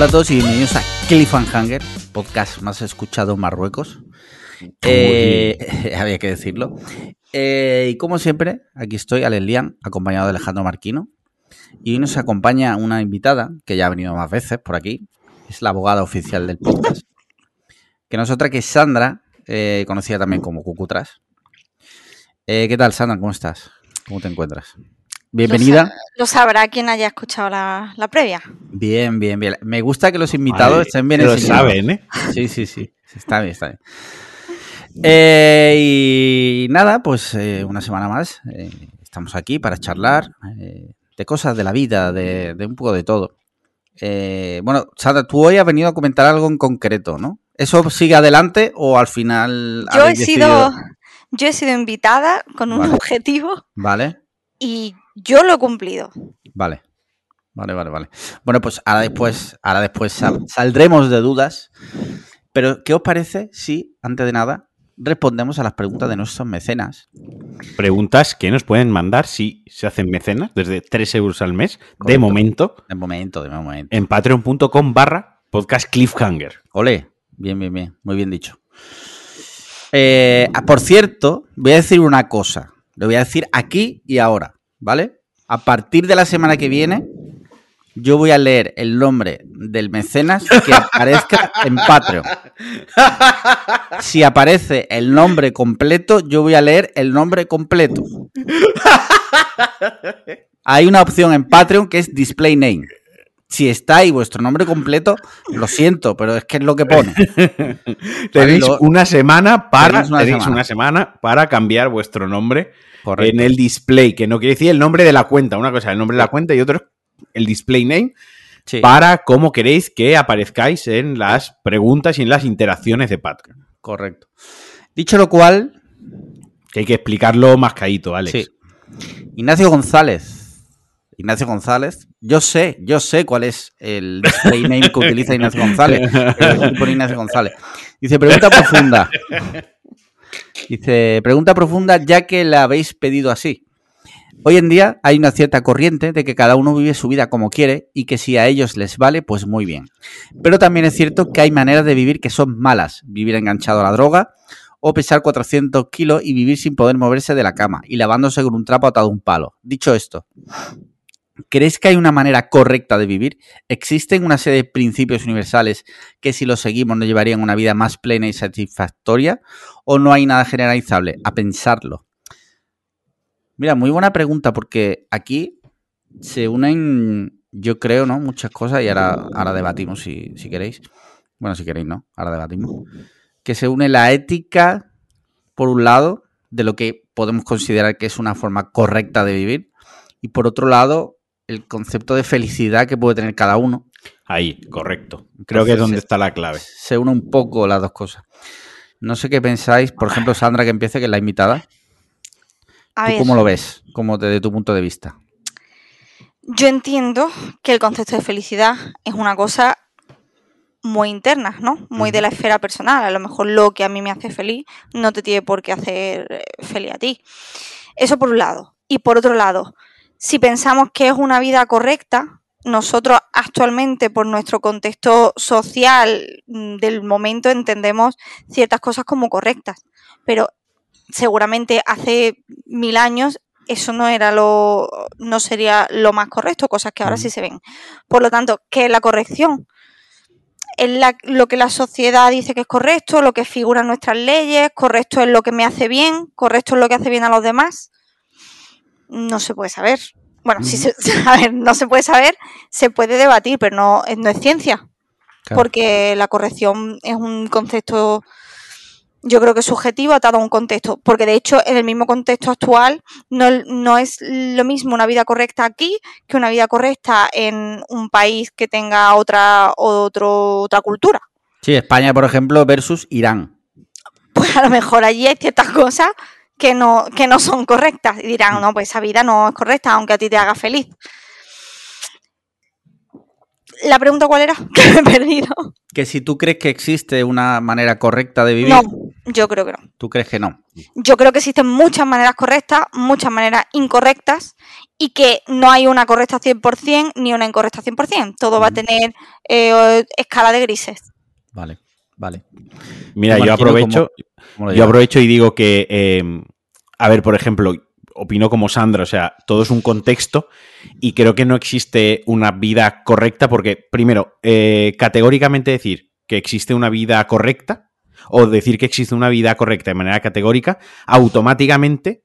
Hola a todos y bienvenidos a Cliffhanger, podcast más escuchado en Marruecos. Eh, había que decirlo. Eh, y como siempre, aquí estoy, Alex Lian, acompañado de Alejandro Marquino. Y hoy nos acompaña una invitada que ya ha venido más veces por aquí. Es la abogada oficial del podcast. Que no es otra que Sandra, eh, conocida también como Cucutras. ¿Qué tal, Sandra? ¿Cómo estás? ¿Cómo te encuentras? Bienvenida. Lo, sa- lo sabrá quien haya escuchado la, la previa. Bien, bien, bien. Me gusta que los invitados estén bien Lo saben, ¿eh? Sí, sí, sí. Está bien, está bien. Eh, y nada, pues eh, una semana más. eh, estamos aquí para charlar eh, de cosas de la vida, de, de un poco de todo. Eh, bueno, Sandra, tú hoy has venido a comentar algo en concreto, ¿no? ¿Eso sigue adelante o al final Yo he sido, yo he sido invitada con un Vale. objetivo Vale, y yo lo he cumplido. vale. Vale, vale, vale. Bueno, pues ahora después, ahora después sal- saldremos de dudas. Pero, ¿qué os parece si, antes de nada, respondemos a las preguntas de nuestros mecenas? Preguntas que nos pueden mandar si se hacen mecenas desde 3 euros al mes, de momento, De momento, de momento. en patreon.com barra podcast cliffhanger. Ole, bien, bien, bien, muy bien dicho. Eh, ah, por cierto, voy a decir una cosa. Lo voy a decir aquí y ahora, ¿vale? A partir de la semana que viene, yo voy a leer el nombre del mecenas que aparezca en Patreon. Si aparece el nombre completo, yo voy a leer el nombre completo. Hay una opción en Patreon que es Display Name. Si está ahí vuestro nombre completo, lo siento, pero es que es lo que pone. Tenéis una semana para Tenéis una tenéis semana. una semana para cambiar vuestro nombre Correcto. en el display, que no quiere decir el nombre de la cuenta, una cosa es el nombre de la cuenta y otro es el display name Sí, para cómo queréis que aparezcáis en las preguntas y en las interacciones de Patreon. correcto. Dicho lo cual, Que hay que explicarlo más caído, Alex. sí. Ignacio González. Ignacio González. Yo sé, yo sé cuál es el display name que utiliza Ignacio González. Ignacio González. Dice, pregunta profunda. Dice, pregunta profunda ya que la habéis pedido así. Hoy en día hay una cierta corriente de que cada uno vive su vida como quiere y que si a ellos les vale, pues muy bien. Pero también es cierto que hay maneras de vivir que son malas. Vivir enganchado a la droga o pesar 400 kilos y vivir sin poder moverse de la cama y lavándose con un trapo atado a un palo. Dicho esto, ¿crees que hay una manera correcta de vivir? ¿Existen una serie de principios universales que si los seguimos nos llevarían a una vida más plena y satisfactoria? ¿O no hay nada generalizable? A pensarlo. Mira, muy buena pregunta porque aquí se unen, yo creo, ¿no? Muchas cosas y ahora, ahora debatimos si, si queréis. Bueno, si queréis, ¿no? Ahora debatimos. Que se une la ética, por un lado, de lo que podemos considerar que es una forma correcta de vivir, y por otro lado, el concepto de felicidad que puede tener cada uno. Ahí, correcto. Creo que es donde es- está la clave. Se une un poco las dos cosas. No sé qué pensáis, por ejemplo, Sandra, que empiece, que es la invitada. A ¿Tú ver, cómo lo ves? Como desde tu punto de vista. yo entiendo que el concepto de felicidad es una cosa muy interna, ¿no? Muy de la esfera personal. A lo mejor lo que a mí me hace feliz no te tiene por qué hacer eh, feliz a ti. Eso por un lado. Y por otro lado, si pensamos que es una vida correcta, nosotros actualmente por nuestro contexto social mm, del momento entendemos ciertas cosas como correctas, pero seguramente hace mil años eso no era lo no sería lo más correcto, cosas que ahora sí se ven. Por lo tanto, ¿qué es la corrección? Es la- lo que la sociedad dice que es correcto, lo que figura en nuestras leyes, correcto es lo que me hace bien, correcto es lo que hace bien a los demás. No se puede saber. Bueno, sí se, a ver, no se puede saber, se puede debatir, pero no, es- no es ciencia, Claro. porque la corrección es un concepto, yo creo que subjetivo, atado a un contexto, porque de hecho en el mismo contexto actual no, no es lo mismo una vida correcta aquí que una vida correcta en un país que tenga otra, otro, otra cultura. Sí, España, por ejemplo, versus Irán. Pues a lo mejor allí hay ciertas cosas que no, que no son correctas y dirán, no, pues esa vida no es correcta, aunque a ti te haga feliz. ¿La pregunta cuál era? Que me he perdido. Que si tú crees que existe una manera correcta de vivir. No, Yo creo que no. ¿Tú crees que no? Yo creo que existen muchas maneras correctas, muchas maneras incorrectas y que no hay una correcta 100% ni una incorrecta 100%. Todo va a tener eh, escala de grises. Vale, vale. Mira, yo aprovecho, ¿cómo- cómo lo yo aprovecho y digo que, eh, a ver, por ejemplo, opino como Sandra, o sea, todo es un contexto y creo que no existe una vida correcta porque, primero, eh, categóricamente decir que existe una vida correcta o decir que existe una vida correcta de manera categórica, automáticamente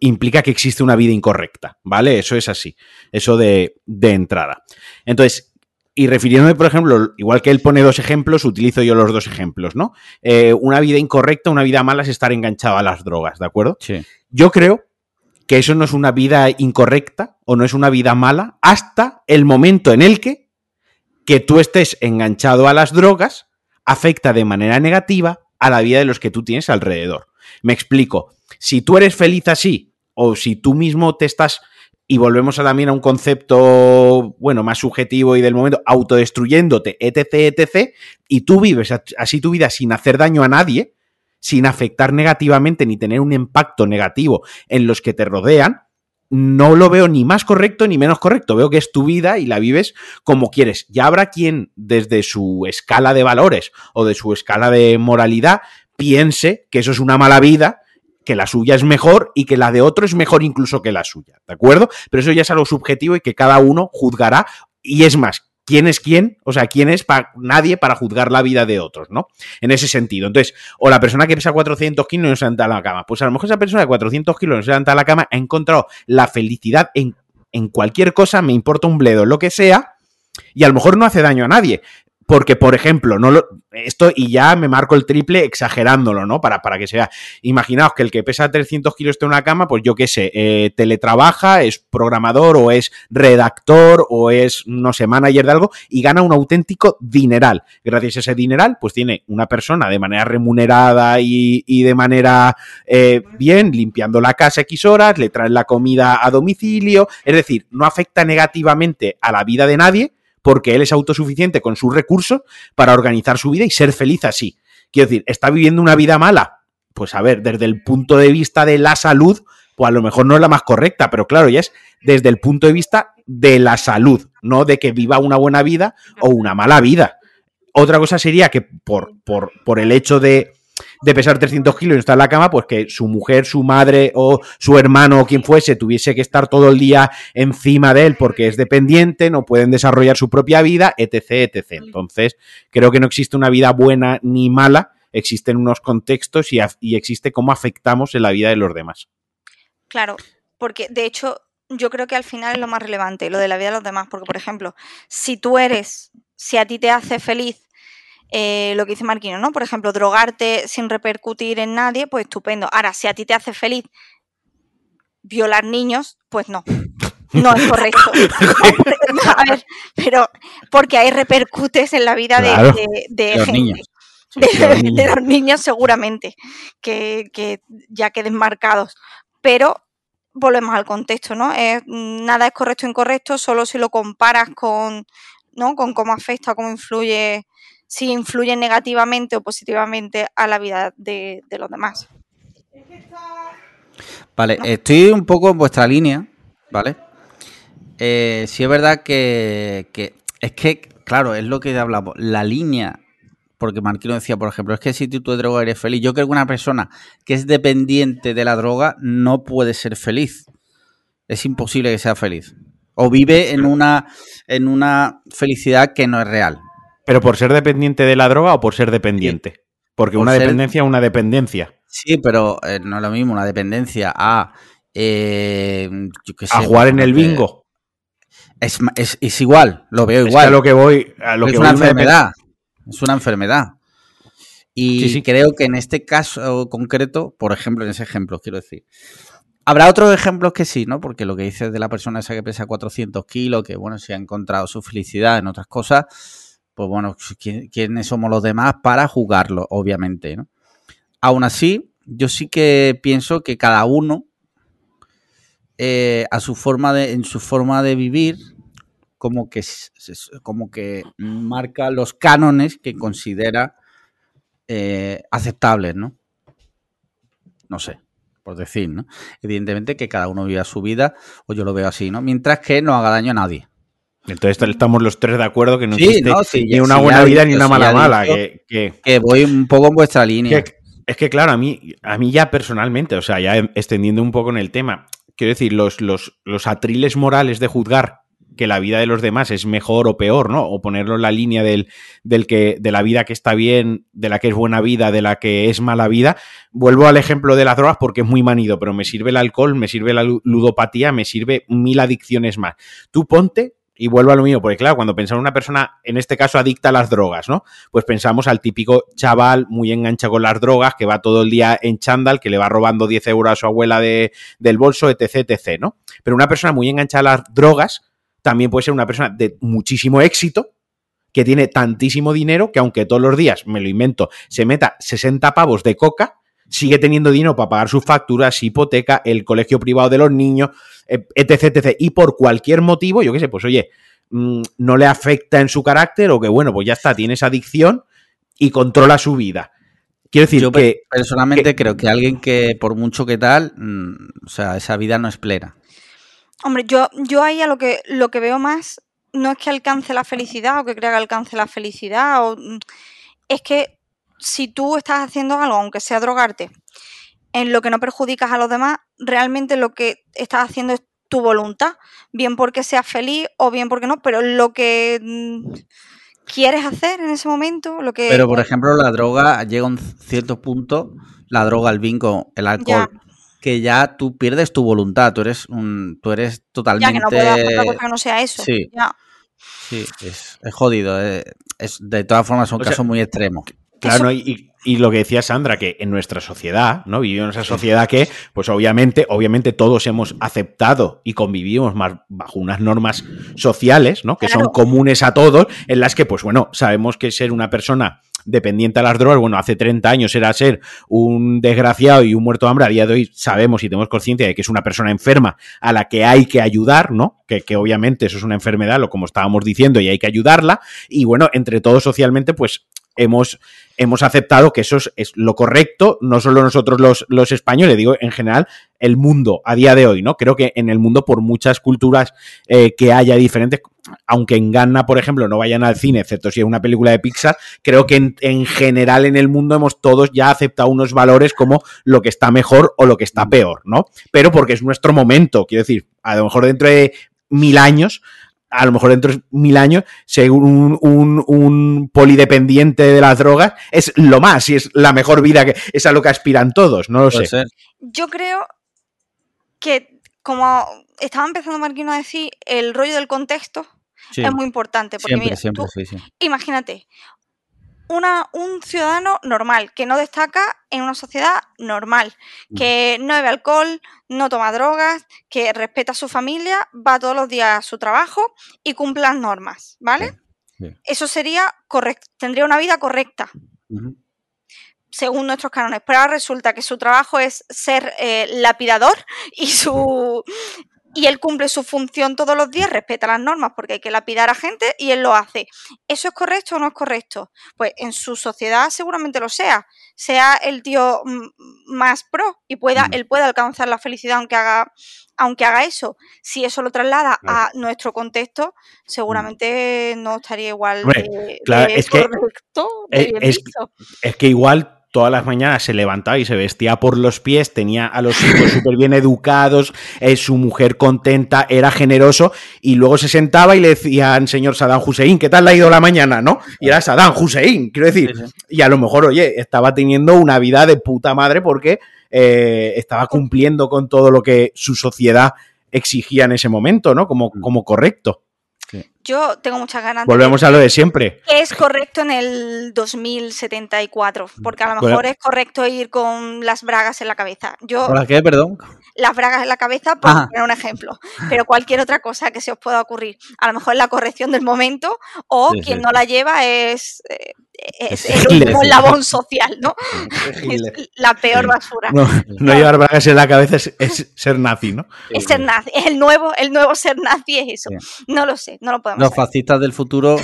implica que existe una vida incorrecta, ¿vale? Eso es así, eso de, de entrada. Entonces, y refiriéndome, por ejemplo, igual que él pone dos ejemplos, utilizo yo los dos ejemplos, ¿no? Eh, una vida incorrecta, una vida mala es estar enganchado a las drogas, ¿de acuerdo? Sí. Yo creo que eso no es una vida incorrecta o no es una vida mala hasta el momento en el que que tú estés enganchado a las drogas afecta de manera negativa a la vida de los que tú tienes alrededor. Me explico. Si tú eres feliz así o si tú mismo te estás y volvemos a también a un concepto, bueno, más subjetivo y del momento, autodestruyéndote, etc., etc., y tú vives así tu vida sin hacer daño a nadie, sin afectar negativamente ni tener un impacto negativo en los que te rodean, no lo veo ni más correcto ni menos correcto. Veo que es tu vida y la vives como quieres. Ya habrá quien, desde su escala de valores o de su escala de moralidad, piense que eso es una mala vida, que la suya es mejor y que la de otro es mejor incluso que la suya. ¿De acuerdo? Pero eso ya es algo subjetivo y que cada uno juzgará. Y es más, quién es quién, o sea, quién es pa nadie para juzgar la vida de otros, ¿no? En ese sentido. Entonces, o la persona que pesa 400 kilos y no se levanta a la cama. Pues a lo mejor esa persona de 400 kilos no se levanta a la cama ha encontrado la felicidad en, en cualquier cosa, me importa un bledo, lo que sea, y a lo mejor no hace daño a nadie. Porque, por ejemplo, no lo, esto, y ya me marco el triple exagerándolo, ¿no? Para, para que sea. Imaginaos que el que pesa 300 kilos esté en una cama, pues yo qué sé, eh, teletrabaja, es programador, o es redactor, o es, no sé, manager de algo, y gana un auténtico dineral. Gracias a ese dineral, pues tiene una persona de manera remunerada y, y de manera eh, bien, limpiando la casa X horas, le traen la comida a domicilio. Es decir, no afecta negativamente a la vida de nadie porque él es autosuficiente con sus recursos para organizar su vida y ser feliz así. Quiero decir, ¿está viviendo una vida mala? Pues a ver, desde el punto de vista de la salud, pues a lo mejor no es la más correcta, pero claro, ya es desde el punto de vista de la salud, no de que viva una buena vida o una mala vida. Otra cosa sería que por, por, por el hecho de, de pesar 300 kilos y no estar en la cama, pues que su mujer, su madre o su hermano o quien fuese tuviese que estar todo el día encima de él porque es dependiente, no pueden desarrollar su propia vida, etc, etc. Entonces, creo que no existe una vida buena ni mala, existen unos contextos y, y existe cómo afectamos en la vida de los demás. Claro, porque de hecho yo creo que al final es lo más relevante, lo de la vida de los demás, porque por ejemplo, si tú eres, si a ti te hace feliz eh, lo que dice Marquino, ¿no? Por ejemplo, drogarte sin repercutir en nadie, pues estupendo. Ahora, si a ti te hace feliz violar niños, pues no. No es correcto. a ver, pero porque ahí repercutes en la vida Claro. de, de- de De los gente. niños. De, Sí, los de niños. los niños seguramente, que, que ya queden marcados. Pero volvemos al contexto, ¿no? Es, nada es correcto o incorrecto, solo si lo comparas con, ¿no? con cómo afecta, cómo influye, si influye negativamente o positivamente a la vida de, los demás. Vale, estoy un poco en vuestra línea, ¿vale? Eh, sí es verdad que, es que, claro, es lo que hablamos, la línea, porque Marquino decía, por ejemplo, es que si tú de droga eres feliz, yo creo que una persona que es dependiente de la droga no puede ser feliz. Es imposible que sea feliz. O vive en una, en una felicidad que no es real. ¿Pero por ser dependiente de la droga o por ser dependiente? Porque Por una ser- dependencia es una dependencia. Sí, pero eh, no es lo mismo una dependencia a... eh, yo qué A jugar en el ponerte- bingo. Es, es, es igual, lo veo Es que igual. a lo que voy. A lo es que una voy, una depen- enfermedad. Es una enfermedad. Y Sí, sí. creo que en este caso concreto, por ejemplo, en ese ejemplo, quiero decir. Habrá otros ejemplos que sí, ¿no? Porque lo que dices de la persona esa que pesa 400 kilos, que bueno, si ha encontrado su felicidad en otras cosas, pues bueno, ¿qui- ¿quiénes somos los demás para jugarlo, obviamente, ¿no? Aún así, yo sí que pienso que cada uno, eh, a su forma de, en su forma de vivir, como que, como que marca los cánones que considera eh, aceptables, ¿no? no sé, por decir, ¿no? Evidentemente que cada uno viva su vida, o yo lo veo así, ¿no? Mientras que no haga daño a nadie. Entonces estamos los tres de acuerdo que no Sí, existe no, sí, ni una sí, buena vida ni una mala mala. Que, que- Que voy un poco en vuestra línea. que- es que, claro, a mí, a mí ya personalmente, o sea, ya extendiendo un poco en el tema, quiero decir, los, los, los atriles morales de juzgar que la vida de los demás es mejor o peor, ¿no? O ponerlo en la línea del, del que, de la vida que está bien, de la que es buena vida, de la que es mala vida. Vuelvo al ejemplo de las drogas porque es muy manido, pero me sirve el alcohol, me sirve la lu- ludopatía, me sirve mil adicciones más. Tú ponte y vuelvo a lo mío, porque claro, cuando pensamos en una persona, en este caso adicta a las drogas, ¿no? Pues pensamos al típico chaval muy engancha con las drogas, que va todo el día en chándal, que le va robando 10 euros a su abuela de, del bolso, etc, etc, ¿no? Pero una persona muy enganchada a las drogas también puede ser una persona de muchísimo éxito, que tiene tantísimo dinero que aunque todos los días, me lo invento, se meta 60 pavos de coca, sigue teniendo dinero para pagar sus facturas, hipoteca, el colegio privado de los niños, eh, etc, etc. Y por cualquier motivo, yo qué sé, pues oye, mm, no le afecta en su carácter o que bueno, pues ya está, tiene esa adicción y controla su vida. Quiero decir Yo que... personalmente creo que alguien que por mucho que tal, mm, o sea, esa vida no es plena. Hombre, yo, yo ahí a lo que, lo que veo más no es que alcance la felicidad o que crea que alcance la felicidad, o, mm, es que si tú estás haciendo algo, aunque sea drogarte, en lo que no perjudicas a los demás, realmente lo que estás haciendo es tu voluntad, bien porque seas feliz o bien porque no, pero lo que mm, quieres hacer en ese momento, lo que... Pero, por ejemplo, la droga llega a un cierto punto, la droga, el vinco, el alcohol, que ya tú pierdes tu voluntad, tú eres un, tú eres ya totalmente... que no puedes hacer otra cosa que no sea eso. Sí. ya. Sí, es, es jodido. eh, es, de todas formas son O sea, casos muy extremos. Claro, Eso- ¿no? y, y- lo que decía Sandra, que en nuestra sociedad, ¿no? Vivimos en esa sociedad que, pues obviamente, obviamente todos hemos aceptado y convivimos más bajo unas normas sociales, ¿no? Que son comunes a todos, en las que, pues bueno, sabemos que ser una persona dependiente a las drogas, bueno, hace 30 años era ser un desgraciado y un muerto de hambre, a día de hoy sabemos y tenemos conciencia de que es una persona enferma a la que hay que ayudar, ¿no? Que, que obviamente eso es una enfermedad, lo como estábamos diciendo, y hay que ayudarla, y bueno, entre todos socialmente, pues hemos, hemos aceptado que eso es, lo correcto, no solo nosotros los, los españoles, digo en general el mundo a día de hoy, ¿no? Creo que en el mundo, por muchas culturas eh, que haya diferentes, aunque en Ghana, por ejemplo, no vayan al cine, excepto si es una película de Pixar, creo que en, en general en el mundo hemos todos ya aceptado unos valores como lo que está mejor o lo que está peor, ¿no? Pero porque es nuestro momento, quiero decir, a lo mejor dentro de mil años a lo mejor dentro de mil años, ser un, un, un, polidependiente de las drogas es lo más y es la mejor vida que es a lo que aspiran todos, no lo Puede sé. ser. Yo creo que, como estaba empezando Marquino a decir, el rollo del contexto Sí, es muy importante. Porque siempre, mira, siempre, tú sí, sí. imagínate, una, un ciudadano normal que no destaca en una sociedad normal, que no bebe alcohol, no toma drogas, que respeta a su familia, va todos los días a su trabajo y cumple las normas, ¿vale? Eso sería correcto, tendría una vida correcta. Según nuestros cánones, pero ahora resulta que su trabajo es ser eh, lapidador y su y él cumple su función todos los días, respeta las normas porque hay que lapidar a gente y él lo hace. ¿Eso es correcto o no es correcto? Pues en su sociedad seguramente lo sea. Sea el tío mm, más pro y pueda, él pueda alcanzar la felicidad aunque haga, aunque haga eso. Si eso lo traslada a nuestro contexto, seguramente no estaría igual de, claro, de es que- correcto, de es- bien es- visto. Es que igual todas las mañanas se levantaba y se vestía por los pies, tenía a los hijos súper bien educados, eh, su mujer contenta, era generoso, y luego se sentaba y le decían, señor Saddam Hussein, ¿qué tal le ha ido la mañana? ¿No? Y era Saddam Hussein, quiero decir, y a lo mejor, oye, estaba teniendo una vida de puta madre porque eh, estaba cumpliendo con todo lo que su sociedad exigía en ese momento, ¿no? Como, como correcto. Yo tengo muchas ganas de Volvemos a lo de siempre. que es correcto en el 2074, porque a lo mejor Bueno. es correcto ir con las bragas en la cabeza. Yo, ¿Hola qué? Perdón. las bragas en la cabeza, por Ajá. poner un ejemplo, pero cualquier otra cosa que se os pueda ocurrir. A lo mejor es la corrección del momento, o Sí, quien sí. no la lleva es, eh, es Es el último eslabón social, ¿no? Es la peor basura. No, no llevar bragas en la cabeza es, es ser nazi, ¿no? Es ser nazi, es el nuevo, el nuevo ser nazi es eso. No lo sé, no lo podemos Los saber. fascistas del futuro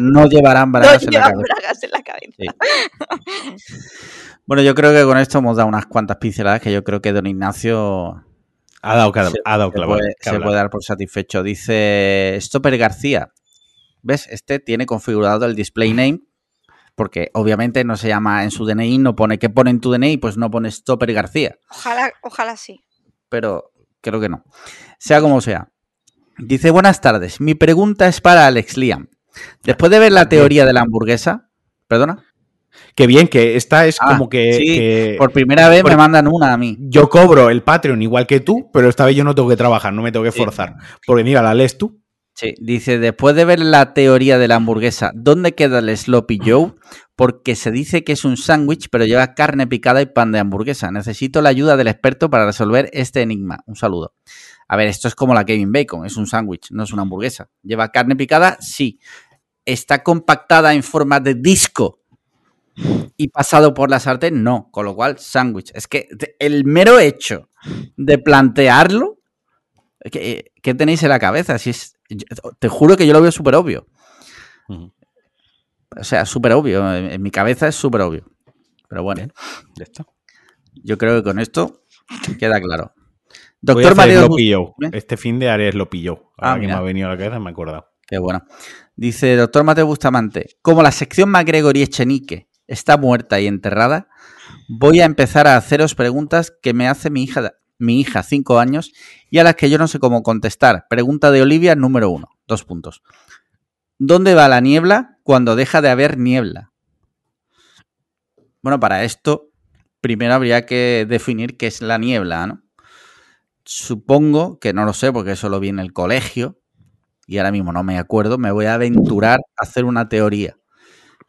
no llevarán No bragas en la llevan cabeza. bragas en la cabeza. Sí. Bueno, yo creo que con esto hemos dado unas cuantas pinceladas que yo creo que don Ignacio Ha dado, se, ha dado se clavo- puede, que se puede dar por satisfecho. Dice Stopper García. ¿Ves? Este tiene configurado el display name porque obviamente no se llama en su DNI, no pone ¿qué pone en tu DNI? Pues no pone Stopper García. Ojalá, ojalá sí. pero creo que no. Sea como sea. Dice, buenas tardes. Mi pregunta es para Alex Liam. Después de ver la teoría de la hamburguesa, perdona, Que bien, que esta es Ah, como que, sí, que por primera vez por- me mandan una a mí. yo cobro el Patreon igual que tú, pero esta vez yo no tengo que trabajar, no me tengo que Sí. forzar. Porque mira, la lees tú. Sí, dice, después de ver la teoría de la hamburguesa, ¿dónde queda el Sloppy Joe? Porque se dice que es un sándwich, pero lleva carne picada y pan de hamburguesa. Necesito la ayuda del experto para resolver este enigma. Un saludo. A ver, esto es como la Kevin Bacon, es un sándwich, no es una hamburguesa. ¿Lleva carne picada? Sí. ¿Está compactada en forma de disco y pasado por la sartén? No. Con lo cual, sándwich. Es que el mero hecho de plantearlo, ¿qué, qué tenéis en la cabeza? Si es, te juro que yo lo veo súper obvio. O sea, súper obvio. En, en mi cabeza es súper obvio. Pero bueno, Bien. Ya está. yo creo que con esto queda claro. Doctor Joe. Bien. Este fin de haré Sloppy Joe. Ahora Ah, que me ha venido a la cabeza me he acordado. Qué bueno. Dice doctor Mateo Bustamante, como la sección MacGregor y Echenique está muerta y enterrada, voy a empezar a haceros preguntas que me hace mi hija, mi hija, cinco años, y a las que yo no sé cómo contestar. Pregunta de Olivia número uno. Dos puntos. ¿Dónde va la niebla cuando deja de haber niebla? Bueno, para esto, primero habría que definir qué es la niebla, ¿no? Supongo que no lo sé porque eso lo vi en el colegio, y ahora mismo no me acuerdo, me voy a aventurar a hacer una teoría.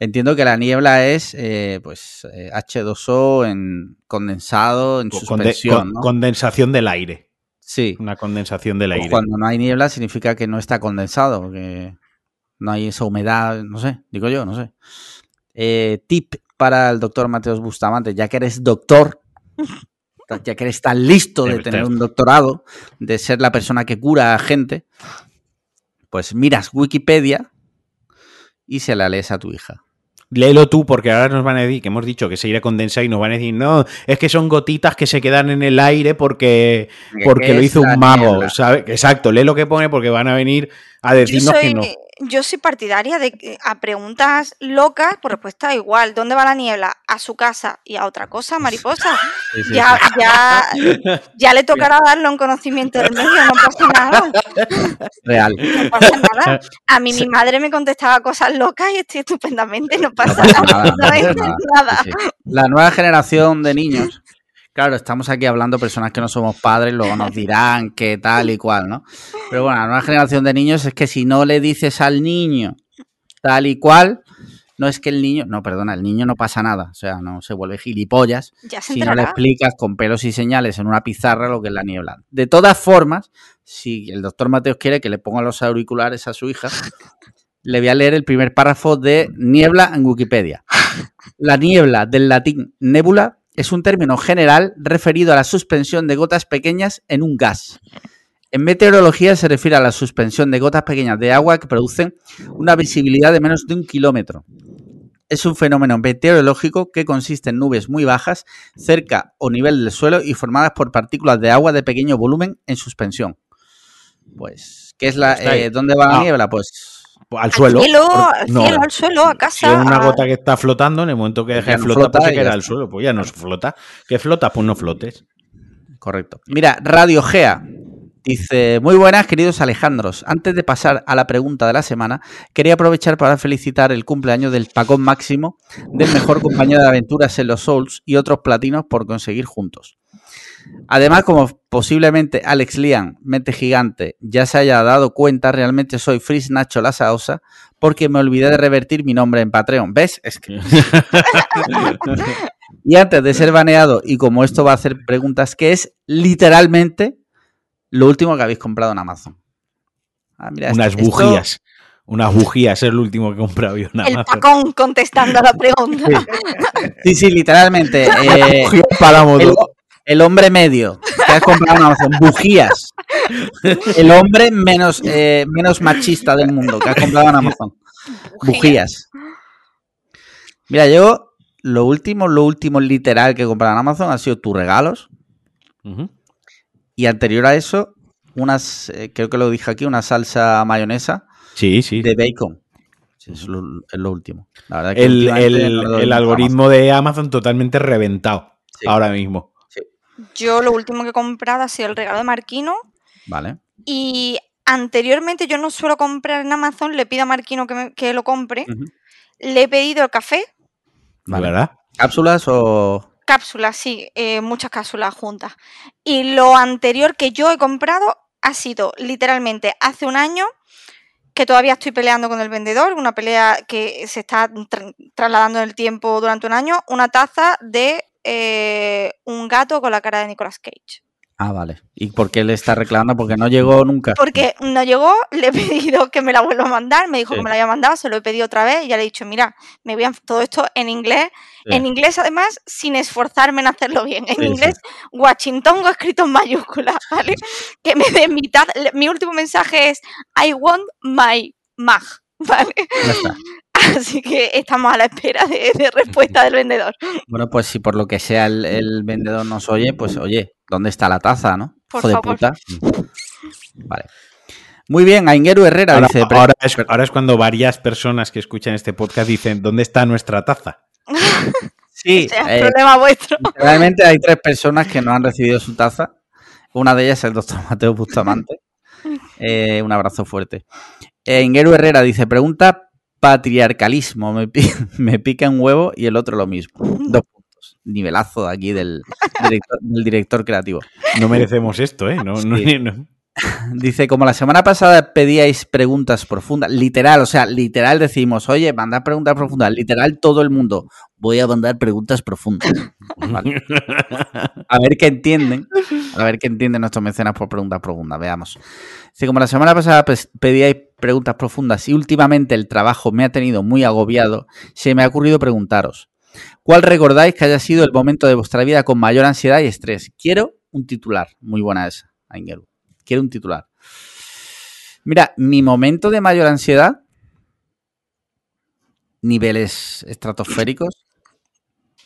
Entiendo que la niebla es eh, pues eh, H2O en condensado, en suspensión. Condensación del aire. Sí. Una condensación del aire. cuando no hay niebla significa que no está condensado, porque no hay esa humedad, no sé, digo yo, no sé. Eh, tip para el doctor Mateos Bustamante, ya que eres doctor, ya que eres tan listo de tener un doctorado, de ser la persona que cura a gente, pues miras Wikipedia y se la lees a tu hija. Léelo tú, porque ahora nos van a decir que hemos dicho que se irá a condensar y nos van a decir, no, es que son gotitas que se quedan en el aire porque, porque ¿Qué lo hizo un mago? ¿sabes? Exacto, lee lo que pone porque van a venir a decirnos que no. Yo soy partidaria de que a preguntas locas, por respuesta igual. ¿Dónde va la niebla? A su casa y a otra cosa, mariposa. Sí, sí, Ya, sí. ya, ya le tocará darle un conocimiento del medio, no pasa nada. Real. No pasa nada. A mí mi madre me contestaba cosas locas y estoy estupendamente, no pasa, pasa nada, no pasa nada. nada. La nueva generación de niños, claro, estamos aquí hablando personas que no somos padres, luego nos dirán qué tal y cual, ¿no? Pero bueno, la nueva generación de niños es que si no le dices al niño tal y cual, no es que el niño, no, perdona, el niño no pasa nada, o sea, no se vuelve gilipollas Ya se si no le explicas con pelos y señales en una pizarra lo que es la niebla. De todas formas, si el doctor Mateos quiere que le ponga los auriculares a su hija, le voy a leer el primer párrafo de niebla en Wikipedia. La niebla, del latín nebula, es un término general referido a la suspensión de gotas pequeñas en un gas. En meteorología se refiere a la suspensión de gotas pequeñas de agua que producen una visibilidad de menos de un kilómetro. Es un fenómeno meteorológico que consiste en nubes muy bajas cerca o nivel del suelo y formadas por partículas de agua de pequeño volumen en suspensión. Pues, ¿qué es la, eh, ¿dónde va la niebla? Pues Al suelo. cielo, al no. cielo, al suelo, a Si casa. es una gota que está flotando, en el momento que deje Ya de no flotar, flota pues se queda al suelo. Pues ya no flota. ¿Qué flota? Pues no flotes. Correcto. Mira, Radio Gea dice, muy buenas queridos Alejandros. Antes de pasar a la pregunta de la semana, quería aprovechar para felicitar el cumpleaños del Pacón Máximo, del mejor compañero de aventuras en los Souls y otros platinos por conseguir juntos. Además, como posiblemente Alex Lian, mente gigante, ya se haya dado cuenta, realmente soy Fris Nacho La Saosa porque me olvidé de revertir mi nombre en Patreon. ¿Ves? Es que y antes de ser baneado, y como esto va a hacer preguntas, que es literalmente lo último que habéis comprado en Amazon. Ah, mira, Unas esto- bujías. Unas bujías es lo último que he comprado yo en El Amazon. tacón contestando a la pregunta. Sí, sí, literalmente. eh, Bujías para modo. el, el hombre medio que has comprado en Amazon, bujías. El hombre menos, eh, menos machista del mundo que has comprado en Amazon. Bujías. Mira, yo lo último, lo último literal que he comprado en Amazon ha sido tus regalos. Y anterior a eso, unas, eh, creo que lo dije aquí, una salsa mayonesa Sí, sí. de bacon. Sí, es lo, es lo último. La verdad que El, el- el algoritmo de Amazon totalmente reventado Sí. ahora mismo. Yo lo último que he comprado ha sido el regalo de Marquino. Vale. Y anteriormente yo no suelo comprar en Amazon, le pido a Marquino que, me- que lo compre. Le he pedido el café, Vale. ¿Verdad? ¿Cápsulas o...? cápsulas, sí, eh, muchas cápsulas juntas. Y lo anterior que yo he comprado ha sido literalmente hace un año que todavía estoy peleando con el vendedor, una pelea que se está tra- trasladando en el tiempo durante un año, una taza de eh, un gato con la cara de Nicolas Cage. Ah, vale. ¿Y por qué le está reclamando? Porque no llegó nunca. Porque no llegó, le he pedido que me la vuelva a mandar, me dijo Sí. que me la había mandado, se lo he pedido otra vez y ya le he dicho, mira, me voy a todo esto en inglés, Sí. en inglés además sin esforzarme en hacerlo bien, en Sí, inglés Washington escrito en mayúsculas, ¿vale? Que me dé mitad, mi último mensaje es I want my mag, ¿vale? Ya está. Así que estamos a la espera de, de respuesta del vendedor. Bueno, pues si por lo que sea el, el vendedor nos oye, pues oye, ¿dónde está la taza, no? Por Hijo de favor. puta. Vale. Muy bien, Aingeru Herrera Ahora, dice... ahora es, ahora es cuando varias personas que escuchan este podcast dicen, ¿dónde está nuestra taza? Sí, O sea, eh, problema vuestro. realmente hay tres personas que no han recibido su taza. Una de ellas es el doctor Mateo Bustamante. Eh, un abrazo fuerte. Eh, Ingeru Herrera dice, pregunta patriarcalismo, me, pi- me pica un huevo y el otro lo mismo. Dos puntos. Nivelazo aquí del director, del director creativo. No merecemos esto, ¿eh? No, no. Dice, como la semana pasada pedíais preguntas profundas, literal, o sea, literal decimos, oye, mandad preguntas profundas, literal todo el mundo, voy a mandar preguntas profundas. Vale. A ver qué entienden, a ver qué entienden nuestros mecenas por preguntas profundas, veamos. Dice, como la semana pasada pedíais preguntas profundas y últimamente el trabajo me ha tenido muy agobiado, se me ha ocurrido preguntaros, ¿cuál recordáis que haya sido el momento de vuestra vida con mayor ansiedad y estrés? Quiero un titular, muy buena esa, Aingeru. Quiero un titular. Mira, mi momento de mayor ansiedad, niveles estratosféricos.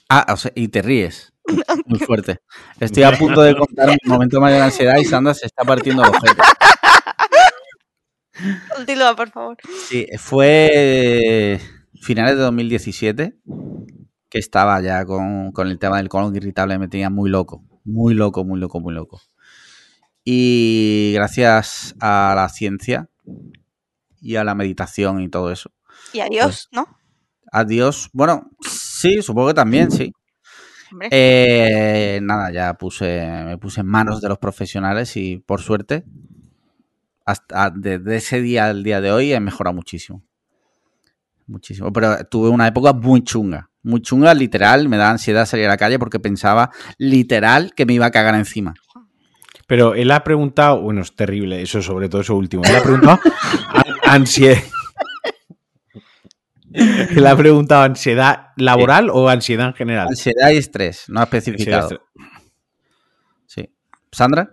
Ah, o sea, y te ríes. Muy fuerte. Estoy a punto de contar mi momento de mayor ansiedad y Sandra se está partiendo los ojete. Continúa, por favor. Sí, fue finales de 2017 que estaba ya con, con el tema del colon irritable, me tenía muy loco, muy loco, muy loco, muy loco. Y gracias a la ciencia y a la meditación y todo eso. Y adiós, ¿no? Adiós. Bueno, sí, supongo que también, sí. Eh, nada, ya puse, me puse en manos de los profesionales y por suerte, hasta desde ese día al día de hoy he mejorado muchísimo. Muchísimo. Pero tuve una época muy chunga. Muy chunga, literal. Me daba ansiedad salir a la calle porque pensaba literal que me iba a cagar encima. Pero él ha preguntado, bueno, es terrible, eso sobre todo eso último. Él ha preguntado an- ansiedad. Él ha preguntado ansiedad laboral o ansiedad en general. Ansiedad y estrés, no ha especificado. Sí. ¿Sandra?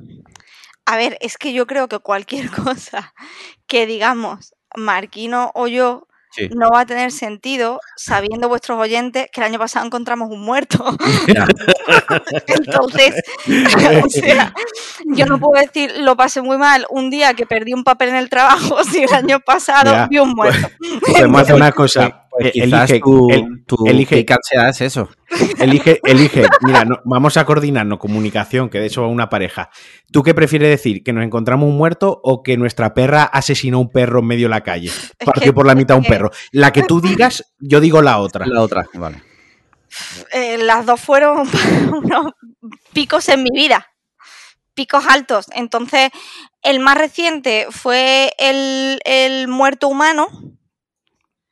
A ver, es que yo creo que cualquier cosa que digamos Marquino o yo Sí. no va a tener sentido sabiendo vuestros oyentes que el año pasado encontramos un muerto. Entonces, o sea, yo no puedo decir lo pasé muy mal un día que perdí un papel en el trabajo si el año pasado vi un muerto. Podemos hacer una cosa. Pues eh, quizás elige, tu, el- tu elige- pica ansiedad es eso. elige, elige. Mira, no- vamos a coordinarnos comunicación, que de hecho va una pareja. ¿Tú qué prefieres decir? ¿Que nos encontramos un muerto o que nuestra perra asesinó a un perro en medio de la calle? Partió por la mitad un perro. La que tú digas, yo digo la otra. La otra, vale. Eh, las dos fueron unos picos en mi vida, picos altos. Entonces, el más reciente fue el, el muerto humano.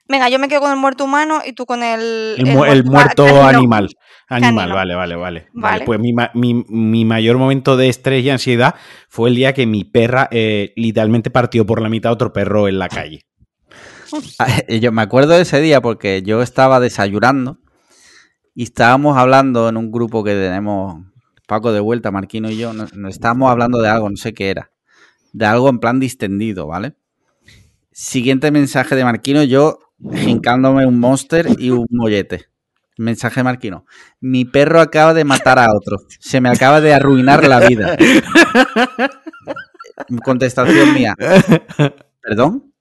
Venga, yo me quedo con el muerto humano y tú con el, El, mu- el ma- muerto canino. animal. Animal, vale, vale, vale. Vale. Pues mi, mi- mi mayor momento de estrés y ansiedad fue el día que mi perra eh, literalmente partió por la mitad a otro perro en la calle. Ah, Yo me acuerdo de ese día porque yo estaba desayunando y estábamos hablando en un grupo que tenemos, Paco de vuelta, Marquino y yo, nos, nos estábamos hablando de algo, no sé qué era, de algo en plan distendido, ¿vale? Siguiente mensaje de Marquino, yo jincándome un monster y un mollete. Mensaje Marquino. Mi perro acaba de matar a otro. Se me acaba de arruinar la vida. Contestación mía. ¿Perdón?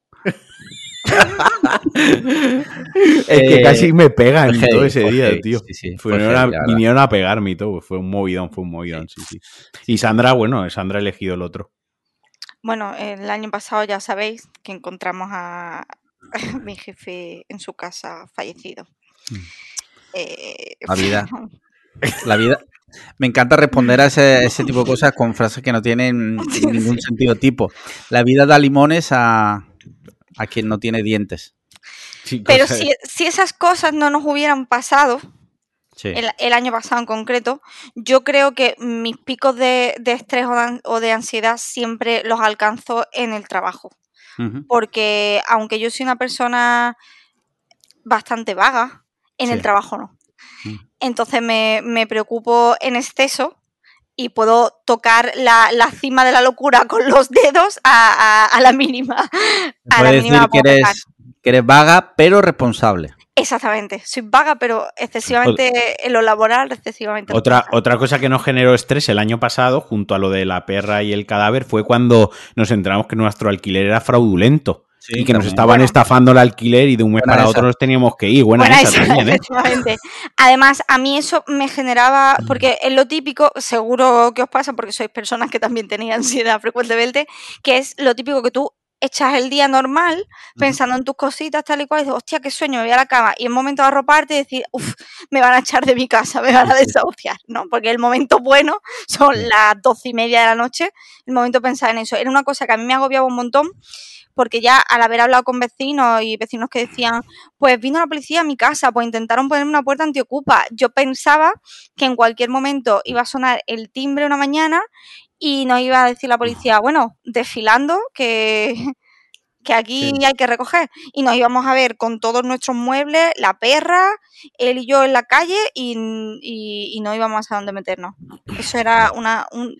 es que Eh, casi me pegan todo ese día, tío. sí, sí, fue Fueron heavy, a- vinieron a pegarme y todo. Fue un movidón, fue un movidón, sí, sí. Y Sandra, bueno, Sandra ha elegido el otro. Bueno, el año pasado ya sabéis que encontramos a mi jefe en su casa fallecido. Mm. Eh, La vida. La vida. Me encanta responder a ese, ese tipo de cosas con frases que no tienen ningún sentido tipo. La vida da limones a, a quien no tiene dientes. Pero si, si esas cosas no nos hubieran pasado, Sí. el, el año pasado en concreto, yo creo que mis picos de, de estrés o de, an- o de ansiedad siempre los alcanzo en el trabajo. Porque aunque yo soy una persona bastante vaga, en el trabajo no. Mm. Entonces me, me preocupo en exceso y puedo tocar la, la cima de la locura con los dedos a, a- a la mínima. A la mínima decir que eres, que eres vaga, pero responsable. Exactamente. Soy vaga, pero excesivamente en lo laboral, excesivamente. Otra, otra cosa que nos generó estrés el año pasado, junto a lo de la perra y el cadáver, fue cuando nos enteramos que nuestro alquiler era fraudulento. Sí, y que nos estaban Bueno. estafando el alquiler y de un mes para esa. otro nos teníamos que ir. Buena, Buena esa, esa, también, ¿eh? efectivamente. Además, a mí eso me generaba, porque es lo típico, seguro que os pasa porque sois personas que también tenéis ansiedad frecuentemente, que es lo típico que tú echas el día normal pensando en tus cositas tal y cual y dices, hostia, qué sueño, me voy a la cama y en momento de arroparte y decir, uff, me van a echar de mi casa, me van a desahuciar, ¿no? Porque el momento bueno son las doce y media de la noche, el momento de pensar en eso. Era una cosa que a mí me agobiaba un montón porque ya al haber hablado con vecinos y vecinos que decían, pues vino la policía a mi casa, pues intentaron ponerme una puerta antiocupa. Yo pensaba que en cualquier momento iba a sonar el timbre una mañana y nos iba a decir la policía, bueno, desfilando, que, que aquí Sí. hay que recoger. Y nos íbamos a ver con todos nuestros muebles, la perra, él y yo en la calle y, y- y no íbamos a dónde meternos. Eso era una, un-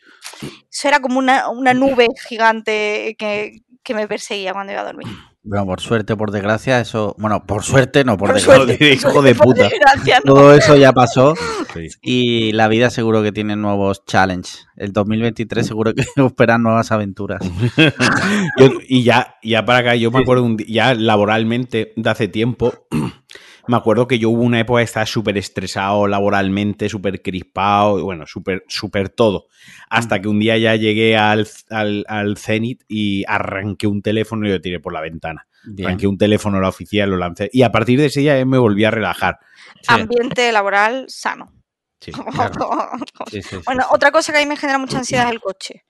eso era como una, una nube gigante que, que me perseguía cuando iba a dormir. Bueno, por suerte, por desgracia, eso. Bueno, por suerte, no, por, Por desgracia. suerte, hijo de puta. no. Todo eso ya pasó Sí. y la vida seguro que tiene nuevos challenges. El 2023 seguro que esperan nuevas aventuras. Yo- y ya, ya para acá, yo me acuerdo un di- ya laboralmente de hace tiempo. Me acuerdo que yo hubo una época que estaba súper estresado laboralmente, súper crispado, bueno, súper, súper todo. Hasta que un día ya llegué al, al, al Zenit y arranqué un teléfono y lo tiré por la ventana. Bien. Arranqué un teléfono, la oficial, lo lancé. Y a partir de ese día me volví a relajar. Sí, Ambiente laboral sano. Sí. sí, sí, sí, Bueno, sí. otra cosa que a mí me genera mucha ansiedad es el coche.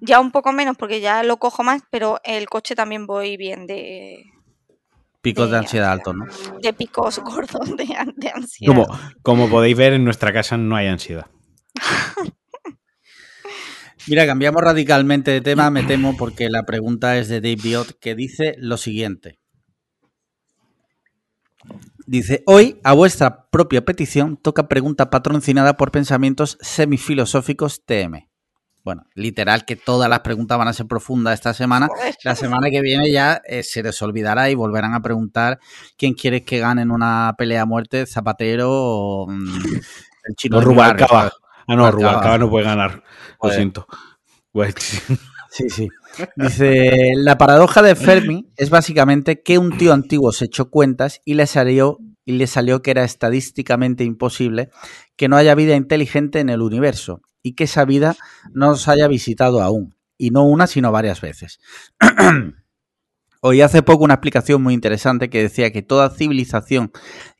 Ya un poco menos porque ya lo cojo más, pero el coche también voy bien de, Picos de de ansiedad ansiedad. altos, ¿no? de picos gordos de ansiedad. Como, como podéis ver, en nuestra casa no hay ansiedad. Mira, cambiamos radicalmente de tema, me temo, porque la pregunta es de Dave Biot, que dice lo siguiente. Dice, hoy, a vuestra propia petición, toca pregunta patrocinada por pensamientos semifilosóficos TM. Bueno, literal que todas las preguntas van a ser profundas esta semana. La semana que viene ya eh, se les olvidará y volverán a preguntar quién quiere que gane en una pelea a muerte, Zapatero o mm, el chino. No, Rubalcaba. Ah, no, Rubalcaba. No puede ganar. Lo siento. Pues, Sí, sí. Dice, la paradoja de Fermi es básicamente que un tío antiguo se echó cuentas y le salió, y le salió que era estadísticamente imposible que no haya vida inteligente en el universo y que esa vida no nos haya visitado aún. Y no una, sino varias veces. Oí hace poco una explicación muy interesante que decía que toda civilización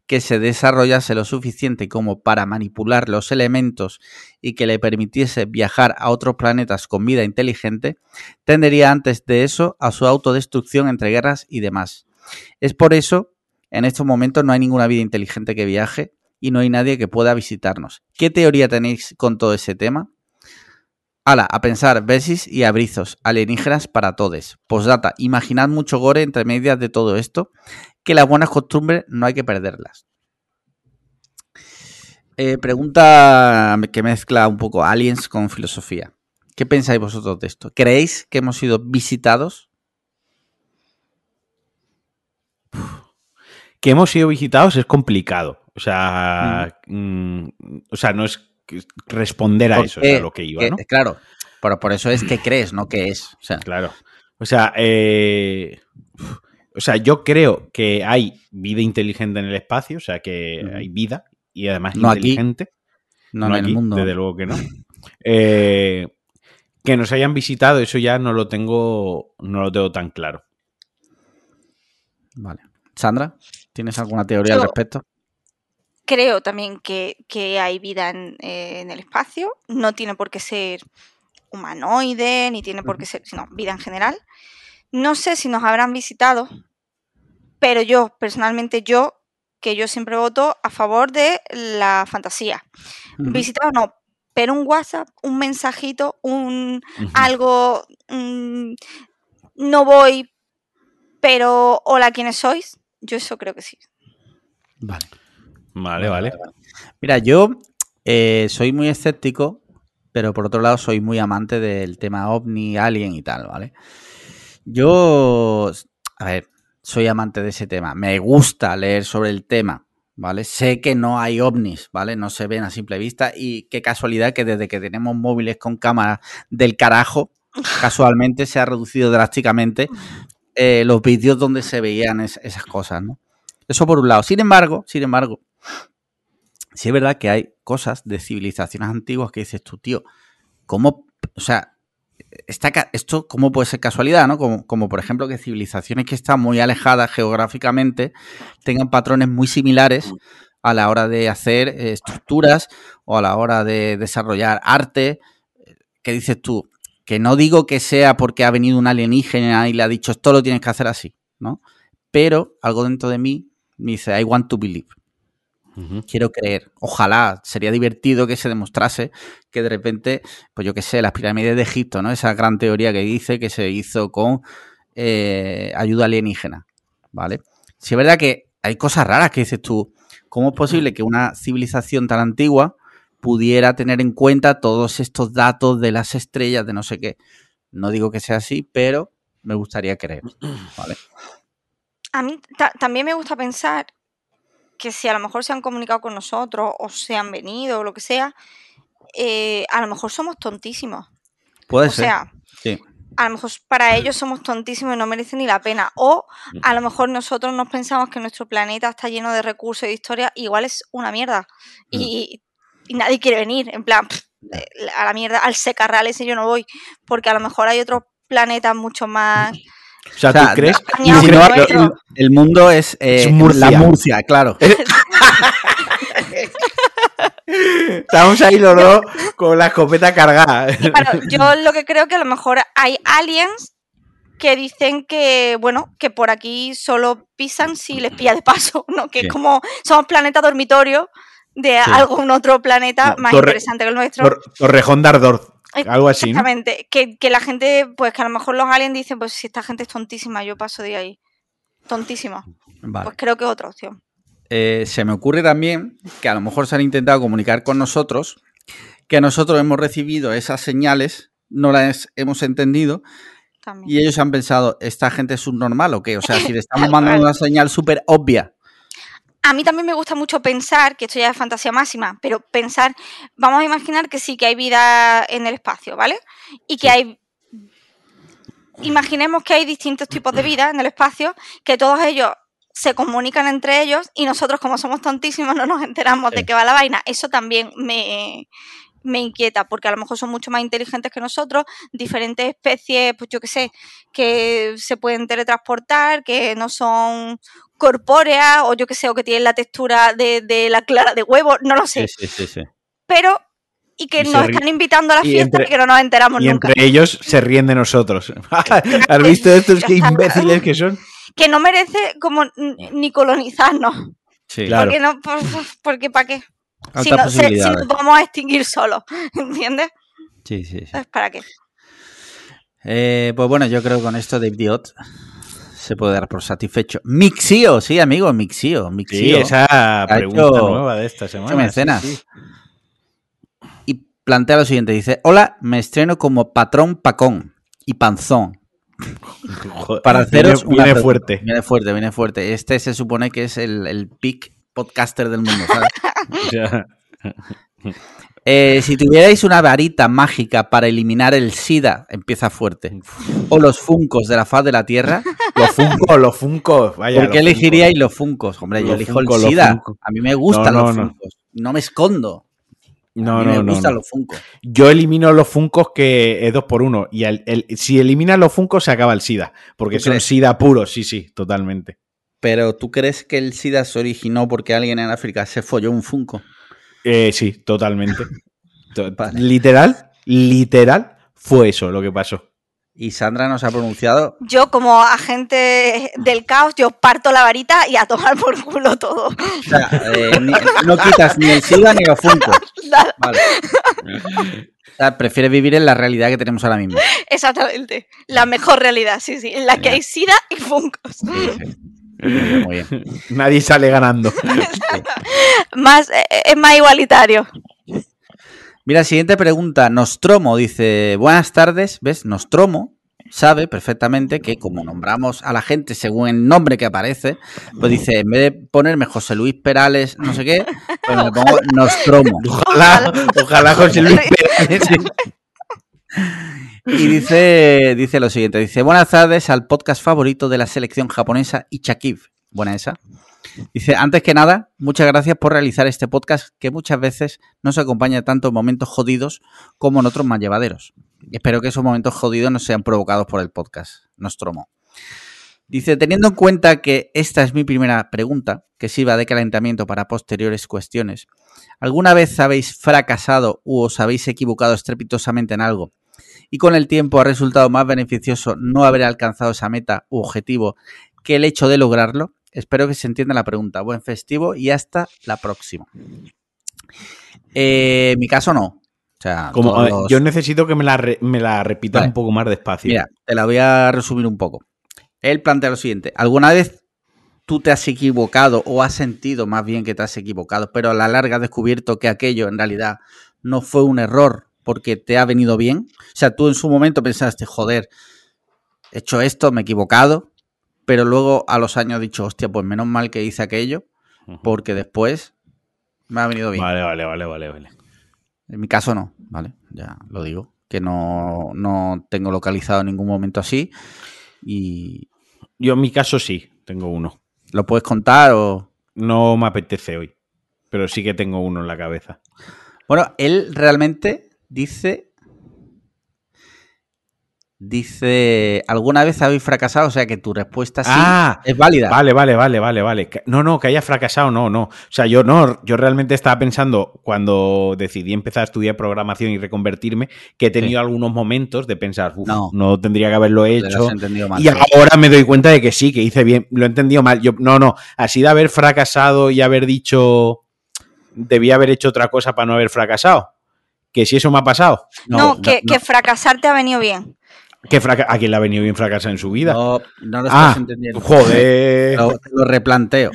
que se desarrollase lo suficiente como para manipular los elementos y que le permitiese viajar a otros planetas con vida inteligente, tendería antes de eso a su autodestrucción entre guerras y demás. Es por eso, en estos momentos no hay ninguna vida inteligente que viaje y no hay nadie que pueda visitarnos. ¿Qué teoría tenéis con todo ese tema? Ala, a pensar, besis y abrizos, alienígenas para todes. Postdata, imaginad mucho gore entre medias de todo esto, que las buenas costumbres no hay que perderlas. Eh, pregunta que mezcla un poco aliens con filosofía. ¿Qué pensáis vosotros de esto? ¿Creéis que hemos sido visitados? que hemos sido visitados es complicado. O sea, mm, o sea, no es responder a eso, es a lo que iba, que- ¿no? Claro, pero por eso es que crees, no que es. O sea, Claro. O sea, eh, o sea, yo creo que hay vida inteligente en el espacio, o sea, que hay vida y además No aquí, inteligente. no, no en aquí, el mundo. desde luego que no. Eh, que nos hayan visitado, eso ya no lo tengo, no lo tengo tan claro. Vale. Sandra, ¿tienes alguna teoría al respecto? Creo también que, que hay vida en, eh, en el espacio. No tiene por qué ser humanoide, ni tiene por qué ser, sino vida en general. No sé si nos habrán visitado, pero yo, personalmente, yo, que yo siempre voto a favor de la fantasía. Ujú. Visitado no, pero un WhatsApp, un mensajito, un algo, no voy, pero hola, ¿quiénes sois? Yo eso creo que sí. Vale. Vale, vale. Mira, yo eh, soy muy escéptico, pero por otro lado soy muy amante del tema ovni, alien y tal, ¿vale? Yo, a ver, soy amante de ese tema. Me gusta leer sobre el tema, ¿vale? Sé que no hay ovnis, ¿vale? No se ven a simple vista y qué casualidad que desde que tenemos móviles con cámara del carajo, casualmente se ha reducido drásticamente eh, los vídeos donde se veían es- esas cosas, ¿no? Eso por un lado. Sin embargo, sin embargo, sí es verdad que hay cosas de civilizaciones antiguas que dices tú, tío, ¿cómo, o sea, esto cómo puede ser casualidad, ¿no? Como, por ejemplo que civilizaciones que están muy alejadas geográficamente tengan patrones muy similares a la hora de hacer estructuras o a la hora de desarrollar arte. ¿Qué dices tú? Que no digo que sea porque ha venido un alienígena y le ha dicho esto lo tienes que hacer así, ¿no? Pero algo dentro de mí me dice, I want to believe Quiero creer. Ojalá, sería divertido que se demostrase que de repente, pues yo qué sé, las pirámides de Egipto, ¿no? Esa gran teoría que dice que se hizo con eh, ayuda alienígena, ¿vale? Si es verdad que hay cosas raras que dices tú, ¿cómo es posible que una civilización tan antigua pudiera tener en cuenta todos estos datos de las estrellas, de no sé qué? No digo que sea así, pero me gustaría creer, ¿vale? A mí ta- también me gusta pensar que si a lo mejor se han comunicado con nosotros o se han venido o lo que sea, eh, a lo mejor somos tontísimos. Puede O ser. sea, sí. a lo mejor para ellos somos tontísimos y no merece ni la pena. O a lo mejor nosotros nos pensamos que nuestro planeta está lleno de recursos y de historia, igual es una mierda. Y, y nadie quiere venir. En plan, pff, eh, a la mierda, al secarral ese yo no voy. Porque a lo mejor hay otros planetas mucho más. O sea, O sea, ¿tú crees? Tú Si no, el, el mundo es, eh, Es Murcia. la Murcia, claro. Estamos ahí los dos con la escopeta cargada. Claro, yo lo que creo que a lo mejor hay aliens que dicen que, bueno, que por aquí solo pisan si les pilla de paso, ¿no? Que Sí. es como somos planeta dormitorio de Sí. algún otro planeta No, más Torre- interesante que el nuestro. Tor- Torrejón de Ardor. Algo así, ¿no? Exactamente. Que, que la gente, pues que a lo mejor los aliens dicen, pues si esta gente es tontísima, yo paso de ahí. Tontísima. Vale. Pues creo que es otra opción. Eh, se me ocurre también que a lo mejor se han intentado comunicar con nosotros, que nosotros hemos recibido esas señales, no las hemos entendido, También. y ellos han pensado, ¿esta gente es subnormal o qué? O sea, si le estamos mandando una señal súper obvia. A mí también me gusta mucho pensar, que esto ya es fantasía máxima, pero pensar, vamos a imaginar que sí que hay vida en el espacio, ¿vale? Y que hay, imaginemos que hay distintos tipos de vida en el espacio, que todos ellos se comunican entre ellos y nosotros como somos tontísimos no nos enteramos Sí. de qué va la vaina. Eso también me, me inquieta, porque a lo mejor son mucho más inteligentes que nosotros, diferentes especies, pues yo qué sé, que se pueden teletransportar, que no son corpóreas, o yo qué sé, o que tienen la textura de, de la clara de huevo, no lo sé, sí, sí, sí. pero y que Y nos están invitando a la fiesta entre- y que no nos enteramos Y nunca. entre ellos se ríen de nosotros. ¿Has visto estos qué imbéciles que son? Que no merece como ni colonizarnos. Sí. Claro. Porque no, por- porque para qué? Si, Altas no, se- si posibilidades. nos vamos a extinguir solos, ¿entiendes? Sí, sí, sí. ¿para qué? Eh, pues bueno, yo creo que con esto Dave Diot se puede dar por satisfecho. Mixio, sí, amigo, Mixio. Sí, Mixio. esa Ha pregunta hecho- nueva de esta semana. mecenas. sí, sí. Y plantea lo siguiente, dice, hola, me estreno como patrón pacón y panzón. Joder, Para haceros viene, viene fuerte. Viene fuerte, viene fuerte. Este se supone que es el, el pick podcaster del mundo, ¿sabes? Eh, si tuvierais una varita mágica para eliminar el SIDA, empieza fuerte, o los funcos de la faz de la Tierra, Los Funkos, los Funkos. Vaya, ¿por qué los elegiríais los funcos? Hombre, yo elijo el SIDA. A mí me gustan No, no, los funcos. No me escondo. No, a mí no, me gustan los funcos. Yo elimino los Funkos que es dos por uno. Y el- el- si eliminas los Funkos se acaba el SIDA. Porque ¿Tú son crees? SIDA puros, sí, sí, totalmente. Pero ¿tú crees que el SIDA se originó porque alguien en África se folló un funko? Eh, sí, totalmente. Vale. Literal, literal, fue eso lo que pasó. Y Sandra nos ha pronunciado. Yo, como agente del caos, yo parto la varita y a tomar por culo todo. O sea, eh, ni- no quitas ni el SIDA ni los funcos. Nada, Vale. O sea, prefieres vivir en la realidad que tenemos ahora mismo. Exactamente. La mejor realidad, sí, sí. En la que hay sida y funcos. Muy bien. Nadie sale ganando. Más, eh, es más igualitario. Mira, siguiente pregunta. Nostromo dice, buenas tardes. ¿Ves? Nostromo sabe perfectamente que como nombramos a la gente según el nombre que aparece, pues dice, en vez de ponerme José Luis Perales, no sé qué, pues me pongo Nostromo. Ojalá, ojalá José Luis Pérez. Y dice, dice lo siguiente, dice, buenas tardes al podcast favorito de la selección japonesa Ichakib. Buena esa. Dice, antes que nada, muchas gracias por realizar este podcast que muchas veces nos acompaña tanto en momentos jodidos como en otros más llevaderos. Espero que esos momentos jodidos no sean provocados por el podcast. Nostromo. Dice, teniendo en cuenta que esta es mi primera pregunta, que sirva de calentamiento para posteriores cuestiones, ¿alguna vez habéis fracasado u os habéis equivocado estrepitosamente en algo y con el tiempo ha resultado más beneficioso no haber alcanzado esa meta u objetivo que el hecho de lograrlo? Espero que se entienda la pregunta. Buen festivo y hasta la próxima. Eh, en mi caso no. O sea, Como, todos a ver, los- Yo necesito que me la, re- me la repita Vale. un poco más despacio. Mira, te la voy a resumir un poco. Él plantea lo siguiente. ¿Alguna vez tú te has equivocado o has sentido más bien que te has equivocado, pero a la larga has descubierto que aquello en realidad no fue un error porque te ha venido bien? O sea, tú en su momento pensaste, joder, he hecho esto, me he equivocado, pero luego a los años has dicho, hostia, pues menos mal que hice aquello porque después me ha venido bien. Vale, vale, vale, vale, vale. En mi caso no, ¿vale? Ya lo digo, que no, no tengo localizado en ningún momento así y Yo en mi caso sí, tengo uno. lo puedes contar o... No me apetece hoy, pero sí que tengo uno en la cabeza. Bueno, él realmente dice... Dice, ¿alguna vez habéis fracasado? O sea que tu respuesta sí Ah, es válida. Vale, vale, vale, vale, vale. No, no, que haya fracasado, no, no. O sea, yo no, yo realmente estaba pensando cuando decidí empezar a estudiar programación y reconvertirme, que he tenido algunos momentos de pensar, No. no. tendría que haberlo hecho. mal. Y ahora me doy cuenta de que sí, que hice bien, lo he entendido mal. Yo, no, no, así de haber fracasado y haber dicho, debía haber hecho otra cosa para no haber fracasado. Que si eso me ha pasado, No, no, que, no. que fracasar te ha venido bien. que fraca- a quién le ha venido bien fracasar en su vida. No, no lo estás ah, entendiendo. joder. Lo, te lo replanteo.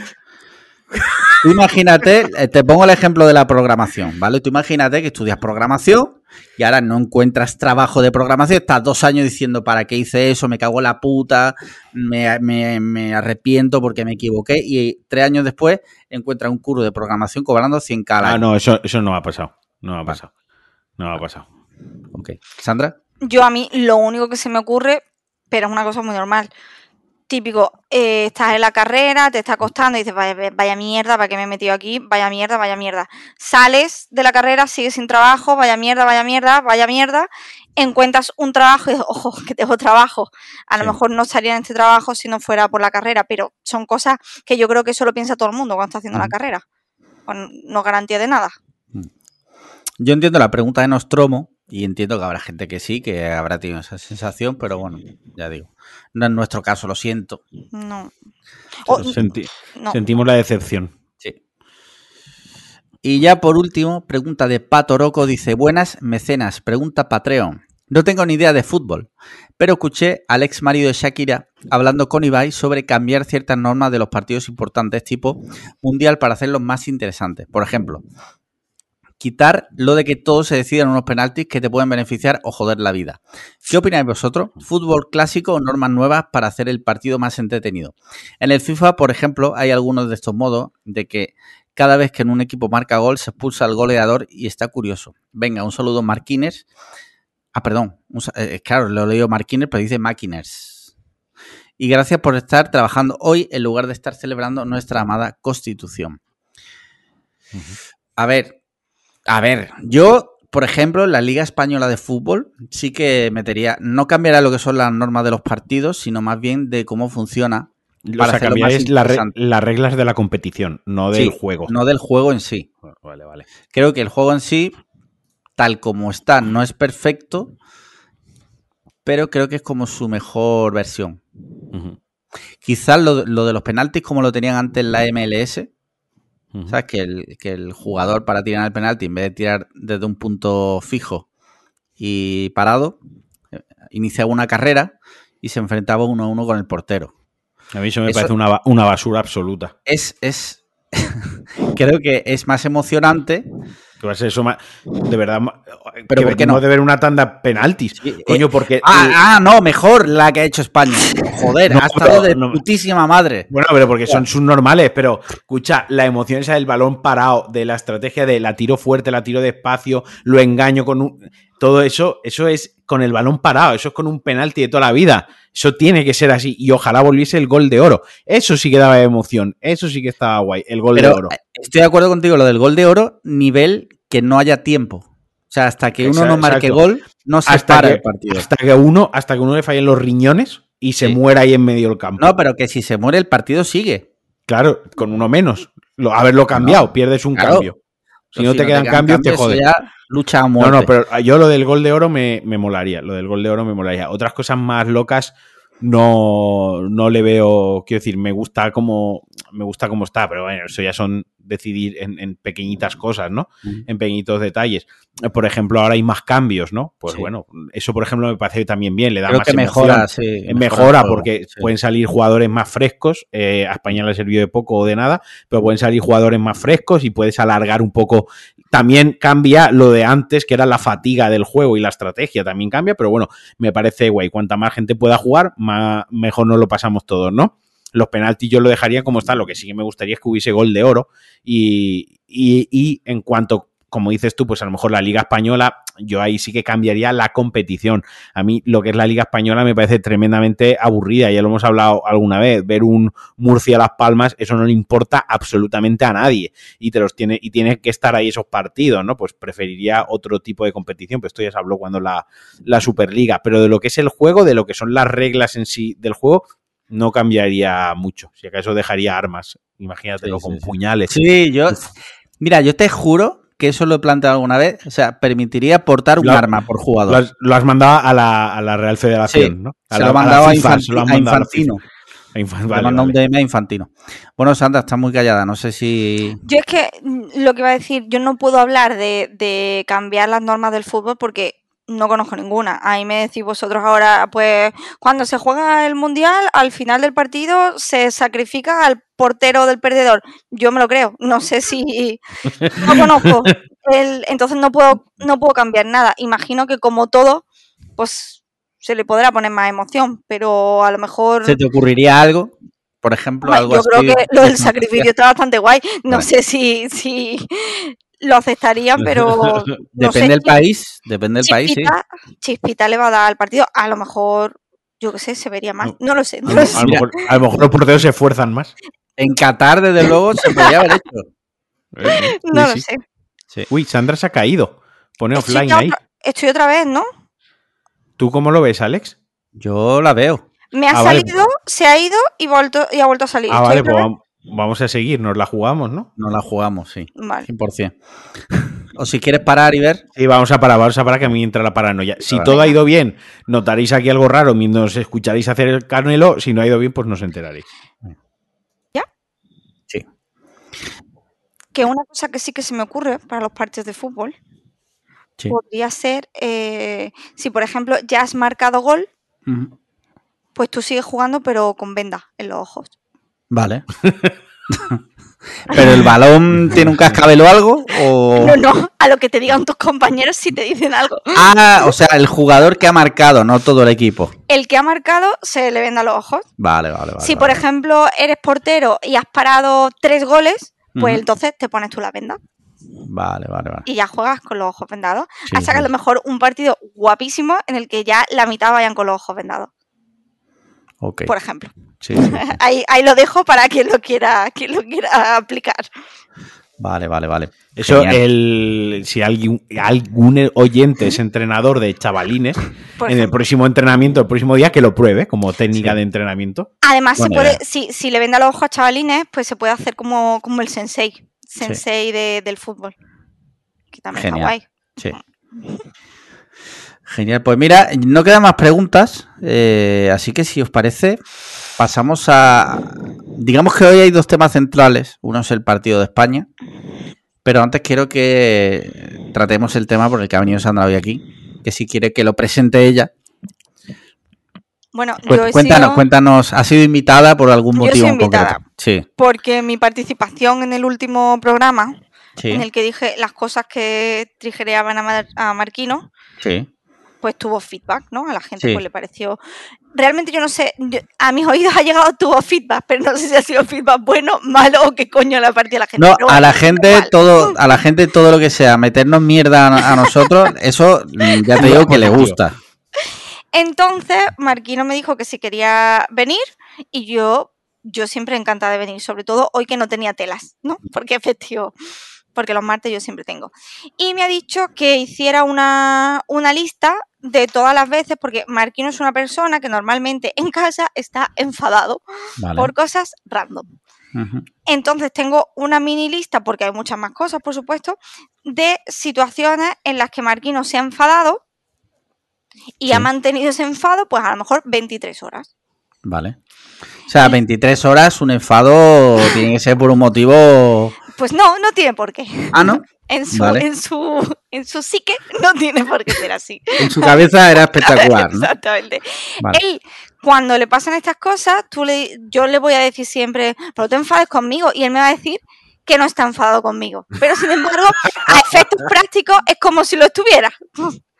Tú imagínate, eh, te pongo el ejemplo de la programación, ¿vale? Tú imagínate que estudias programación y ahora no encuentras trabajo de programación, estás dos años diciendo, ¿para qué hice eso? Me cago en la puta, me, me- me arrepiento porque me equivoqué y tres años después encuentras un curso de programación cobrando 100k al Ah, no, eso, eso no me ha pasado. No me ha pasado. No me ha pasado. Ok. Sandra, Yo a mí lo único que se me ocurre, pero es una cosa muy normal. Típico, eh, estás en la carrera, te está costando y dices, vaya, vaya mierda, ¿para qué me he metido aquí? Vaya mierda, vaya mierda. Sales de la carrera, sigues sin trabajo, vaya mierda, vaya mierda, vaya mierda. Encuentras un trabajo y dices, ojo, que tengo trabajo. A lo mejor no estaría en este trabajo si no fuera por la carrera, pero son cosas que yo creo que eso lo piensa todo el mundo cuando está haciendo la carrera. Pues no garantía de nada. Yo entiendo la pregunta de Nostromo y entiendo que habrá gente que sí, que habrá tenido esa sensación, pero bueno, ya digo, no es nuestro caso, lo siento. No. O- Senti- no. Sentimos la decepción. Sí. Y ya por último, pregunta de Pato Roco, dice, buenas mecenas, pregunta Patreon. No tengo ni idea de fútbol, pero escuché al ex marido de Shakira hablando con Ibai sobre cambiar ciertas normas de los partidos importantes tipo mundial para hacerlos más interesantes. Por ejemplo, quitar lo de que todo se decida en unos penaltis que te pueden beneficiar o joder la vida. ¿Qué opináis vosotros? ¿Fútbol clásico o normas nuevas para hacer el partido más entretenido? En el FIFA, por ejemplo, hay algunos de estos modos de que cada vez que en un equipo marca gol se expulsa al goleador y está curioso. Venga, un saludo Marquines. Ah, perdón, eh, claro, lo he leído Marquines, pero dice Máquines. Y gracias por estar trabajando hoy en lugar de estar celebrando nuestra amada Constitución. A ver, a ver, yo, por ejemplo, en la Liga Española de Fútbol sí que metería, no cambiará lo que son las normas de los partidos, sino más bien de cómo funciona. Para o las reglas de la competición, no del juego. No del juego en sí. Vale, vale. Creo que el juego en sí, tal como está, no es perfecto, pero creo que es como su mejor versión. Quizás lo, lo, de los penaltis, como lo tenían antes en la MLS, ¿Sabes? Que el, que el jugador para tirar el penalti, en vez de tirar desde un punto fijo y parado, eh, iniciaba una carrera y se enfrentaba uno a uno con el portero. A mí eso me parece una, una, basura absoluta. Es, es creo que es más emocionante que va a ser eso más. De verdad. Pero ¿por qué no? de ver una tanda penaltis. Coño, eh, porque. Ah, ah, no, mejor la que ha hecho España. Joder, ha estado de putísima madre. Bueno, pero porque son subnormales. Pero, escucha, la emoción esa del balón parado, de la estrategia de la tiro fuerte, la tiro despacio, lo engaño con un. Todo eso, eso es con el balón parado, eso es con un penalti de toda la vida. Eso tiene que ser así. Y ojalá volviese el gol de oro. Eso sí que daba emoción. Eso sí que estaba guay. El gol de oro. Eh, estoy de acuerdo contigo. Lo del gol de oro, nivel que no haya tiempo. O sea, hasta que uno no marque gol, no se hasta para el partido. Hasta que uno, hasta que uno le fallen los riñones y se muera ahí en medio del campo. No, pero que si se muere el partido sigue. Claro, con uno menos. Lo, haberlo cambiado, pierdes un cambio. Si, no, te quedan cambios, te jodes. lucha a muerte. No, no, pero yo lo del gol de oro me, me molaría. Lo del gol de oro me molaría. Otras cosas más locas no, no le veo, quiero decir, me gusta como me gusta como está, pero bueno, eso ya son decidir en, pequeñitas cosas, ¿no? En pequeñitos detalles. Por ejemplo, ahora hay más cambios, ¿no? Pues bueno, eso por ejemplo me parece también bien, le da más que mejora, mejora, porque pueden salir jugadores más frescos, eh, a España le sirvió de poco o de nada, pero pueden salir jugadores más frescos y puedes alargar un poco también cambia lo de antes, que era la fatiga del juego y la estrategia, también cambia, pero bueno, me parece guay. Cuanta más gente pueda jugar, más, mejor nos lo pasamos todos, ¿no? Los penaltis yo lo dejaría como está, lo que sí que me gustaría es que hubiese gol de oro y, y en cuanto como dices tú, pues a lo mejor la Liga Española, yo ahí sí que cambiaría la competición. A mí lo que es la Liga Española me parece tremendamente aburrida, ya lo hemos hablado alguna vez, ver un Murcia Las Palmas, eso no le importa absolutamente a nadie y te los tiene y tiene que estar ahí esos partidos, ¿no? Pues preferiría otro tipo de competición, pero esto ya se habló cuando la, la Superliga, pero de lo que es el juego, de lo que son las reglas en sí del juego, no cambiaría mucho. Si acaso dejaría armas, imagínatelo con puñales. Sí, yo Mira, yo te juro que eso lo he planteado alguna vez, o sea, permitiría portar un arma por jugador. Lo has, mandado a la, Real Federación, ¿no? se lo ha mandado a, Infantino. A mandado un DM a Infantino. Bueno, Sandra, está muy callada, no sé si... Yo es que mm, lo que iba a decir, yo no puedo hablar de, de cambiar las normas del fútbol porque no conozco ninguna. Ahí me decís vosotros ahora, pues cuando se juega el mundial, al final del partido se sacrifica al portero del perdedor. Yo me lo creo. No sé si no conozco. El, entonces no puedo, no puedo cambiar nada. Imagino que como todo, pues se le podrá poner más emoción, pero a lo mejor. ¿Se te ocurriría algo? Por ejemplo, algo Yo creo que lo del sacrificio está bastante guay. No sé si, si lo aceptaría, pero. depende del país, depende del país, sí. Chispita le va a dar al partido. A lo mejor, yo qué sé, se vería más. No, lo sé. a, Lo mejor, a, lo mejor, los porteros se esfuerzan más. En Qatar, desde luego, se podría haber hecho. Eh, no lo sé. Uy, Sandra se ha caído. Pone offline ahí. estoy otra vez, ¿no? ¿Tú cómo lo ves, Alex? Yo la veo. Me ha ah, salido, se ha ido y, vuelto, y ha vuelto a salir. Ah, vale, pues vamos, Vamos a seguir, nos la jugamos, ¿no? Nos la jugamos, sí. Vale. 100%. o si quieres parar y ver. Sí, vamos a parar, vamos a parar que a mí entra la paranoia. Si todo ha ido bien, notaréis aquí algo raro mientras escucharéis hacer el carnelo. Si no ha ido bien, pues nos enteraréis. ¿Ya? Sí. Que una cosa que sí que se me ocurre para los partidos de fútbol podría ser eh, si, por ejemplo, ya has marcado gol, pues tú sigues jugando, pero con venda en los ojos. Vale. ¿Pero el balón tiene un cascabel o algo? O... No, no, a lo que te digan tus compañeros si te dicen algo. Ah, o sea, el jugador que ha marcado, no todo el equipo. El que ha marcado se le venda los ojos. Vale, vale, vale. si, por vale. ejemplo, eres portero y has parado tres goles, pues entonces te pones tú la venda Vale, vale, vale. y ya juegas con los ojos vendados. Sí, Hasta que a lo mejor un partido guapísimo en el que ya la mitad vayan con los ojos vendados, Ok. por ejemplo. Sí, sí. Ahí, ahí lo dejo para quien lo quiera, quien lo quiera aplicar. Vale, vale, vale. Eso, el, si alguien, algún oyente es entrenador de chavalines, Por en el próximo entrenamiento, el próximo día, que lo pruebe como técnica Sí. de entrenamiento. Además, se puede, si, si le venda los ojos a chavalines, pues se puede hacer como, como el sensei, sensei de- del fútbol. Que también Genial. está guay. Sí. Genial, pues mira, no quedan más preguntas, eh, así que si os parece, pasamos a... Digamos que hoy hay dos temas centrales, uno es el partido de España, pero antes quiero que tratemos el tema por el que ha venido Sandra hoy aquí, que si quiere que lo presente ella. Bueno, Cu- yo cuéntanos, sido- cuéntanos, ¿ha sido invitada por algún Yo motivo en concreto? Sí, porque mi participación en el último programa, sí, en el que dije las cosas que trigereaban a, Mar- a Marquino, sí. pues tuvo feedback, ¿no? A la gente pues le pareció... Realmente yo no sé, yo- a mis oídos ha llegado tuvo feedback, pero no sé si ha sido feedback bueno, malo o qué coño le ha parecido a la gente. No, a la gente todo, a la gente todo lo que sea, meternos mierda a, a nosotros, eso mm, ya te digo que le gusta. Entonces, Marquino me dijo que si quería venir y yo, yo siempre encantada de venir, sobre todo hoy que no tenía telas, ¿no? Porque es festivo, porque los martes yo siempre tengo. Y me ha dicho que hiciera una, una lista de todas las veces, porque Marquino es una persona que normalmente en casa está enfadado Vale. por cosas random. Entonces tengo una mini lista, porque hay muchas más cosas, por supuesto, de situaciones en las que Marquino se ha enfadado y Sí. ha mantenido ese enfado, pues a lo mejor 23 horas. Vale. O sea, 23 horas, un enfado tiene que ser por un motivo. Pues no, no tiene por qué. Ah, ¿no? En su, Vale. en su, en su psique no tiene por qué ser así. En su cabeza era espectacular, ¿no? Exactamente. Vale. Él, cuando le pasan estas cosas, tú le, yo le voy a decir siempre, pero no te enfades conmigo, y él me va a decir que no está enfadado conmigo. Pero sin embargo, a efectos prácticos es como si lo estuviera.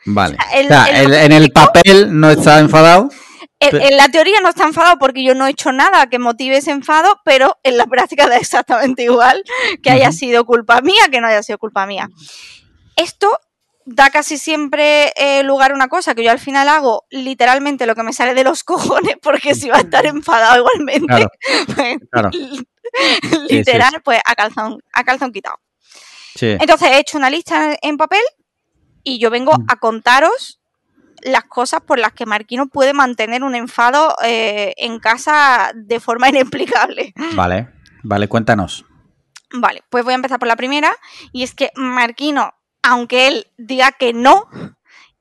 Vale. El- O sea, el- el- en el papel no está enfadado. En, la teoría no está enfadado porque yo no he hecho nada que motive ese enfado, pero en la práctica da exactamente igual que haya sido culpa mía que no haya sido culpa mía. Esto da casi siempre eh, lugar a una cosa que yo al final hago literalmente lo que me sale de los cojones porque si va a estar enfadado igualmente, Claro, pues, claro. literal, pues a calzón, a calzón quitado. Sí. Entonces he hecho una lista en, papel y yo vengo a contaros las cosas por las que Marquino puede mantener un enfado eh, en casa de forma inexplicable. Vale. Vale, cuéntanos. Vale, pues voy a empezar por la primera y es que Marquino, aunque él diga que no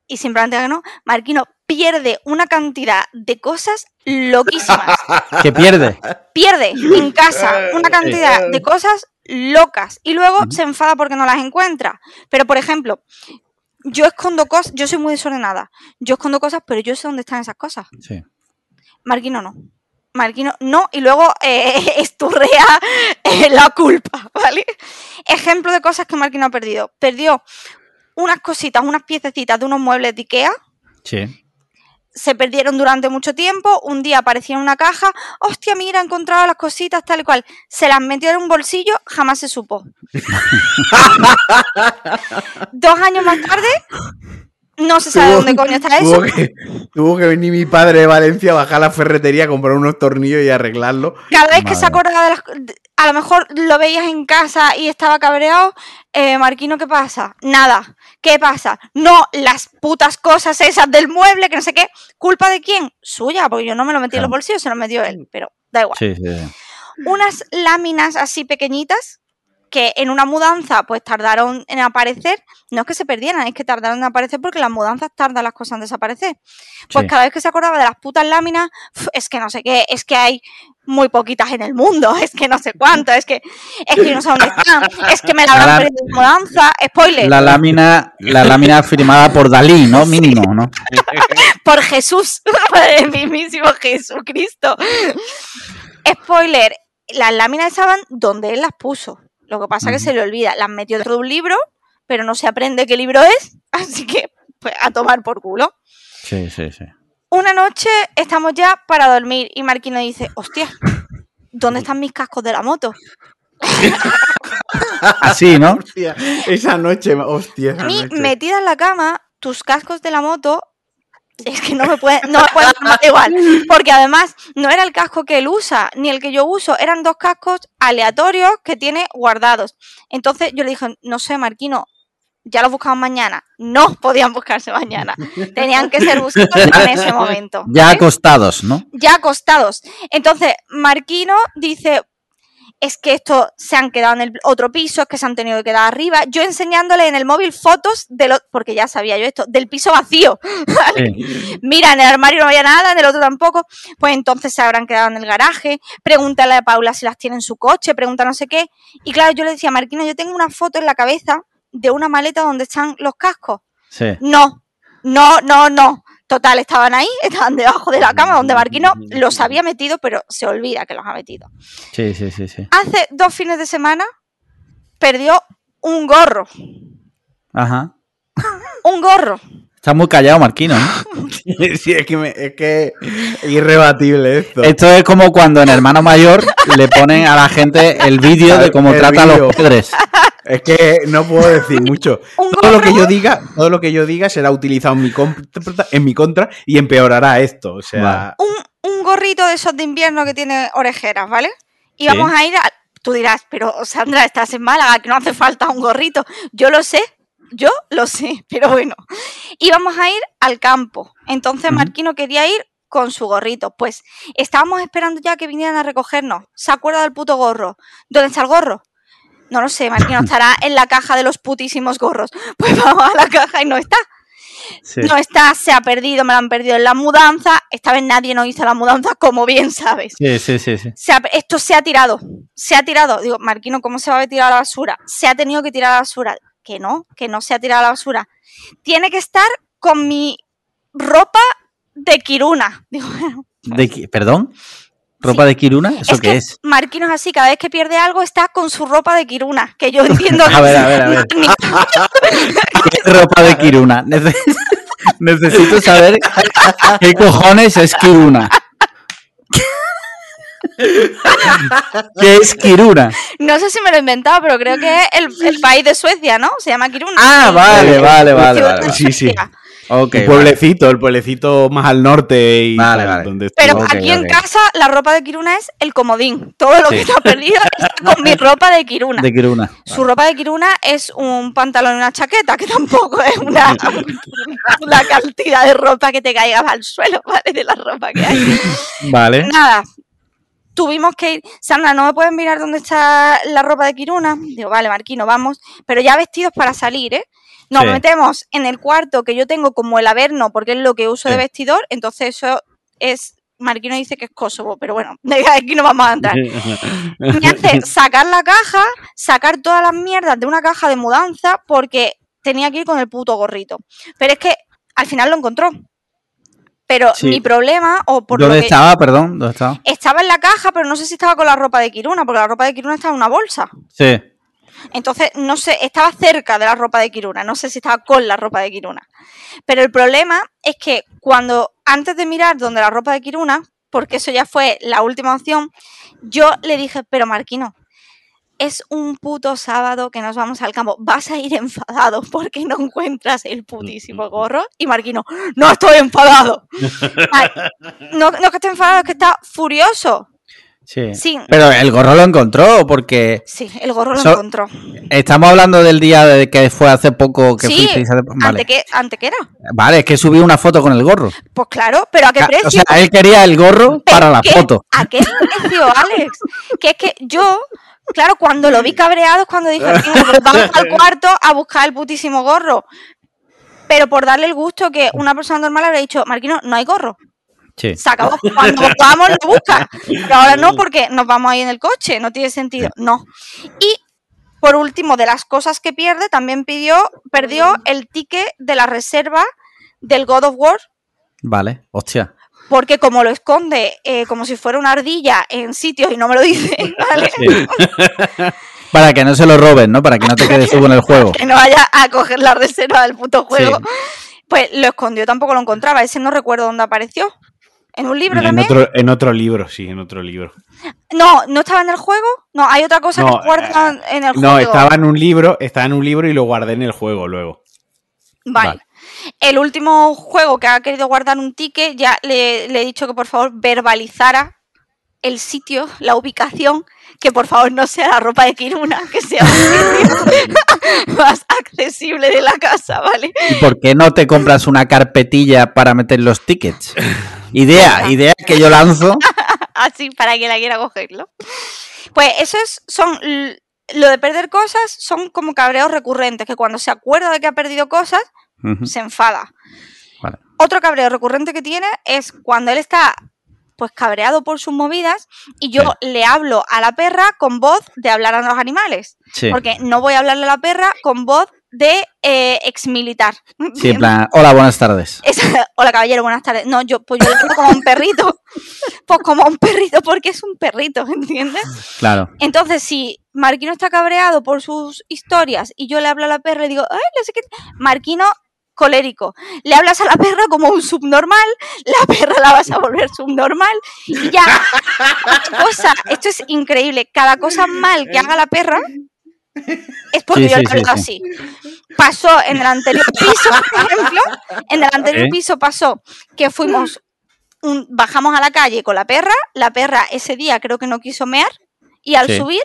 y simplemente diga que no, Marquino pierde una cantidad de cosas loquísimas. ¿Qué pierde? pierde en casa una cantidad de cosas locas y luego se enfada porque no las encuentra. Pero, por ejemplo, yo escondo cosas, yo soy muy desordenada, yo escondo cosas, pero yo sé dónde están esas cosas. Sí. Marquino no. Marquino no, y luego eh, esturrea eh, la culpa, ¿vale? Ejemplo de cosas que Marquino ha perdido. Perdió unas cositas, unas piececitas de unos muebles de Ikea Sí. Se perdieron durante mucho tiempo, un día apareció en una caja, hostia, mira, he encontrado las cositas tal y cual, se las metió en un bolsillo, jamás se supo. Dos años más tarde, no se sabe dónde coño está eso. Tuvo que, tuvo que venir mi padre de Valencia, bajar a la ferretería, comprar unos tornillos y arreglarlo. Cada vez que se acordaba de las... A lo mejor lo veías en casa y estaba cabreado, eh, Marquino, ¿qué pasa? Nada. ¿Qué pasa? No, las putas cosas esas del mueble, que no sé qué. ¿Culpa de quién? Suya, porque yo no me lo metí en los bolsillos, se lo metió él, pero da igual. Sí, sí, sí. unas láminas así pequeñitas que en una mudanza pues tardaron en aparecer, no es que se perdieran, es que tardaron en aparecer porque las mudanzas tardan las cosas en desaparecer. Pues Sí. cada vez que se acordaba de las putas láminas, "Uf, es que no sé qué, es que hay muy poquitas en el mundo, es que no sé cuánto, es que es que no sé dónde están, es que me la habrán La- perdido en mudanza, spoiler, La lámina, la lámina firmada por Dalí, ¿no? Mínimo, ¿no? por Jesús, por el mismísimo Jesucristo. Spoiler, las láminas estaban donde él las puso. Lo que pasa es que se le olvida. Las metió dentro de un libro, pero no se aprende qué libro es. Así que, pues, a tomar por culo. Sí, sí, sí. Una noche estamos ya para dormir y Marquino dice, hostia, ¿dónde están mis cascos de la moto? Así, ¿no? Hostia, esa noche, hostia, esa A mí, noche. metida en la cama, tus cascos de la moto, es que no me pueden, no me pueden llamar igual. Porque además, no era el casco que él usa, ni el que yo uso, eran dos cascos aleatorios que tiene guardados. Entonces yo le dije, no sé, Marquino, ya los buscamos mañana. No podían buscarse mañana. Tenían que ser buscados en ese momento. Ya acostados, ¿no? ya acostados. Entonces, Marquino dice, es que esto se han quedado en el otro piso, es que se han tenido que quedar arriba. Yo enseñándole en el móvil fotos de lo, porque ya sabía yo esto, del piso vacío. Mira, en el armario no había nada, en el otro tampoco. Pues entonces se habrán quedado en el garaje. Pregúntale a Paula si las tiene en su coche, pregunta no sé qué. Y claro, yo le decía, Marquino, yo tengo una foto en la cabeza de una maleta donde están los cascos. Sí. No, no, no, no. Total, estaban ahí, estaban debajo de la cama donde Marquino los había metido, pero se olvida que los ha metido. Sí, sí, sí, sí. Hace dos fines de semana perdió un gorro. Ajá. Un gorro. Está muy callado, Marquino. ¿no? Sí, es que, me- es que es irrebatible esto. Esto es como cuando en Hermano Mayor le ponen a la gente el vídeo de cómo El trata a los padres. Es que no puedo decir mucho. Todo lo que yo diga, todo lo que yo diga será utilizado en mi contra, en mi contra y empeorará esto. O sea, Un, un gorrito de esos de invierno que tiene orejeras, ¿vale? Y Sí. vamos a ir a... Tú dirás, pero Sandra, estás en Málaga, que no hace falta un gorrito. Yo lo sé, yo lo sé, pero bueno. Íbamos a ir al campo. Entonces. Marquino quería ir con su gorrito. Pues estábamos esperando ya que vinieran a recogernos. ¿Se acuerda del puto gorro? ¿Dónde está el gorro? No lo sé, Marquino estará en la caja de los putísimos gorros. Pues vamos a la caja y no está. Sí. No está, se ha perdido, me lo han perdido en la mudanza. Esta vez nadie nos hizo la mudanza, como bien sabes. Sí, sí, sí, sí. Se ha- esto se ha tirado, se ha tirado. Digo, Marquino, ¿cómo se va a tirar a la basura? Se ha tenido que tirar a la basura. Que no, que no se ha tirado a la basura. Tiene que estar con mi ropa de Kiruna. Digo, bueno, ¿De qui- ¿Perdón? ¿Ropa de Kiruna? ¿Eso es qué que es? Marquino es así, cada vez que pierde algo está con su ropa de Kiruna. Que yo entiendo A ver, a ver, a ver. ¿Qué ropa de Kiruna? Nece- Necesito saber qué cojones es Kiruna. ¿Qué es Kiruna? no sé si me lo he inventado, pero creo que es el, el país de Suecia, ¿no? Se llama Kiruna. Ah, vale, vale, vale, vale. Sí, sí. Suecia. Ok, el pueblecito, el pueblecito más al norte y Vale, tal, vale. donde Pero aquí en casa la ropa de Kiruna es el comodín. Todo lo que está perdido está con mi ropa de Kiruna. De Kiruna. Su ropa de Kiruna es un pantalón y una chaqueta, que tampoco es una, una cantidad de ropa que te caiga al suelo, ¿vale? De la ropa que hay. Vale. Nada. Tuvimos que ir. Sandra, ¿no me pueden mirar dónde está la ropa de Kiruna? Digo, vale, Marquino, vamos. Pero ya vestidos para salir, ¿eh? Nos Sí. metemos en el cuarto que yo tengo como el averno, porque es lo que uso de vestidor. Entonces, eso es. Marquino dice que es Kosovo, pero bueno, de aquí no vamos a entrar. Me hace sacar la caja, sacar todas las mierdas de una caja de mudanza, porque tenía que ir con el puto gorrito. Pero es que al final lo encontró. Pero Sí. mi problema, o por lo ¿Dónde que estaba? Perdón, ¿dónde estaba? estaba en la caja, pero no sé si estaba con la ropa de Kiruna, porque la ropa de Kiruna estaba en una bolsa. Sí. Entonces, no sé, estaba cerca de la ropa de Kiruna, no sé si estaba con la ropa de Kiruna. Pero el problema es que cuando, antes de mirar donde la ropa de Kiruna, porque eso ya fue la última opción, yo le dije, pero Marquino, es un puto sábado que nos vamos al campo, vas a ir enfadado porque no encuentras el putísimo gorro. Y Marquino, no estoy enfadado. Ay, no, no es que esté enfadado, es que está furioso. Sí. Sí, Pero el gorro lo encontró porque sí, el gorro lo So- encontró. estamos hablando del día de que fue hace poco que Sí, Vale. ¿Ante qué, ¿Ante qué era? Vale, es que subí una foto con el gorro. Pues claro, pero ¿a qué Ah, precio? O sea, él quería el gorro para la ¿Qué? foto. ¿A qué precio, Alex? Que es que yo, claro, cuando lo vi cabreado es cuando dije, "Venga, pues vamos al cuarto a buscar el putísimo gorro. Pero por darle el gusto que una persona normal habría dicho, Marquino, no hay gorro. Sí. Se acabó. Cuando vamos lo busca. Pero ahora no, porque nos vamos ahí en el coche. No tiene sentido. No. Y por último, de las cosas que pierde, también pidió, perdió el ticket de la reserva del God of War Vale, hostia. porque como lo esconde eh, como si fuera una ardilla en sitios y no me lo dice, ¿vale? Para que no se lo roben, ¿no? Para que no te quedes tú con el juego. que no vaya a coger la reserva del puto juego. Pues lo escondió, tampoco lo encontraba. Ese no recuerdo dónde apareció. ¿En un libro En también? otro, en otro libro, sí, en otro libro. No, ¿no estaba en el juego? No, hay otra cosa No, que guardan en el juego. No, estaba en un libro, estaba en un libro y lo guardé en el juego luego. Vale. Vale. El último juego que ha querido guardar un ticket, ya le, le he dicho que por favor verbalizara el sitio, la ubicación, que por favor no sea la ropa de Kiruna, que sea un sitio más accesible de la casa, ¿vale? ¿Y por qué no te compras una carpetilla para meter los tickets? Idea, idea que yo lanzo. Así para que la quiera cogerlo. Pues eso es, son lo de perder cosas son como cabreos recurrentes, que cuando se acuerda de que ha perdido cosas, se enfada. vale. Otro cabreo recurrente que tiene es cuando él está pues cabreado por sus movidas y yo le hablo a la perra con voz de hablar a los animales. Sí. Porque no voy a hablarle a la perra con voz de eh, ex militar. Sí, en plan, hola, buenas tardes. Hola caballero, buenas tardes. No, yo pues yo le hablo como a un perrito. Pues como a un perrito porque es un perrito, ¿entiendes? Claro. Entonces, si Marquino está cabreado por sus historias y yo le hablo a la perra y digo, ay, no sé qué. Marquino colérico. Le hablas a la perra como un subnormal, la perra la vas a volver subnormal y ya. Cosa, esto es increíble. Cada cosa mal que haga la perra es porque Sí, yo sí, sí. así. Pasó en el anterior piso, por ejemplo, en el anterior piso pasó que fuimos, un- bajamos a la calle con la perra, la perra ese día creo que no quiso mear y al Sí. subir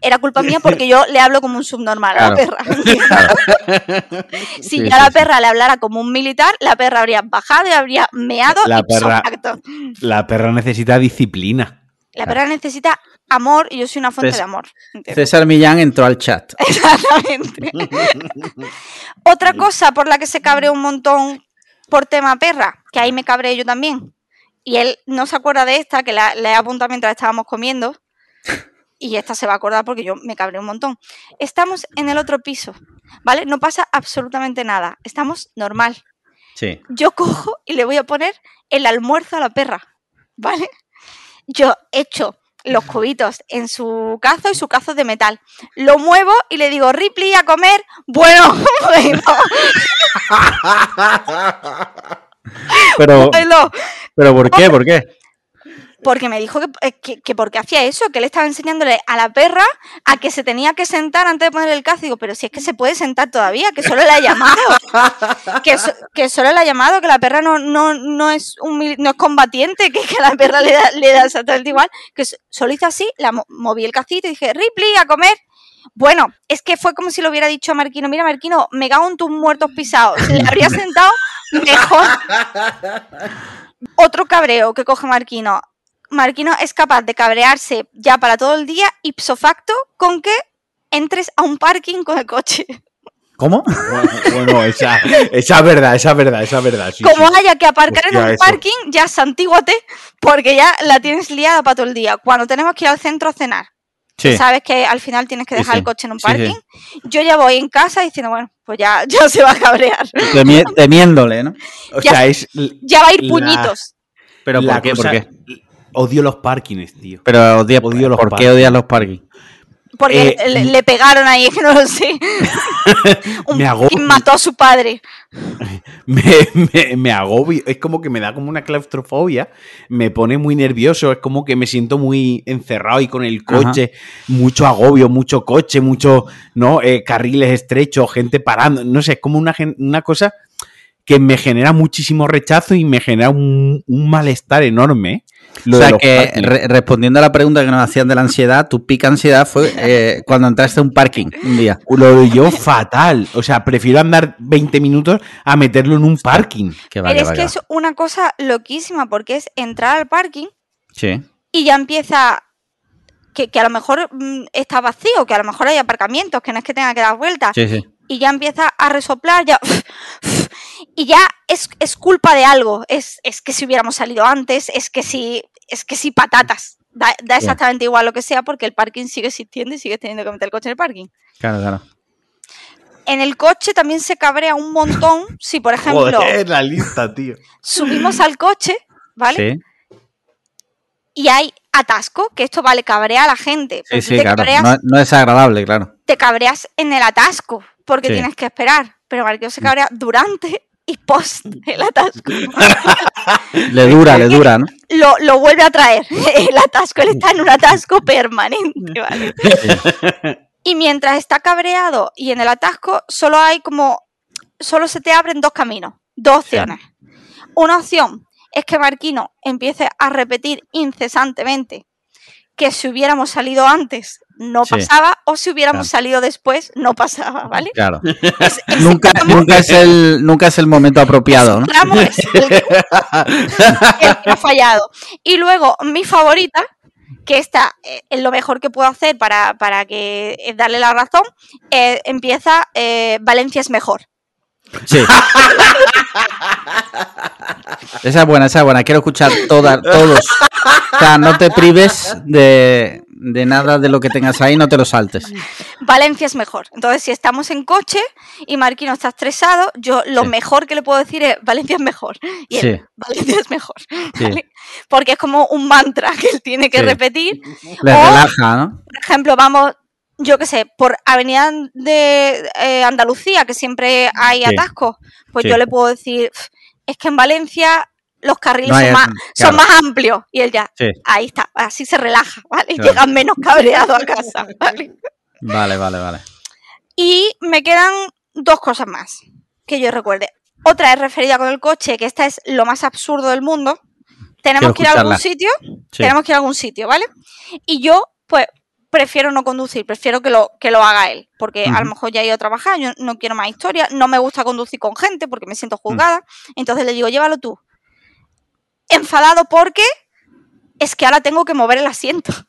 era culpa mía porque yo le hablo como un subnormal a la perra. si Sí, yo sí, a la sí. perra le hablara como un militar, la perra habría bajado y habría meado La ipso perra-. La perra necesita disciplina. La perra necesita amor y yo soy una fuente de amor. César Millán entró al chat. Exactamente. Otra cosa por la que se cabreó un montón por tema perra, que ahí me cabré yo también. Y él no se acuerda de esta, que la, la he apuntado mientras estábamos comiendo. Y esta se va a acordar porque yo me cabré un montón. Estamos en el otro piso, ¿vale? No pasa absolutamente nada. Estamos normal. Sí. Yo cojo y le voy a poner el almuerzo a la perra, ¿vale? Yo echo los cubitos en su cazo y su cazo de metal. Lo muevo y le digo, Ripley, a comer. Bueno, bueno, Pero, bueno. pero ¿por qué? ¿Por qué? Porque me dijo que, eh, que, que porque hacía eso, que él estaba enseñándole a la perra a que se tenía que sentar antes de poner el cazo. Digo, pero si es que se puede sentar todavía, que solo le ha llamado. que, so- que solo le ha llamado, que la perra no, no, no, es, un, no es combatiente, que, que a la perra le da, le da exactamente igual. Que so- solo hice así, la mo- moví el cacito y dije, Ripley, a comer. Bueno, es que fue como si lo hubiera dicho a Marquino, mira Marquino, me cago en tus muertos pisados. Le habría sentado mejor. Otro cabreo que coge Marquino. Marquino es capaz de cabrearse ya para todo el día, ipso facto, con que entres a un parking con el coche. ¿Cómo? Bueno, bueno, esa, esa es verdad, esa es verdad, esa es verdad. sí, Como sí. haya que aparcar en un eso. parking, ya santíguate, porque ya la tienes liada para todo el día. Cuando tenemos que ir al centro a cenar, Sí. sabes que al final tienes que dejar sí. el coche en un Sí, sí. parking. Yo ya voy en casa diciendo, bueno, pues ya, ya se va a cabrear. Temi- temiéndole, ¿no? O ya- sea, es. Ya va a ir La- puñitos. Pero la ¿por qué? cosa- ¿Por qué? Odio los parkings, tío. Pero odia, Odio los ¿por qué odias los parking? Porque Eh, le, le pegaron ahí, que no lo sé. Un Me agobio. mató a su padre. me, me, me agobio, es como que me da como una claustrofobia, me pone muy nervioso, es como que me siento muy encerrado y con el coche, mucho agobio, mucho coche, mucho, ¿no? Eh, carriles estrechos, gente parando, no sé, es como una, una cosa que me genera muchísimo rechazo y me genera un, un malestar enorme. Lo o sea que, re- respondiendo a la pregunta que nos hacían de la ansiedad, tu pica ansiedad fue eh, cuando entraste a un parking un día. Lo de yo fatal, o sea, prefiero andar 20 minutos a meterlo en un parking. Que Pero es que es una cosa loquísima, porque es entrar al parking. Sí. y ya empieza que, que a lo mejor mm, está vacío, que a lo mejor hay aparcamientos, que no es que tenga que dar vueltas, Sí, sí. y ya empieza a resoplar, ya y ya es, es culpa de algo, es, es que si hubiéramos salido antes, es que si, es que si patatas, da, da exactamente igual lo que sea porque el parking sigue existiendo y sigues teniendo que meter el coche en el parking. Claro, claro. En el coche también se cabrea un montón si, por ejemplo, Joder, la lista, tío. subimos al coche, ¿vale? Sí, Y hay atasco, que esto vale, cabrea a la gente. sí, sí, te, claro. cabreas, No, no es agradable, claro. te cabreas en el atasco, porque tienes que esperar. Pero Marquino se cabrea durante y post el atasco. Le dura, le dura, ¿no? lo, lo vuelve a traer. El atasco, él está en un atasco permanente, ¿vale? Y mientras está cabreado y en el atasco, solo hay como. Solo se te abren dos caminos, dos opciones. Una opción es que Marquino empiece a repetir incesantemente que si hubiéramos salido antes no Sí. pasaba o si hubiéramos Claro. salido después no pasaba, ¿vale? Claro. Es- Nunca, tramo- nunca, es el, nunca es el momento apropiado, ¿no? es el que, el que ha fallado. Y luego, mi favorita, que esta eh, es lo mejor que puedo hacer para, para que eh, darle la razón, eh, empieza eh, Valencia es mejor. Sí. Esa es buena, esa es buena. Quiero escuchar todas, todos. O sea, no te prives de, de nada de lo que tengas ahí, no te lo saltes. Valencia es mejor. Entonces, si estamos en coche y Marquino está estresado, yo lo Sí. mejor que le puedo decir es Valencia es mejor. Y él, Sí. Valencia es mejor. Sí. ¿vale? Porque es como un mantra que él tiene que repetir. Le O- relaja, ¿no? por ejemplo, vamos, yo qué sé, por Avenida de eh, Andalucía, que siempre hay Sí. atascos, pues Sí. yo le puedo decir, "Pf, es que en Valencia los carriles No son, más, son amplios. Y él ya, Sí. ahí está, así se relaja, ¿vale? Claro. Llega menos cabreado a casa, ¿vale? Vale, vale, vale. Y me quedan dos cosas más que yo recuerde. Otra es referida con el coche, que esta es lo más absurdo del mundo. Tenemos Quiero que ir a algún sitio, Sí. tenemos que ir a algún sitio, ¿vale? Y yo, pues, prefiero no conducir, prefiero que lo, que lo haga él, porque a lo mejor ya he ido a trabajar, yo no quiero más historia, no me gusta conducir con gente porque me siento Mm. juzgada, entonces le digo, llévalo tú. Enfadado porque es que ahora tengo que mover el asiento.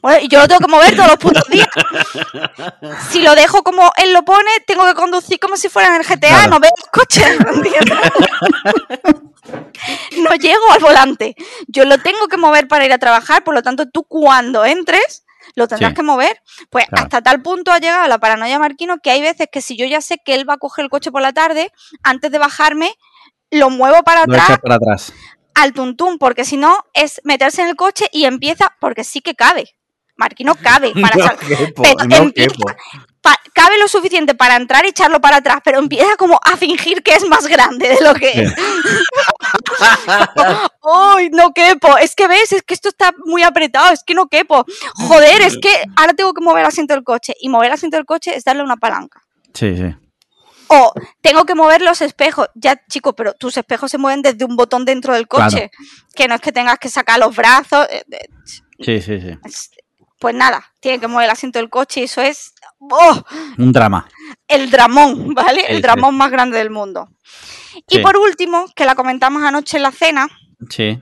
Bueno, y yo lo tengo que mover todos los putos días. Si lo dejo como él lo pone, tengo que conducir como si fuera en el GTA, Claro. no veo los coches. no llego al volante. Yo lo tengo que mover para ir a trabajar, por lo tanto, tú cuando entres lo tendrás Sí. que mover. Pues Claro. hasta tal punto ha llegado la paranoia Marquino que hay veces que si yo ya sé que él va a coger el coche por la tarde, antes de bajarme, lo muevo para Lo atrás para atrás. al tuntún, porque si no es meterse en el coche y empieza, porque sí que cabe. Marquino cabe para No quepo, pero no empieza- cabe lo suficiente para entrar y echarlo para atrás, pero empieza como a fingir que es más grande de lo que es. ¡Ay, no quepo! Es que ves, es que esto está muy apretado, es que no quepo. Joder, es que ahora tengo que mover el asiento del coche. Y mover el asiento del coche es darle una palanca. Sí, sí. O tengo que mover los espejos. Ya, chico, pero tus espejos se mueven desde un botón dentro del coche. Que no es que tengas que sacar los brazos. eh, eh, Sí, sí, sí. es- Pues nada, tiene que mover el asiento del coche y eso es ¡oh! Un drama. el dramón, ¿vale? Sí, el sí. dramón más grande del mundo. Y Sí. por último, que la comentamos anoche en la cena, Sí.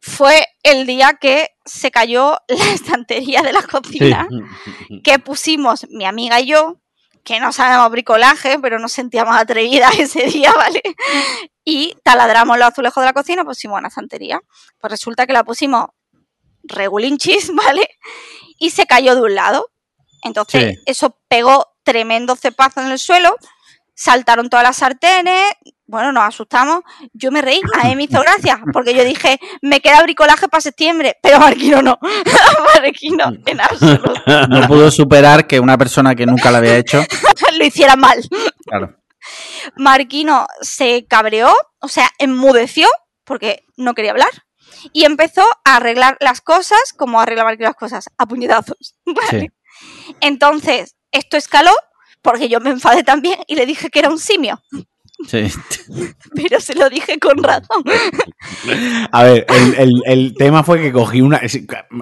fue el día que se cayó la estantería de la cocina que pusimos mi amiga y yo, que no sabemos bricolaje, pero nos sentíamos atrevidas ese día, ¿vale? Y taladramos los azulejos de la cocina, pusimos una estantería. Pues resulta que la pusimos regulinchis, ¿vale? Y se cayó de un lado. Entonces, Sí. eso pegó tremendo cepazo en el suelo, saltaron todas las sartenes, bueno, nos asustamos. Yo me reí, a mí me hizo gracia, porque yo dije, me queda bricolaje para septiembre, pero Marquino no. Marquino, en absoluto. No pudo superar que una persona que nunca lo había hecho. lo hiciera mal. Claro. Marquino se cabreó, o sea, enmudeció, porque no quería hablar, y empezó a arreglar las cosas como arregla Marquino las cosas, a puñetazos. ¿vale? Entonces, esto escaló, porque yo me enfadé también y le dije que era un simio, Sí. pero se lo dije con razón. A ver, el, el- el tema fue que cogí una.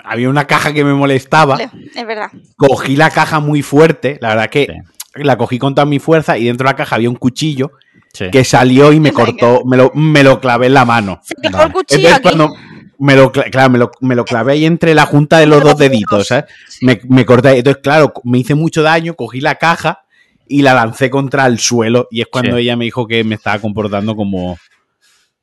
Había una caja que me molestaba. Es verdad. Cogí la caja muy fuerte. La verdad que la cogí con toda mi fuerza y dentro de la caja había un cuchillo sí. que salió y me cortó. Me lo, me lo clavé en la mano. Se Vale. el cuchillo Entonces, aquí. cuando me lo, cla- claro, me lo, me lo clavé ahí entre la junta de los dos deditos. ¿sabes? Me, me corté. Entonces, claro, me hice mucho daño, cogí la caja y la lancé contra el suelo. Y es cuando Sí. ella me dijo que me estaba comportando como,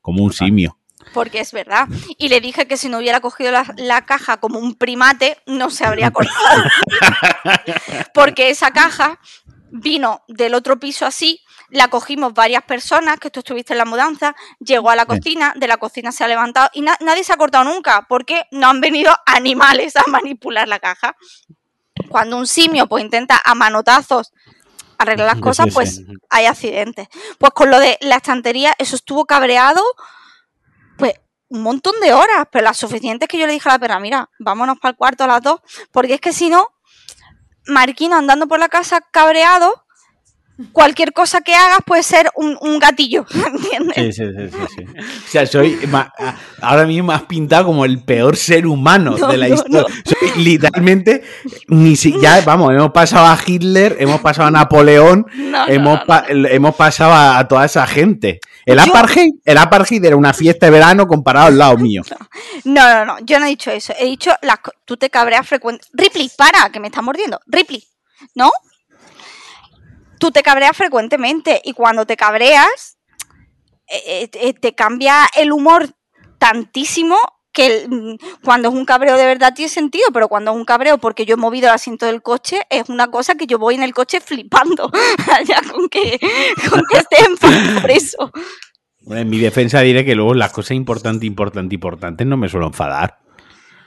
como un simio. Porque es verdad. Y le dije que si no hubiera cogido la, la caja como un primate, no se habría cortado. Porque esa caja vino del otro piso así, La cogimos varias personas, que tú estuviste en la mudanza, llegó a la cocina, de la cocina se ha levantado y na- nadie se ha cortado nunca, porque no han venido animales a manipular la caja. Cuando un simio pues intenta a manotazos arreglar las cosas, pues hay accidentes. Pues con lo de la estantería, eso estuvo cabreado, pues un montón de horas, pero las suficientes que yo le dije a la perra, mira, vámonos para el cuarto a las dos, porque es que si no, Marquino andando por la casa cabreado, cualquier cosa que hagas puede ser un, un gatillo, ¿entiendes? Sí, sí, sí, sí, sí. O sea, soy ahora mismo has pintado como el peor ser humano No, de la no, historia. Soy literalmente, ni si, ya, vamos, hemos pasado a Hitler, hemos pasado a Napoleón, hemos, pa- hemos pasado a, a toda esa gente. El Yo- apartheid, el apartheid era una fiesta de verano comparado al lado mío. No, no, no, yo no he dicho eso. He dicho, las tú te cabreas frecuente. Ripley, para, que me está mordiendo. Ripley, ¿no? Tú te cabreas frecuentemente y cuando te cabreas, eh, eh, te cambia el humor tantísimo que mm, cuando es un cabreo de verdad tiene sentido, pero cuando es un cabreo porque yo he movido el asiento del coche, es una cosa que yo voy en el coche flipando. Allá con que, con que esté enfadado por eso. En mi defensa diré que luego las cosas importantes, importantes, importantes no me suelo enfadar.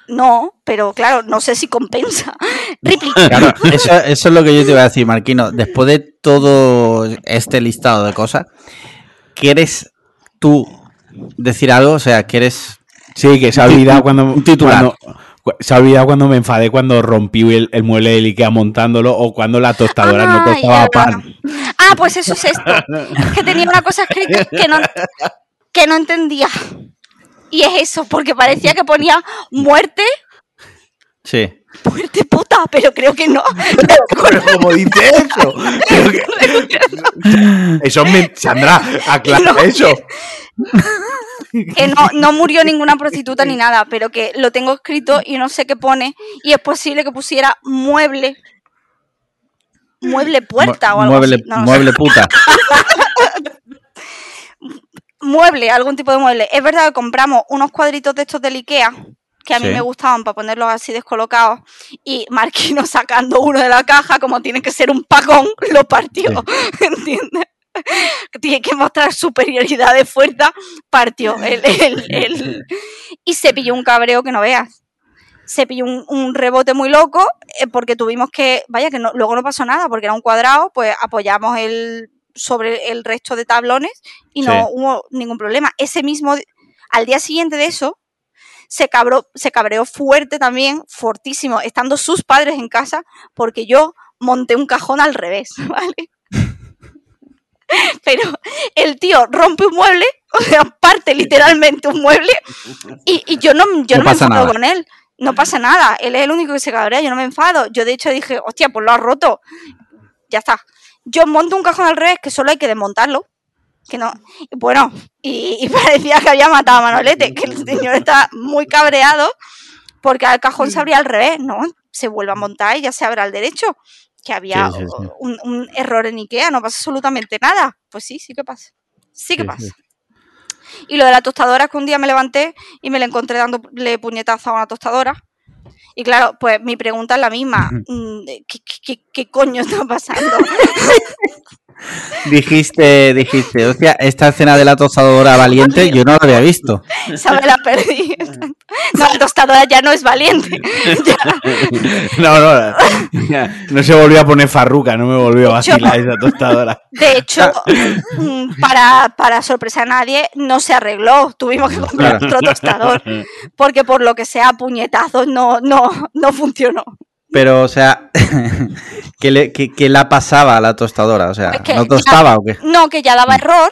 No, pero claro, no sé si compensa. Ripley, Claro, eso, eso es lo que yo te iba a decir, Marquino. Después de todo este listado de cosas, ¿quieres tú decir algo? O sea, ¿quieres Sí, que se ha olvidado cuando, Un titular. cuando- cu- se ha olvidado cuando me enfadé cuando rompí el, el mueble del Ikea montándolo o cuando la tostadora no tostaba es verdad. pan. Ah, pues eso es esto. Que tenía una cosa escrita que no, que no entendía. Y es eso, porque parecía que ponía muerte, Sí. muerte puta, pero creo que no. Pero como dice eso. Pero que- eso me. Sandra, aclara No. eso. Que no, no murió ninguna prostituta ni nada, pero que lo tengo escrito y no sé qué pone. Y es posible que pusiera mueble. Mueble puerta o algo mueble, así. no lo sé. mueble puta. mueble, algún tipo de mueble. Es verdad que compramos unos cuadritos de estos del Ikea, que a mí Sí. me gustaban para ponerlos así descolocados, y Marquino sacando uno de la caja, como tiene que ser un pagón, lo partió, ¿entiendes? Tiene que mostrar superioridad de fuerza, partió el, el- el- y se pilló un cabreo que no veas. Se pilló un, un rebote muy loco eh, porque tuvimos que, vaya que no, luego no pasó nada porque era un cuadrado, pues apoyamos el sobre el resto de tablones y no Sí. hubo ningún problema. Ese mismo, al día siguiente de eso, se, cabró, se cabreó fuerte también, fortísimo, estando sus padres en casa, porque yo monté un cajón al revés, ¿vale? Pero el tío rompe un mueble, o sea, parte literalmente un mueble, y, y yo no, yo No no, me enfado nada. con él. No pasa nada, él es el único que se cabrea, yo no me enfado. Yo de hecho dije, hostia, pues lo has roto. Ya está. Yo monto un cajón al revés que solo hay que desmontarlo. Que no. Bueno, y, y parecía que había matado a Manolete, que el señor está muy cabreado porque el cajón se abría al revés, ¿no? Se vuelve a montar y ya se abre al derecho. Que había Sí, sí, sí. Un, un error en Ikea, no pasa absolutamente nada. Pues sí, sí que pasa. Sí que pasa. Y lo de la tostadora es que un día me levanté y me la encontré dándole puñetazo a una tostadora. Y claro, pues mi pregunta es la misma. mm, ¿Qué, qué- qué- qué coño está pasando? Dijiste, dijiste, hostia, esta escena de la tostadora valiente yo no la había visto. Esa me la perdí. No, la tostadora ya no es valiente. Ya. No, no, no se volvió a poner farruca, no me volvió a vacilar esa tostadora. De hecho, mm, para, para sorpresa de nadie, no se arregló. Tuvimos que comprar Claro. otro tostador. Porque por lo que sea, puñetazos no, no, no funcionó. Pero, o sea, ¿qué, le, qué- qué la pasaba a la tostadora? O sea, Es que ¿no ya- tostaba o qué? No, que ya daba error.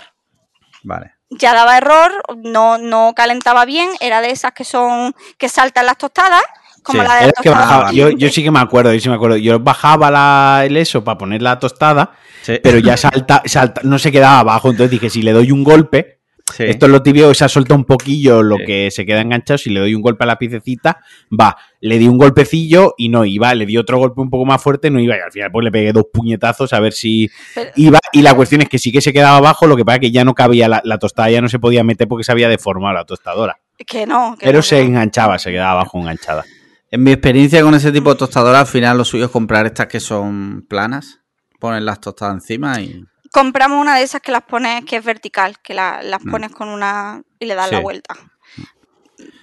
Vale. ya daba error, no, no calentaba bien, era de esas que son que saltan las tostadas, como Sí, la de la que bajaba, yo, yo sí que me acuerdo, yo sí me acuerdo. Yo bajaba la, el eso para poner la tostada, Sí. pero ya salta, salta, no se quedaba abajo. Entonces dije, si le doy un golpe, Sí. esto es lo tibio, se ha soltado un poquillo lo Sí. que se queda enganchado. Si le doy un golpe a la piececita, va. Le di un golpecillo y no iba. Le di otro golpe un poco más fuerte, no iba. Y al final pues le pegué dos puñetazos a ver si Pero- iba. Y la cuestión es que sí que se quedaba abajo, lo que pasa es que ya no cabía la, la tostada, ya no se podía meter porque se había deformado la tostadora. Que no, que Pero no, se no. enganchaba, se quedaba abajo enganchada. En mi experiencia con ese tipo de tostadora, al final lo suyo es comprar estas que son planas, poner las tostadas encima y... Compramos una de esas que las pones, que es vertical, que la- las pones con una y le das la vuelta.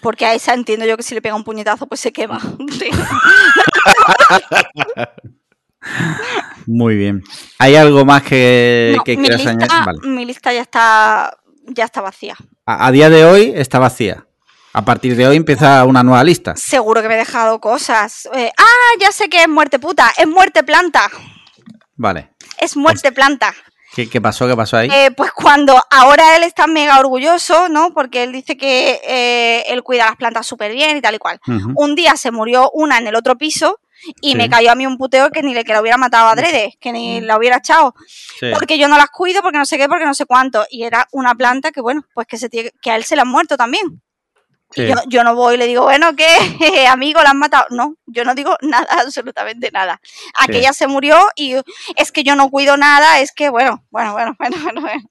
Porque a esa entiendo yo que si le pega un puñetazo, pues se quema. Muy bien. ¿Hay algo más que, No, que quieras añadir? Vale. mi lista ya está, ya está vacía. A, a día de hoy está vacía. A partir de hoy empieza una nueva lista. Seguro que me he dejado cosas. Eh, ah, ya sé que es muerte puta, es muerte planta. Vale. Es muerte planta. ¿Qué, qué pasó? ¿Qué pasó ahí? Eh, pues cuando ahora él está mega orgulloso, ¿no? Porque él dice que eh, él cuida las plantas súper bien y tal y cual. Un día se murió una en el otro piso y Sí. me cayó a mí un puteo que ni le que la hubiera matado adrede, que ni la hubiera echado. Sí. Porque yo no las cuido, porque no sé qué, porque no sé cuánto. Y era una planta que, bueno, pues que, se tiene- que a él se le han muerto también. Sí. Yo, yo no voy y le digo, bueno, ¿qué? Amigo, la han matado. No, yo no digo nada, absolutamente nada. Aquella se murió y es que yo no cuido nada, es que, bueno, bueno, bueno, bueno, bueno. bueno.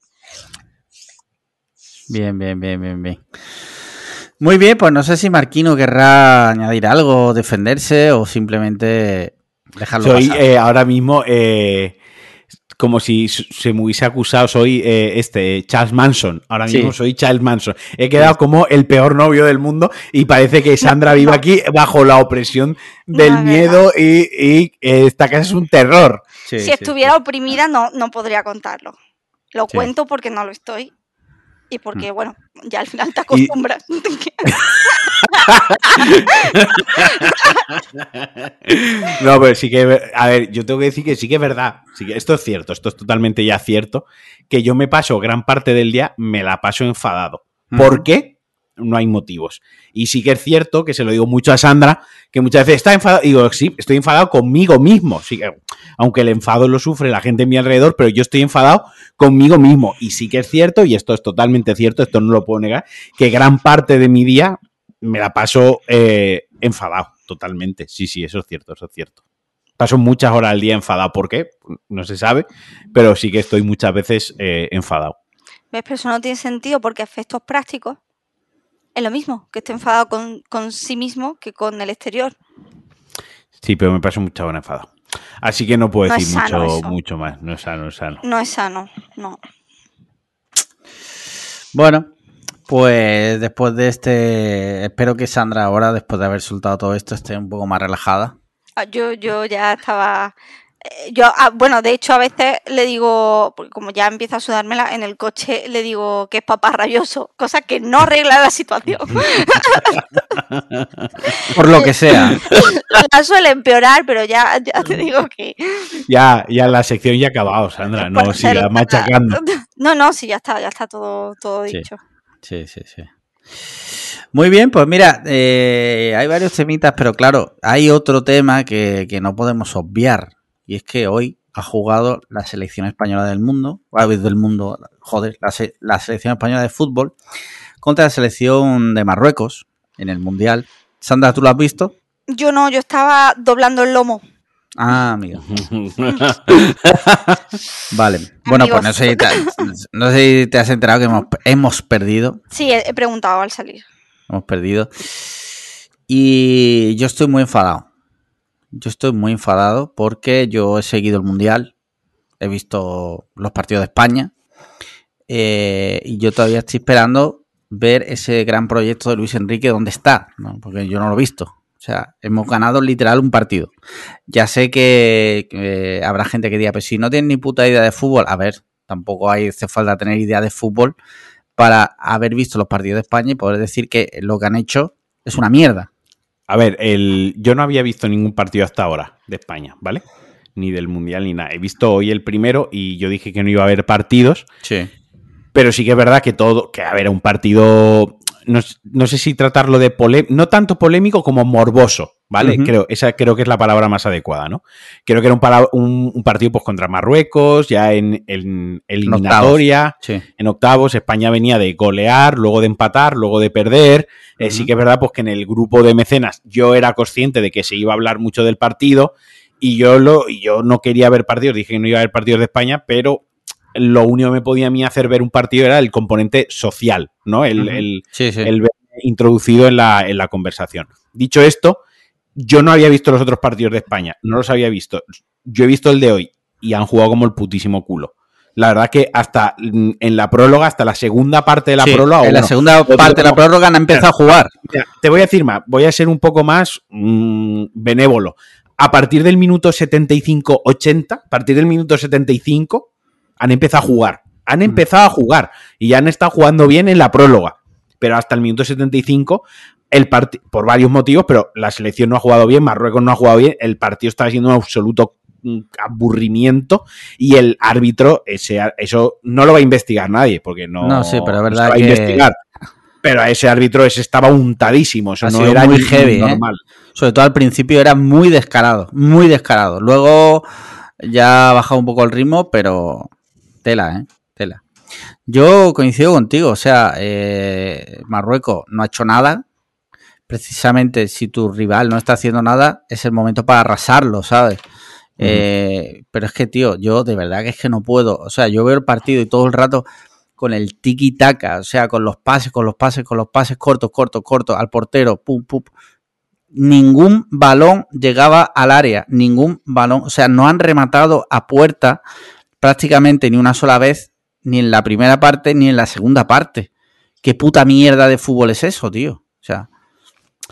Bien, bien, bien, bien, bien. Muy bien, pues no sé si Marquino querrá añadir algo, defenderse o simplemente dejarlo Soy pasar. eh, ahora mismo eh, como si se me hubiese acusado, soy eh, este Charles Manson. Ahora Sí. mismo soy Charles Manson. He quedado como el peor novio del mundo y parece que Sandra vive aquí bajo la opresión del No, miedo y, y, esta casa es un terror. Sí, si sí, estuviera oprimida, no, no podría contarlo. Lo Sí. cuento porque no lo estoy. Y Mm. porque, bueno, ya al final te acostumbras. No, pero sí que, a ver, yo tengo que decir que sí que es verdad. Sí que esto es cierto, esto es totalmente ya cierto. Que yo me paso gran parte del día, me la paso enfadado. ¿Por qué? No hay motivos. Y sí que es cierto, que se lo digo mucho a Sandra, que muchas veces está enfadado. Digo, sí, estoy enfadado conmigo mismo. Sí que, aunque el enfado lo sufre la gente a mi alrededor, pero yo estoy enfadado conmigo mismo. Y sí que es cierto, y esto es totalmente cierto, esto no lo puedo negar, que gran parte de mi día me la paso eh, enfadado, totalmente. Sí, sí, eso es cierto, eso es cierto. Paso muchas horas al día enfadado. ¿Por qué? No se sabe, pero sí que estoy muchas veces eh, enfadado. ¿Ves? Pero eso no tiene sentido porque efectos prácticos es lo mismo, que esté enfadado con, con sí mismo que con el exterior. Sí, pero me paso muchas horas enfadado. Así que no puedo No decir mucho, mucho más. No es sano, no es sano. No es sano, no. Bueno, pues después de este, espero que Sandra ahora, después de haber soltado todo esto, esté un poco más relajada. Ah, Yo, yo ya estaba. Eh, Yo, ah, bueno, de hecho, a veces le digo, porque como ya empieza a sudármela en el coche, le digo que es papá rabioso, cosa que no arregla la situación. Por lo que sea. la suele empeorar, pero ya, ya te digo que. Ya, ya la sección ya ha acabado, Sandra. No por sigas hacer- machacando. No, no, sí, ya está, ya está todo, todo Sí. dicho. Sí, sí, sí. Muy bien, pues mira, eh, hay varios temitas, pero claro, hay otro tema que, que no podemos obviar. Y es que hoy ha jugado la selección española del mundo, del mundo, joder, la, se- la selección española de fútbol contra la selección de Marruecos en el Mundial. Sandra, ¿tú lo has visto? Yo no, yo estaba doblando el lomo. Ah, amigo. Vale. Bueno, pues no sé, si te, no sé si te has enterado que hemos, hemos perdido. Sí, he preguntado al salir. Hemos perdido. Y yo estoy muy enfadado. Yo estoy muy enfadado porque yo he seguido el Mundial. He visto los partidos de España. eh, y yo todavía estoy esperando ver ese gran proyecto de Luis Enrique dónde está. ¿no? Porque yo no lo he visto. O sea, hemos ganado literal un partido. Ya sé que, que habrá gente que diga, pero si no tienes ni puta idea de fútbol, a ver, tampoco hay hace falta tener idea de fútbol para haber visto los partidos de España y poder decir que lo que han hecho es una mierda. A ver, el, yo no había visto ningún partido hasta ahora de España, ¿vale? Ni del Mundial ni nada. He visto hoy el primero y yo dije que no iba a haber partidos, Sí. pero sí que es verdad que todo, que a ver, un partido, no, no sé si tratarlo de polémico, no tanto polémico como morboso, ¿vale? Creo, esa creo que es la palabra más adecuada, ¿no? Creo que era un, un- un partido pues contra Marruecos, ya en, en eliminatoria. Sí. En octavos, España venía de golear, luego de empatar, luego de perder. Eh. Sí que es verdad pues, que en el grupo de mecenas yo era consciente de que se iba a hablar mucho del partido y yo, lo, y yo no quería ver partidos, dije que no iba a haber partidos de España, pero lo único que me podía a mí hacer ver un partido era el componente social, ¿no? El, Ujú. el- Sí, sí. el ver introducido en la, en la conversación. Dicho esto, yo no había visto los otros partidos de España, no los había visto. Yo he visto el de hoy y han jugado como el putísimo culo. la verdad que hasta mm, en la próloga, hasta la segunda parte de la Sí, próloga. en la bueno, segunda parte de la prórroga han empezado a jugar. Mira, te voy a decir más, voy a ser un poco más mm, benévolo. A partir del minuto 75-80, a partir del minuto 75, han empezado a jugar. Han empezado a jugar y ya han estado jugando bien en la próloga. Pero hasta el minuto 75, el por varios motivos, pero la selección no ha jugado bien, Marruecos no ha jugado bien, el partido estaba siendo un absoluto mm, aburrimiento y el árbitro, ese, eso no lo va a investigar nadie, porque no, No, sí, pero verdad se va a que- investigar. Pero a ese árbitro ese estaba untadísimo, eso Ha no era muy heavy, ¿eh? normal. Sobre todo al principio era muy descarado, muy descarado. Luego ya ha bajado un poco el ritmo, pero tela, ¿eh? Tela. Yo coincido contigo, o sea, eh, Marruecos no ha hecho nada. Precisamente si tu rival no está haciendo nada, es el momento para arrasarlo, ¿sabes? Eh, pero es que, tío, yo de verdad que es que no puedo. O sea, yo veo el partido y todo el rato con el tiki-taka, o sea, con los pases, con los pases, con los pases cortos, cortos, cortos, al portero, pum, pum. Ningún balón llegaba al área, ningún balón, o sea, no han rematado a puerta prácticamente ni una sola vez, ni en la primera parte ni en la segunda parte. ¿Qué puta mierda de fútbol es eso, tío? O sea,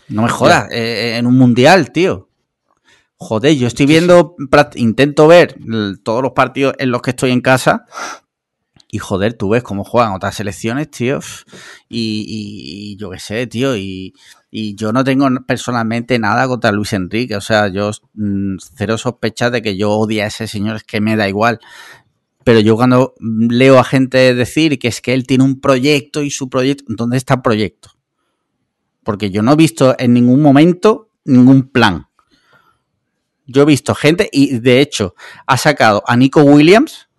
no me jodas, eh, en un mundial, tío. Joder, yo estoy viendo, intento ver todos los partidos en los que estoy en casa y joder, tú ves cómo juegan otras selecciones, tío. Y, y- y yo qué sé, tío. Y, y yo no tengo personalmente nada contra Luis Enrique. O sea, yo mm, cero sospechas de que yo odie a ese señor, es que me da igual. Pero yo cuando leo a gente decir que es que él tiene un proyecto y su proyecto, ¿dónde está el proyecto? Porque yo no he visto en ningún momento ningún plan. Yo he visto gente y de hecho ha sacado a Nico Williams,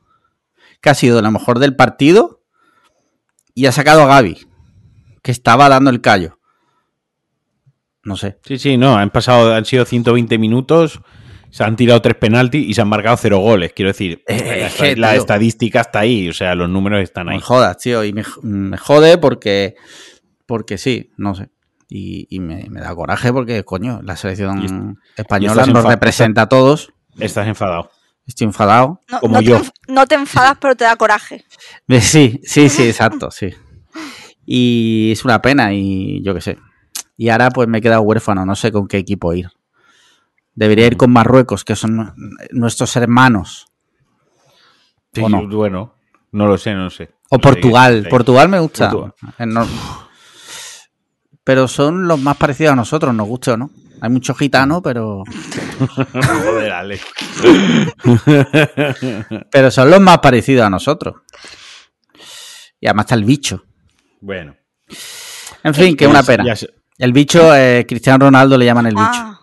que ha sido la mejor del partido, y ha sacado a Gaby, que estaba dando el callo. No sé. Sí, sí, no, han pasado, han sido 120 minutos, se han tirado tres penaltis y se han marcado cero goles. Quiero decir, Eh, la, la tío. estadística está ahí, o sea, los números están ahí. me jodas, tío. Y me, me jode porque. Porque sí, no sé. Y, y me, me da coraje porque, coño, la selección española nos representa a todos. Estás enfadado. Estoy enfadado. No, Como no yo. Te, no te enfadas, pero te da coraje. Eh, Sí, sí, sí, exacto, sí. Y es una pena y yo qué sé. Y ahora pues me he quedado huérfano, no sé con qué equipo ir. Debería ir con Marruecos, que son nuestros hermanos. Sí, ¿O no? Bueno, no lo sé, no lo sé. O No Portugal. Portugal me gusta. Portugal. No- Pero son los más parecidos a nosotros, nos gusta o no. Hay muchos gitanos, pero. Joder, Alex. Pero son los más parecidos a nosotros. Y además está el bicho. bueno. En fin, que una pena. Ya. El bicho, eh, Cristiano Ronaldo le llaman el bicho. Ah,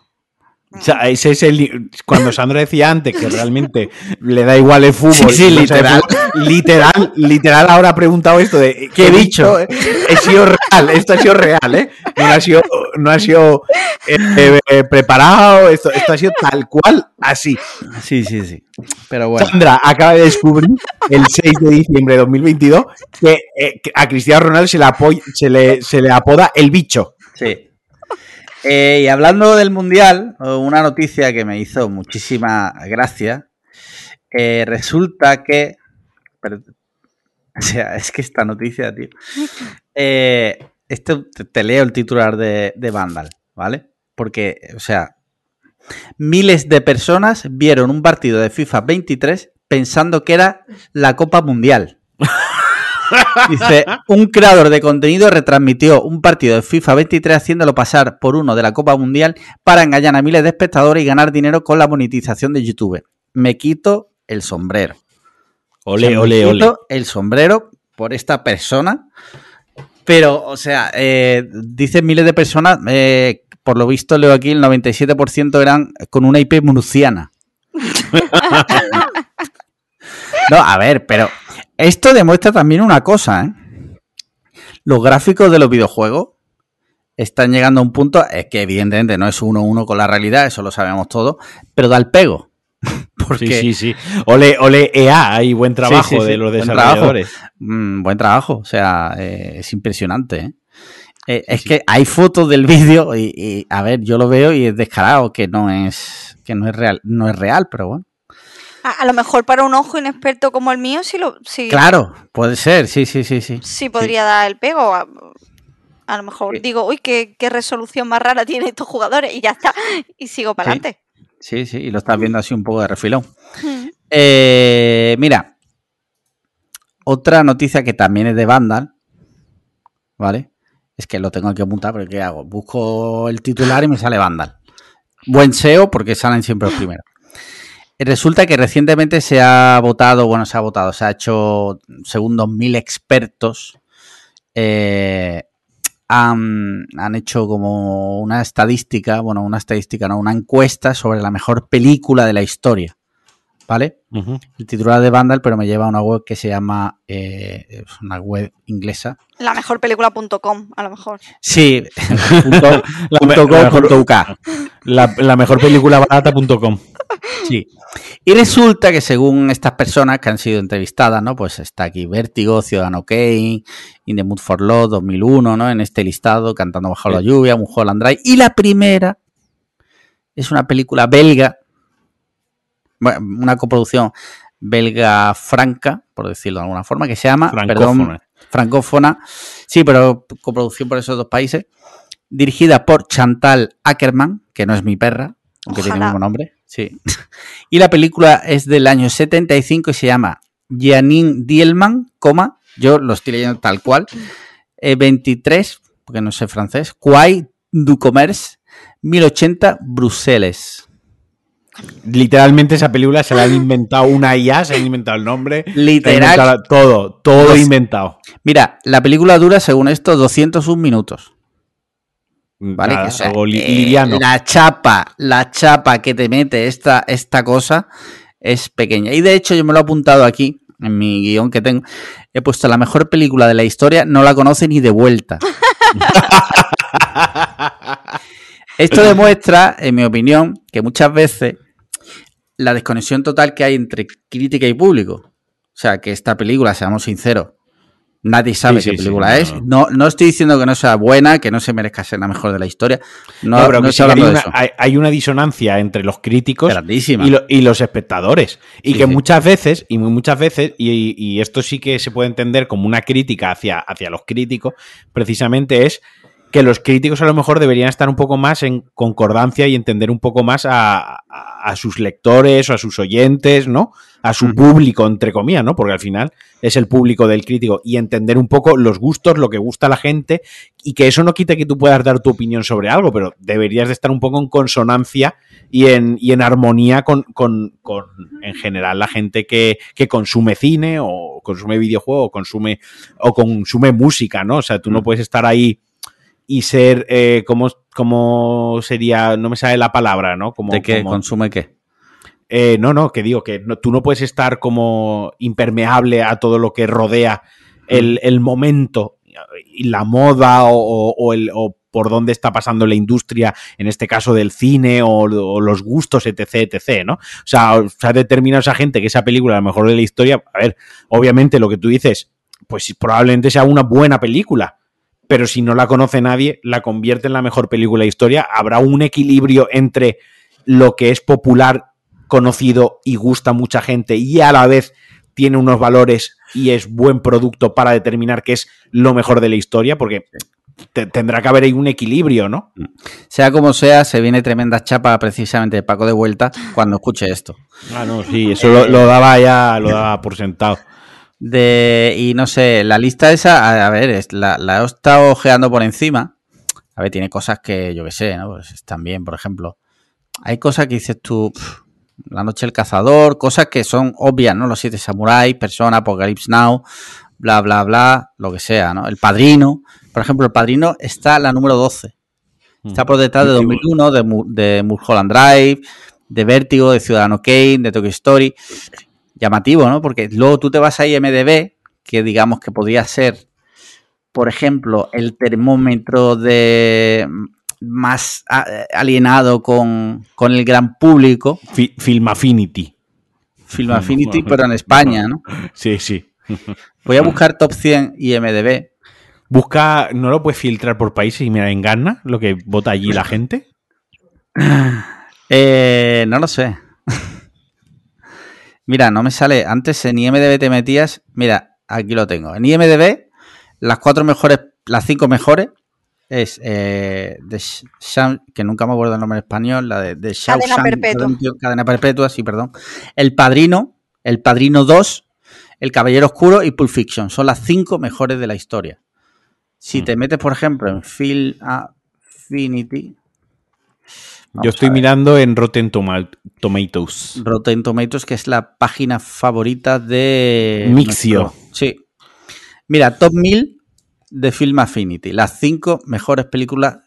O sea, ese es el. Cuando Sandra decía antes que realmente le da igual el fútbol. Sí, sí, literal. fútbol, literal, literal, ahora ha preguntado esto de. ¿Qué he bicho? He sido real, esto ha sido real, ¿eh? No ha sido, no ha sido eh, eh, eh, preparado, esto, esto ha sido tal cual, así. Sí, sí, sí. Pero bueno. Sandra acaba de descubrir el 6 de diciembre de 2022 que, eh, que a Cristiano Ronaldo se le, apoy- se le, se le apoda el bicho. Sí. Eh, y hablando del Mundial, una noticia que me hizo muchísima gracia. resulta que. o sea, es que esta noticia, tío. Eh, esto te, te leo el titular de, de Vandal, ¿vale? Porque, o sea, miles de personas vieron un partido de FIFA 23 pensando que era la Copa Mundial. Dice, un creador de contenido retransmitió un partido de FIFA 23 haciéndolo pasar por uno de la Copa Mundial para engañar a miles de espectadores y ganar dinero con la monetización de YouTube. Me quito el sombrero. O sea, Ole, me ole, ole. quito el sombrero por esta persona. Pero, o sea, eh, dicen miles de personas, eh, por lo visto leo aquí, el 97% eran con una IP murciana. no, a ver, pero esto demuestra también una cosa, ¿eh? Los gráficos de los videojuegos están llegando a un punto, es que evidentemente no es uno a uno con la realidad, eso lo sabemos todos, pero da el pego. Porque Sí, sí, sí. Ole, ole, EA, hay buen trabajo Sí, sí, sí, de los buen desarrolladores. Mm, buen trabajo, o sea, eh, es impresionante. ¿eh? Eh, es que hay fotos del vídeo y, y, a ver, yo lo veo y es descarado que no es que no es real, no es real, pero bueno. A, a lo mejor para un ojo inexperto como el mío sí lo sí, Claro, puede ser, sí, sí, sí, sí. sí podría dar el pego. A, a lo mejor Sí. digo, uy, qué, qué resolución más rara tienen estos jugadores y ya está. Y sigo para adelante. Sí, sí, y lo estás viendo así un poco de refilón. Eh, mira, otra noticia que también es de Vandal, ¿vale? Es que lo tengo que apuntar, pero ¿qué hago? Busco el titular y me sale Vandal. Buen SEO porque salen siempre los primeros. Resulta que recientemente se ha votado, bueno, se ha votado, se ha hecho, según 2.000 expertos, eh, han, han hecho como una estadística, bueno, una estadística, no, una encuesta sobre la mejor película de la historia, ¿vale? El titular de Vandal, pero me lleva a una web que se llama, eh, una web inglesa. La mejor película.com, a lo mejor. Sí, punto, La, punto com, la mejor, punto UK. la- la mejor película barata.com. Sí. Y resulta que según estas personas que han sido entrevistadas, ¿no? Pues está aquí Vértigo, Ciudadano Kane, In the Mood for Love 2001, ¿no? En este listado, Cantando bajo la lluvia, Mulholland Drive. Y la primera es una película belga, una coproducción belga franca, por decirlo de alguna forma, que se llama, perdón, Francófona. sí, pero coproducción por esos dos países, dirigida por Chantal Ackerman, que no es mi perra, aunque tiene el mismo nombre, sí. Y la película es del año 75 y se llama Janine Dielman, coma, yo lo estoy leyendo tal cual, eh, 23, porque no sé francés, Quai du Commerce, 1080, Bruselas. Literalmente esa película se la han inventado una IA, se han inventado el nombre. Literal. inventado todo, todo Dos- inventado. Mira, la película dura, según esto, 201 minutos. ¿Vale? Nada, Que, o sea, eh, la chapa, la chapa que te mete esta, esta cosa es pequeña. Y de hecho, yo me lo he apuntado aquí, en mi guion que tengo. He puesto la mejor película de la historia, no la conoce ni de vuelta. Esto demuestra, en mi opinión, que muchas veces la desconexión total que hay entre crítica y público. O sea, que esta película, seamos sinceros, nadie sabe Sí, qué sí, película sí, es. no. No, no estoy diciendo que no sea buena, que no se merezca ser la mejor de la historia. No, No, pero no que estoy hay, hablando de eso. hay- hay una disonancia entre los críticos y, lo- y los espectadores. Y que muchas veces, y muchas veces, y, y esto sí que se puede entender como una crítica hacia, hacia los críticos, precisamente es que los críticos a lo mejor deberían estar un poco más en concordancia y entender un poco más a, a- a sus lectores o a sus oyentes, ¿no? A su público, entre comillas, ¿no? Porque al final es el público del crítico y entender un poco los gustos, lo que gusta a la gente y que eso no quita que tú puedas dar tu opinión sobre algo, pero deberías de estar un poco en consonancia y en, y en armonía con, con- con, en general, la gente que, que consume cine o consume videojuego o consume, o consume música, ¿no? O sea, tú no Mm. puedes estar ahí y ser, eh, como, como sería, no me sale la palabra, ¿no? Como, ¿De qué como- consume qué? eh, no, no, que digo que no- tú no puedes estar como impermeable a todo lo que rodea el, el momento y la moda o, o- o el, o por dónde está pasando la industria, en este caso del cine o, o los gustos, etc, etc, ¿no? O sea, se ha determinado esa gente que esa película es la mejor de la historia. A ver, obviamente lo que tú dices, pues probablemente sea una buena película, pero si no la conoce nadie, la convierte en la mejor película de la historia. Habrá un equilibrio entre lo que es popular, conocido y gusta a mucha gente y a la vez tiene unos valores y es buen producto para determinar qué es lo mejor de la historia, porque te- tendrá que haber ahí un equilibrio, ¿no? Sea como sea, se viene tremenda chapa precisamente de Paco de vuelta cuando escuche esto. Ah, no, sí, eso lo, lo daba ya, lo daba por sentado. De, y no sé, la lista esa, a, a ver, es- la, la he estado ojeando por encima. A ver, tiene cosas que yo que sé, ¿no? Pues están bien, por ejemplo. Hay cosas que dices tú, La Noche del Cazador, cosas que son obvias, ¿no? Los Siete Samuráis, Persona, Apocalypse Now, bla, bla, bla, lo que sea, ¿no? El Padrino, por ejemplo, El Padrino está la número 12. Está por detrás de 2001, de, de Mulholland Drive, de Vértigo, de Ciudadano Kane, de Tokyo Story. Llamativo, ¿no? Porque luego tú te vas a IMDB, que digamos que podría ser, por ejemplo, el termómetro de más a- alienado con, con el gran público, Fi- Film Affinity. Film Affinity, pero en España, ¿no? Sí, sí. Voy a buscar top 100 IMDB. Busca, no lo puedes filtrar por países y mira en Ghana lo que vota allí la gente. Eh, no lo sé. Mira, no me sale. Antes en IMDB te metías. Mira, aquí lo tengo. En IMDB, las cuatro mejores, las cinco mejores es eh, de Sham- que nunca me acuerdo el nombre en español, la de, de Cadena Perpetua. Redemption, Cadena Perpetua, sí, perdón. El Padrino, El Padrino 2, El Caballero Oscuro y Pulp Fiction. Son las cinco mejores de la historia. Si Mm. te metes, por ejemplo, en Film Affinity. Yo estoy mirando en Rotten Toma- Tomatoes. Rotten Tomatoes, que es la página favorita de... Mixio. nuestro- Sí. Mira, Top 1000 de Film Affinity. Las cinco mejores películas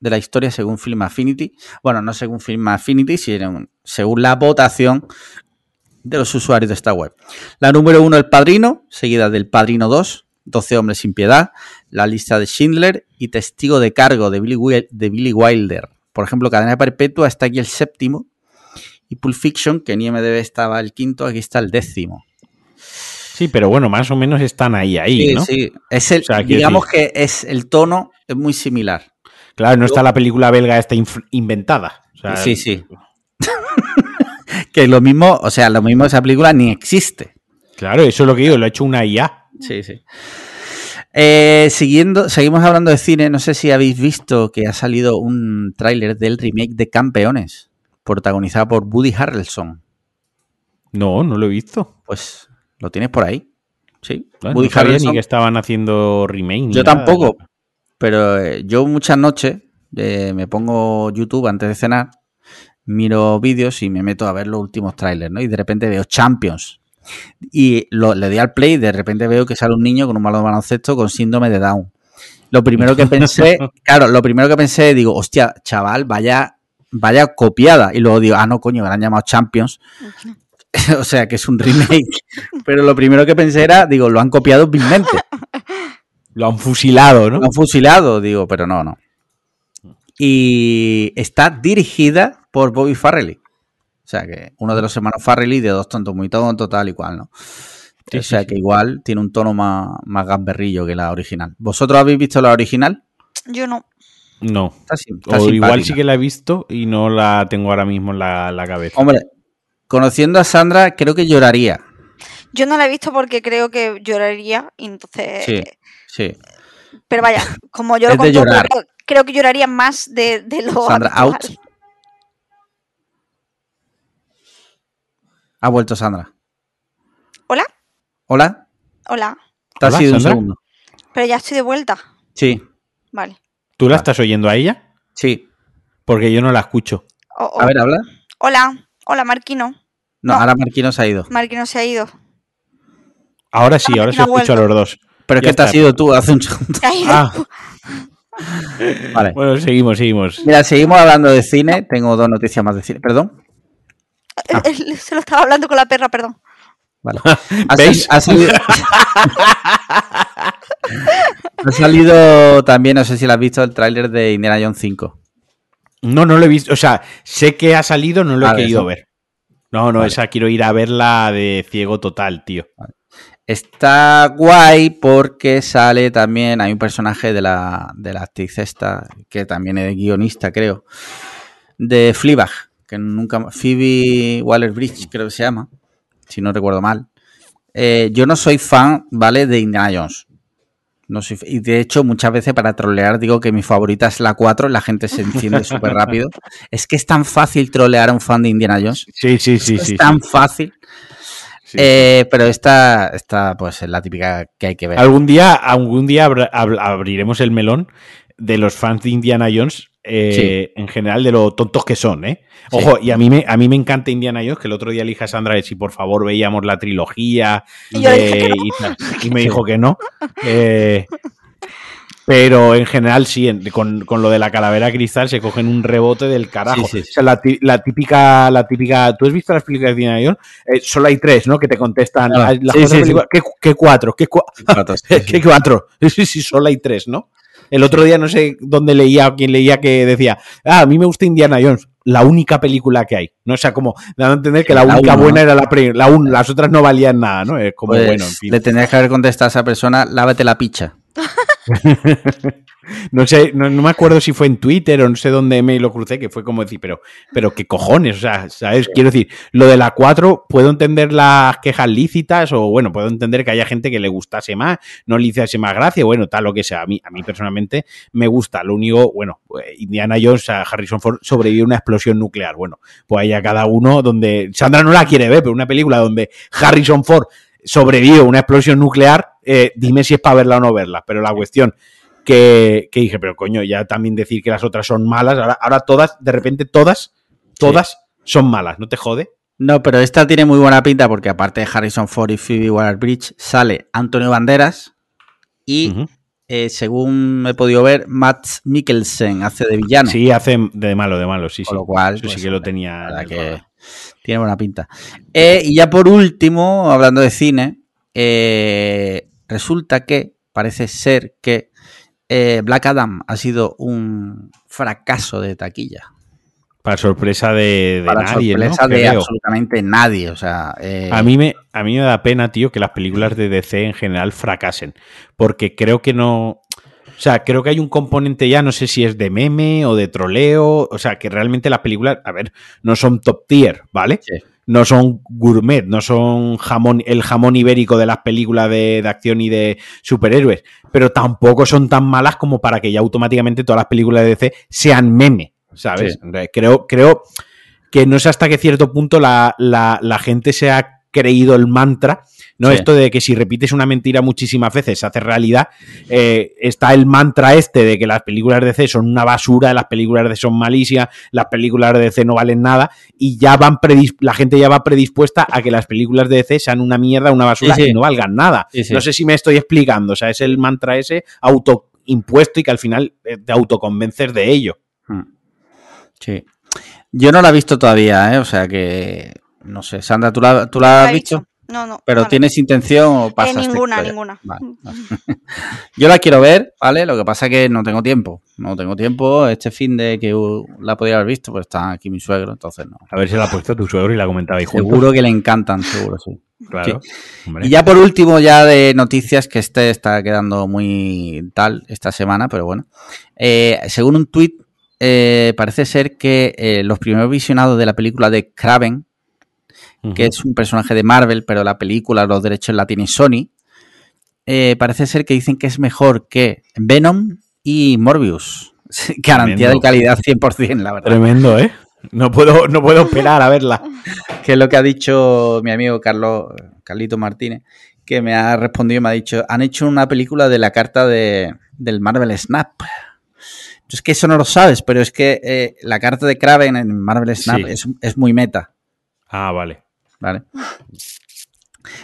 de la historia según Film Affinity. Bueno, no según Film Affinity, sino según la votación de los usuarios de esta web. La número uno, El Padrino, seguida del Padrino 2, 12 hombres sin piedad, La lista de Schindler y Testigo de cargo de Billy, de Billy Wilder. Por ejemplo, Cadena Perpetua está aquí el séptimo y Pulp Fiction, que en IMDb estaba el quinto, aquí está el décimo. Sí, pero bueno, más o menos están ahí, ahí, Sí, ¿no? sí. Es el, O sea, quiero digamos que es el tono es muy similar. Claro, no está la película belga esta inventada. O sea, Sí, sí. que lo mismo, o sea, lo mismo esa película ni existe. Claro, eso es lo que digo, lo ha hecho una IA. Sí, sí. Eh, siguiendo, seguimos hablando de cine. No sé si habéis visto que ha salido un tráiler del remake de Campeones, protagonizado por Woody Harrelson. No, no lo he visto. Pues lo tienes por ahí. Sí. No, Woody no sabía Harrelson. ni que estaban haciendo remake. Yo nada. tampoco. Pero eh, yo muchas noches eh, me pongo YouTube antes de cenar, miro vídeos y me meto a ver los últimos trailers, ¿no? Y de repente veo Champions. Y lo- le doy al play y de repente veo que sale un niño con un de baloncesto con síndrome de Down. Lo primero que pensé, claro, lo primero que pensé, digo, hostia, chaval, vaya, vaya copiada. Y luego digo, ah, no, coño, me la han llamado Champions. o sea, que es un remake. Pero lo primero que pensé era, digo, lo han copiado vilmente. Lo han fusilado, ¿no? Lo han fusilado, digo, pero no, no. Y está dirigida por Bobby Farrelly. O sea, que uno de los hermanos Farrelly de dos tontos muy tontos, tal y cual, ¿no? Sí, o sea, sí, que sí. igual tiene un tono más, más gamberrillo que la original. ¿Vosotros habéis visto la original? Yo no. No. Está, sim- está O igual sí que la he visto y no la tengo ahora mismo en la, la cabeza. Hombre, conociendo a Sandra, creo que lloraría. Yo no la he visto porque creo que lloraría. y entonces. Sí. Sí. Pero vaya, como yo lo conto, creo, creo que lloraría más de, de lo Sandra, habitual. out. Ha vuelto Sandra. Hola, ¿Hola? hola. ¿Te has ido un segundo? Pero ya estoy de vuelta. Sí, Vale. ¿Tú la Vale. estás oyendo a ella? sí. Porque yo no la escucho. Oh, oh. A ver, habla. Hola, hola Marquino. No, No. ahora Marquino se ha ido. Marquino se ha ido. Ahora sí, ahora sí escucho a los dos. Pero es que te has ido tú hace un segundo. Ah, Vale. bueno, seguimos, seguimos. Mira, seguimos hablando de cine. Tengo dos noticias más de cine. Perdón. Ah. Se lo estaba hablando con la perra, perdón. Vale. Ha, ¿Veis? ha salido... ha salido también, no sé si lo has visto, el tráiler de Indiana Jones 5. No, no lo he visto. O sea, sé que ha salido, no lo he Vale, querido eso. ver. No, no, Vale. esa quiero ir a verla de ciego total, tío. Está guay porque sale también, hay un personaje de la, de la actriz esta, que también es guionista, creo, de Fleabag, que nunca, Phoebe Waller-Bridge creo que se llama, si no recuerdo mal. Eh, yo no soy fan, ¿vale? De Indiana Jones. No soy, y de hecho, muchas veces para trolear digo que mi favorita es la 4, la gente se enciende súper rápido. Es que es tan fácil trolear a un fan de Indiana Jones. Sí, sí, sí, es sí. tan sí. fácil. Sí. Eh, pero esta, esta, pues es la típica que hay que ver. Algún día, algún día abra- ab- abriremos el melón de los fans de Indiana Jones, eh, en general, de lo tontos que son, ¿eh? Sí. Ojo, y a mí, me, a mí me encanta Indiana Jones, que el otro día le dije a Sandra de si por favor veíamos la trilogía Y yo le dije de- que no. y, tal, y me dijo que no. Eh, pero en general sí, en- con, con lo de la calavera cristal se cogen un rebote del carajo. Sí. O sea, la, la típica, la típica. ¿Tú has visto las películas de Indiana Jones? Eh, solo hay tres, ¿no? Que te contestan. Ah, "Ah, las sí, cuatro sí, sí. películas- ¿Qué, qué cuatro? ¿Qué, cua- ¿Qué cuatro? Sí, sí, solo hay tres, ¿no? El otro día no sé dónde leía o quién leía que decía, ah, a mí me gusta Indiana Jones, la única película que hay. ¿no? O sea, como dando a entender que la, La única uno, buena ¿no? era la, primera, la un, las otras no valían nada, ¿no? Es como Pues, bueno, en fin. Le tendrías que haber contestado a esa persona, lávate la picha. no sé, no, no me acuerdo si fue en Twitter o no sé dónde me lo crucé, que fue como decir, pero, pero qué cojones, o sea, ¿sabes? Quiero decir, lo de la 4, puedo entender las quejas lícitas, o bueno, puedo entender que haya gente que le gustase más, no le hiciese más gracia, bueno, tal lo que sea. A mí, a mí personalmente me gusta. Lo único, bueno, pues, Indiana Jones, a Harrison Ford sobrevive a una explosión nuclear. Bueno, pues ahí a cada uno donde. Sandra no la quiere ver, pero una película donde Harrison Ford sobrevive una explosión nuclear, eh, dime si es para verla o no verla. Pero la cuestión que, que, dije, pero coño, ya también decir que las otras son malas, ahora, ahora todas, de repente todas, todas sí. son malas, ¿no te jode? No, pero esta tiene muy buena pinta porque aparte de Harrison Ford y Phoebe Waller-Bridge sale Antonio Banderas y uh -huh. eh, según he podido ver Matt Mikkelsen hace de villano. Sí, hace de malo, de malo, sí, Con sí. lo cual, pues, sí que lo tenía. que. Tiene buena pinta. Eh, y ya por último, hablando de cine, eh, resulta que parece ser que eh, Black Adam ha sido un fracaso de taquilla. Para sorpresa de, de Para nadie, ¿no? sorpresa de Creo. absolutamente nadie. O sea, eh, A mí, me, a mí me da pena, tío, que las películas de DC en general fracasen. Porque creo que no. O sea, creo que hay un componente ya, no sé si es de meme o de troleo. O sea, que realmente las películas, a ver, no son top tier, ¿vale? Sí. No son gourmet, no son jamón, el jamón ibérico de las películas de, de acción y de superhéroes. Pero tampoco son tan malas como para que ya automáticamente todas las películas de DC sean meme, ¿sabes? Sí. Creo, creo que no sé hasta qué cierto punto la, la, la gente se ha creído el mantra, ¿no? Sí. Esto de que si repites una mentira muchísimas veces se hace realidad. Eh, está el mantra este de que las películas de DC son una basura, las películas de DC son malísimas, las películas de DC no valen nada, y ya van predis la gente ya va predispuesta a que las películas de DC sean una mierda, una basura Sí, sí. y no valgan nada. Sí, sí. No sé si me estoy explicando, o sea, es el mantra ese autoimpuesto y que al final eh, te autoconvences de ello. Mm. Sí. Yo no la he visto todavía, ¿eh? O sea que. No sé, Sandra, ¿tú la, tú la ¿La has visto? No, no. ¿Pero no tienes intención o Eh, pasas? ninguna, ya? ninguna. Vale, vale. Yo la quiero ver, ¿vale? Lo que pasa es que no tengo tiempo. No tengo tiempo. Este fin de que la podía haber visto, pues está aquí mi suegro, entonces no. A ver si la ha puesto tu suegro y la comentabais juntos. Seguro que le encantan, seguro, sí. Claro. Y ya por último, ya de noticias, que este está quedando muy tal esta semana, pero bueno. Eh, según un tuit, eh, parece ser que eh, los primeros visionados de la película de Kraven, Que es un personaje de Marvel, pero la película, los derechos la tiene Sony, eh, parece ser que dicen que es mejor que Venom y Morbius. Garantía de calidad 100%, la verdad. Tremendo, ¿eh? No puedo, no puedo esperar a verla. que es lo que ha dicho mi amigo Carlos, Carlito Martínez, que me ha respondido y me ha dicho, han hecho una película de la carta de, del Marvel Snap. Es que eso no lo sabes, pero es que eh, la carta de Kraven en Marvel Snap Sí. es, es muy meta, Ah, vale. ¿Vale?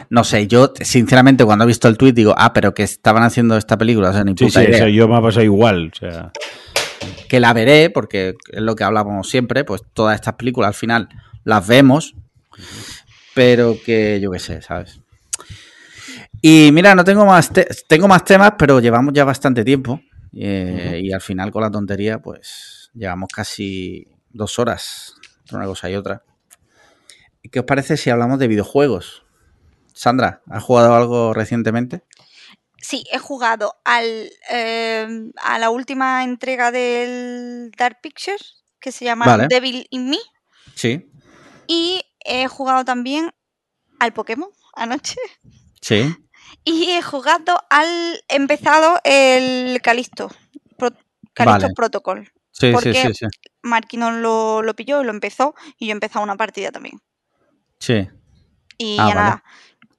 No sé, yo sinceramente cuando he visto el tuit digo, ah, pero que estaban haciendo esta película, o sea, ni Sí, puta sí, idea. eso yo me ha pasado igual. O sea, que la veré, porque es lo que hablábamos siempre, pues todas estas películas al final las vemos, pero que yo qué sé, ¿sabes? Y mira, no tengo más, te- tengo más temas, pero llevamos ya bastante tiempo eh, y al final con la tontería, pues llevamos casi dos horas entre una cosa y otra. ¿Y ¿Qué os parece si hablamos de videojuegos? Sandra, ¿has jugado algo recientemente? Sí, he jugado al, eh, a la última entrega del Dark Pictures, que se llama Vale. Devil in Me, Sí, y he jugado también al Pokémon anoche. sí. Y he jugado al. He empezado el Calisto. Pro- Calisto Vale. Protocol. Sí, sí, Porque- sí, sí. Marquino lo, lo pilló y lo empezó. Y yo he empezado una partida también. Sí. Y Ah, ya vale. nada.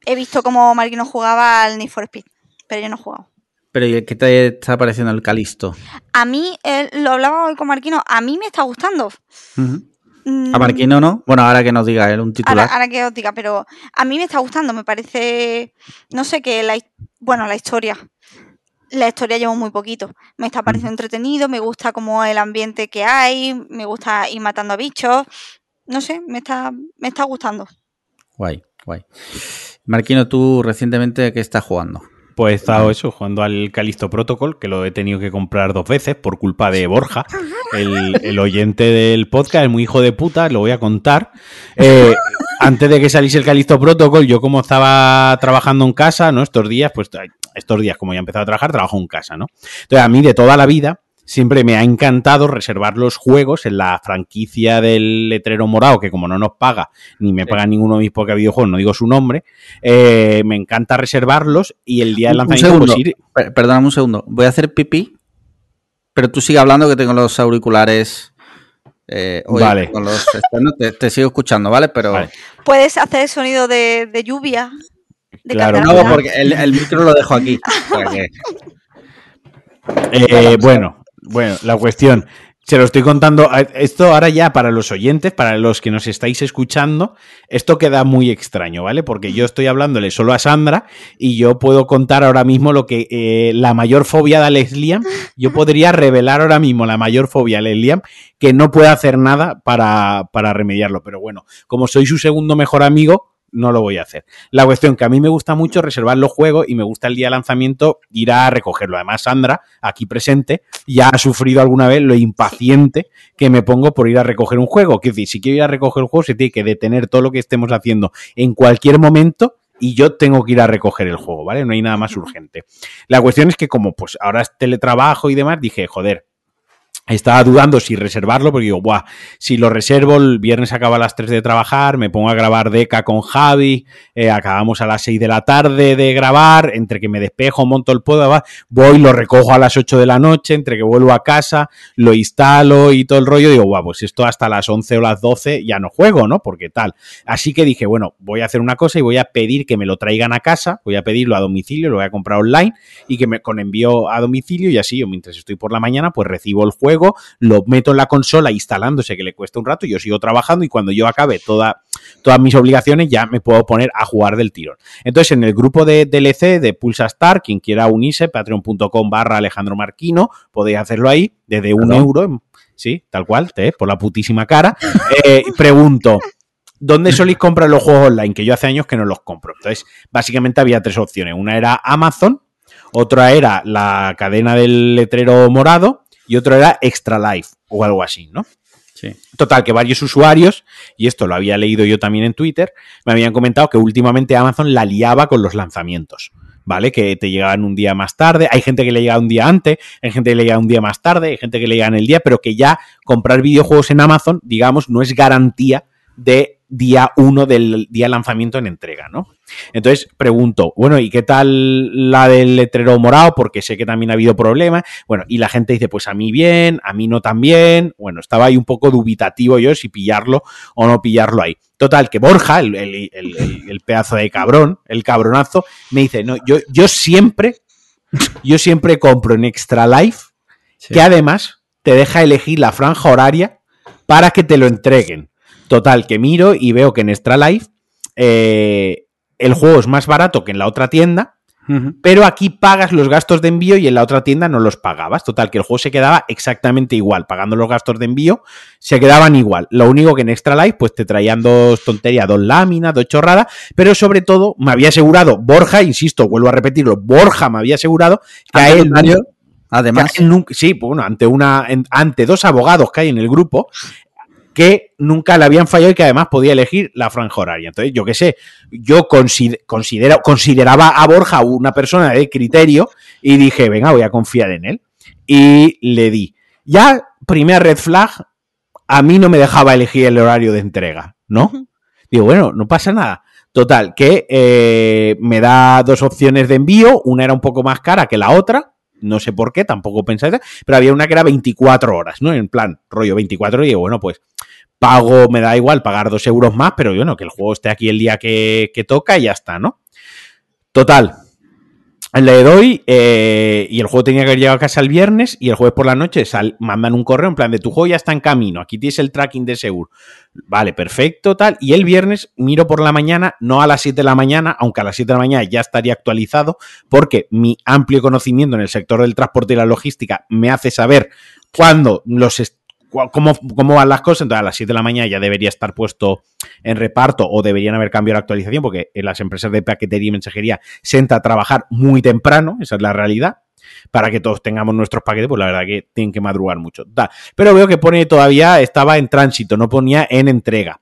He visto cómo Marquino jugaba al Need for Speed. Pero yo no he jugado. Pero ¿y qué te está pareciendo el Calisto? A mí, eh, lo hablaba hoy con Marquino, a mí me está gustando. Mm, A Marquino no. Bueno, ahora que nos diga él un titular. ahora que os diga, pero a mí me está gustando, me parece, no sé qué, la, bueno, la historia, la historia llevo muy poquito, me está pareciendo entretenido, me gusta como el ambiente que hay, me gusta ir matando a bichos, no sé, me está, me está gustando. Guay, guay. Marquino, tú recientemente qué estás jugando? pues he estado eso, jugando al Calisto Protocol, que lo he tenido que comprar dos veces por culpa de Borja, el, el oyente del podcast, es muy hijo de puta, lo voy a contar. Eh, antes de que saliese el Calisto Protocol, yo como estaba trabajando en casa, ¿no? Estos días, pues estos días, como ya he empezado a trabajar, trabajo en casa, ¿no? Entonces, a mí de toda la vida siempre me ha encantado reservar los juegos en la franquicia del letrero morado, que como no nos paga, ni me paga ninguno de mis pocos videojuegos, no digo su nombre, eh, me encanta reservarlos y el día del Un lanzamiento segundo, pues, ir- Per- Perdóname un segundo. Voy a hacer pipí, pero tú sigue hablando que tengo los auriculares. eh, Vale. con los externos. te, te sigo escuchando, ¿vale? Pero. Vale. Puedes hacer el sonido de, de lluvia. De Claro. No, porque el, el micro lo dejo aquí. Que- Eh, bueno, bueno, la cuestión. Se lo estoy contando. Esto ahora ya para los oyentes, para los que nos estáis escuchando, esto queda muy extraño, ¿vale? Porque yo estoy hablándole solo a Sandra y yo puedo contar ahora mismo lo que eh, la mayor fobia de Alex Liam. Yo podría revelar ahora mismo la mayor fobia de Alex Liam que no puede hacer nada para, para remediarlo. Pero bueno, como soy su segundo mejor amigo, no lo voy a hacer. La cuestión que a mí me gusta mucho reservar los juegos y me gusta el día de lanzamiento ir a recogerlo. Además, Sandra, aquí presente, ya ha sufrido alguna vez lo impaciente que me pongo por ir a recoger un juego. Que decir, si quiero ir a recoger el juego, se tiene que detener todo lo que estemos haciendo en cualquier momento y yo tengo que ir a recoger el juego, ¿vale? No hay nada más urgente. La cuestión es que como pues ahora es teletrabajo y demás, dije, joder, estaba dudando si reservarlo, porque digo, buah, si lo reservo, el viernes acaba a las 3 de trabajar, me pongo a grabar Deca con Javi, eh, acabamos a las 6 de la tarde de grabar, entre que me despejo, monto el podo, va, voy, lo recojo a las 8 de la noche, entre que vuelvo a casa, lo instalo y todo el rollo, digo, buah, pues esto hasta las 11 o las 12 ya no juego, ¿no? Porque tal. Así que dije, bueno, voy a hacer una cosa y voy a pedir que me lo traigan a casa, voy a pedirlo a domicilio, lo voy a comprar online y que me con envío a domicilio y así yo mientras estoy por la mañana pues recibo el juego, lo meto en la consola instalándose que le cuesta un rato, yo sigo trabajando y cuando yo acabe toda, todas mis obligaciones ya me puedo poner a jugar del tirón. Entonces en el grupo de DLC de Pulsa Star, quien quiera unirse, patreon.com barra Alejandro Marquino, podéis hacerlo ahí desde un Perdón. euro, sí, tal cual, te, por la putísima cara. Eh, pregunto, ¿Dónde soléis comprar los juegos online? Que yo hace años que no los compro. Entonces, básicamente había tres opciones. Una era Amazon, otra era la cadena del letrero morado y otra era Extra Life o algo así, ¿no? Sí. Total, que varios usuarios, y esto lo había leído yo también en Twitter, me habían comentado que últimamente Amazon la liaba con los lanzamientos. ¿Vale? Que te llegaban un día más tarde. Hay gente que le llega un día antes, hay gente que le llega un día más tarde, hay gente que le llega en el día, pero que ya comprar videojuegos en Amazon, digamos, no es garantía de día uno del día de lanzamiento en entrega, ¿no? Entonces pregunto, bueno, ¿y qué tal la del letrero morado? Porque sé que también ha habido problemas. Bueno, y la gente dice, pues a mí bien, a mí no tan bien. Bueno, estaba ahí un poco dubitativo yo si pillarlo o no pillarlo ahí. Total, que Borja, el, el- el- el- el pedazo de cabrón, el cabronazo, me dice, no, yo, yo siempre, yo siempre compro en Extra Life, Sí. que además te deja elegir la franja horaria para que te lo entreguen. Total, que miro y veo que en Extra Life eh, el juego es más barato que en la otra tienda, pero aquí pagas los gastos de envío y en la otra tienda no los pagabas. Total, que el juego se quedaba exactamente igual, pagando los gastos de envío, se quedaban igual. Lo único que en Extra Life, pues te traían dos tonterías, dos láminas, dos chorradas, pero sobre todo me había asegurado, Borja, insisto, vuelvo a repetirlo, Borja me había asegurado que a él además, nunca- sí, pues bueno, ante una, ante dos abogados que hay en el grupo, que nunca le habían fallado y que además podía elegir la franja horaria. Entonces, yo qué sé, yo consider- considera- consideraba a Borja una persona de criterio y dije, venga, voy a confiar en él. Y le di. Ya, primera red flag, a mí no me dejaba elegir el horario de entrega, ¿no? Digo, bueno, no pasa nada. Total, que eh, me da dos opciones de envío, una era un poco más cara que la otra, no sé por qué, tampoco pensáis, pero había una que era 24 horas, ¿no? En plan, rollo 24 y digo, bueno, pues pago, me da igual pagar dos euros más, pero bueno, que el juego esté aquí el día que, toca y ya está, ¿no? Total. Le doy eh, y el juego tenía que haber llegado a casa el viernes y el jueves por la noche sal- mandan un correo en plan de tu juego ya está en camino, aquí tienes el tracking de seguro. Vale, perfecto, tal. Y el viernes miro por la mañana, no a las 7 de la mañana, aunque a las 7 de la mañana ya estaría actualizado, porque mi amplio conocimiento en el sector del transporte y la logística me hace saber cuándo los cómo, cómo van las cosas. Entonces a las 7 de la mañana ya debería estar puesto en reparto o deberían haber cambiado la actualización, porque las empresas de paquetería y mensajería se a trabajar muy temprano, esa es la realidad. Para que todos tengamos nuestros paquetes, pues la verdad que tienen que madrugar mucho. Pero veo que pone todavía, estaba en tránsito, no ponía en entrega.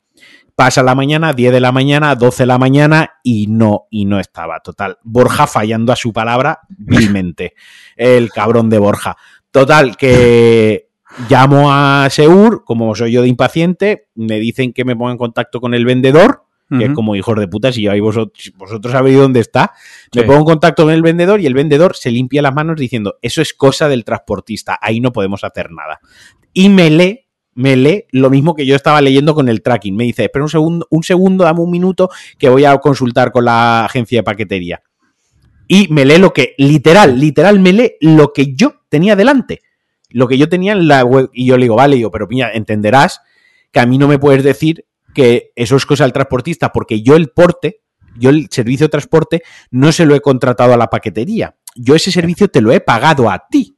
Pasa la mañana, 10 de la mañana, 12 de la mañana y no, y no estaba. Total. Borja fallando a su palabra vilmente. El cabrón de Borja. Total, que llamo a Seur, como soy yo de impaciente, me dicen que me ponga en contacto con el vendedor, que es como hijos de puta, si ahí vosotros, vosotros sabéis dónde está. Me pongo en contacto con el vendedor y el vendedor se limpia las manos diciendo, eso es cosa del transportista, ahí no podemos hacer nada. Y me lee, me lee lo mismo que yo estaba leyendo con el tracking. Me dice, espera un segundo, un segundo, dame un minuto que voy a consultar con la agencia de paquetería. Y me lee lo que, literal, literal, me lee lo que yo tenía delante. Lo que yo tenía en la web. Y yo le digo, vale, yo, pero piña, entenderás que a mí no me puedes decir que eso es cosa del transportista, porque yo el porte, yo el servicio de transporte, no se lo he contratado a la paquetería. Yo ese servicio te lo he pagado a ti.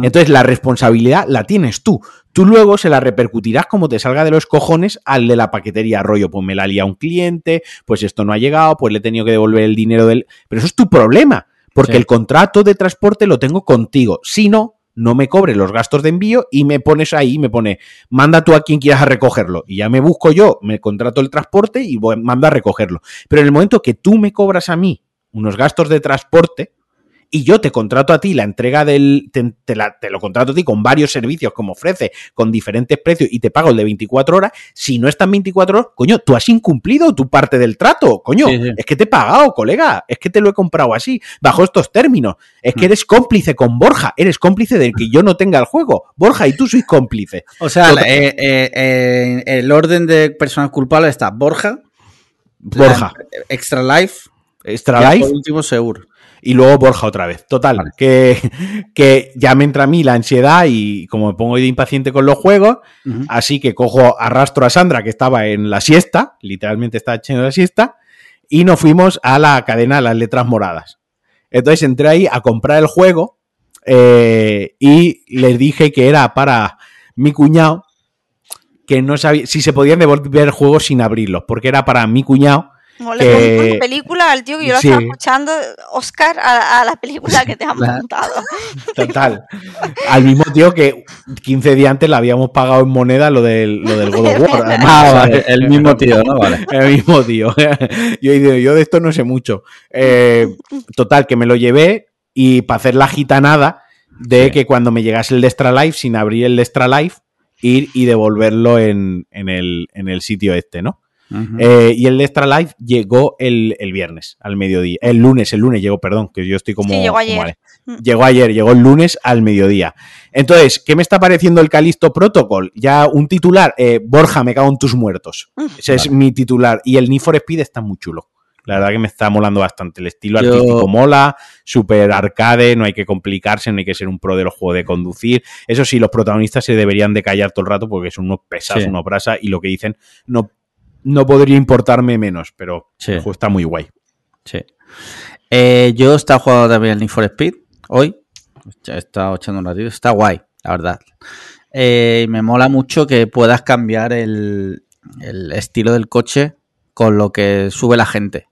Entonces la responsabilidad la tienes tú. Tú luego se la repercutirás como te salga de los cojones al de la paquetería, rollo, pues me la lía un cliente, pues esto no ha llegado, pues le he tenido que devolver el dinero del... Pero eso es tu problema, porque Sí. el contrato de transporte lo tengo contigo. Si no, no me cobre los gastos de envío y me pones ahí, me pone, manda tú a quien quieras a recogerlo. Y ya me busco yo, me contrato el transporte y voy, mando a recogerlo. Pero en el momento que tú me cobras a mí unos gastos de transporte, y yo te contrato a ti la entrega del. Te, te la- te lo contrato a ti con varios servicios como ofrece, con diferentes precios y te pago el de 24 horas. Si no están 24 horas, coño, tú has incumplido tu parte del trato, coño. Sí, sí. Es que te he pagado, colega. Es que te lo he comprado así, bajo estos términos. Es que Mm. eres cómplice con Borja. Eres cómplice de que yo no tenga el juego. Borja y tú sois cómplice. O sea, Total- eh, eh, eh, el orden de personas culpables está Borja, Borja, Extra Life, Extra y Life por último Seur. Y luego Borja otra vez. Total, Vale. que, que ya me entra a mí la ansiedad y como me pongo de impaciente con los juegos. Así que cojo, arrastro a Sandra, que estaba en la siesta, literalmente estaba echando la siesta, y nos fuimos a la cadena de las letras moradas. Entonces entré ahí a comprar el juego eh, y les dije que era para mi cuñado, que no sabía si se podían devolver juegos sin abrirlos, porque era para mi cuñado. No le una película al tío que yo lo sí. estaba escuchando, Oscar, a, a la película que te han montado. Total. Al mismo tío que 15 días antes le habíamos pagado en moneda lo del, lo del God of War. además. Ah, vale, el mismo tío, ¿no? Vale. El mismo tío. Yo, he dicho, yo de esto no sé mucho. Eh, total, que me lo llevé y para hacer la gitanada de Sí. que cuando me llegase el de Extra Life, sin abrir el de Extra Life, ir y devolverlo en, en el, en el sitio este, ¿no? Eh, y el de Extra Life llegó el, el viernes al mediodía. El lunes, el lunes llegó, perdón, que yo estoy como. Sí, llegó ayer. Mm. Llegó ayer, llegó el lunes al mediodía. Entonces, ¿qué me está pareciendo el Calisto Protocol? Ya un titular, eh, Borja, me cago en tus muertos. Ese es mi titular. Y el Need for Speed está muy chulo. La verdad que me está molando bastante. El estilo Yo- artístico mola, súper arcade, no hay que complicarse, no hay que ser un pro de los juegos de conducir. Eso sí, los protagonistas se deberían de callar todo el rato porque son unos pesados, Sí. unos brasa y lo que dicen no, no podría importarme menos, pero Sí. el juego está muy guay. Sí. Eh, yo he estado jugando también el Need for Speed hoy. He estado echando un ratito. Está guay, la verdad. Eh, me mola mucho que puedas cambiar el, el estilo del coche con lo que sube la gente.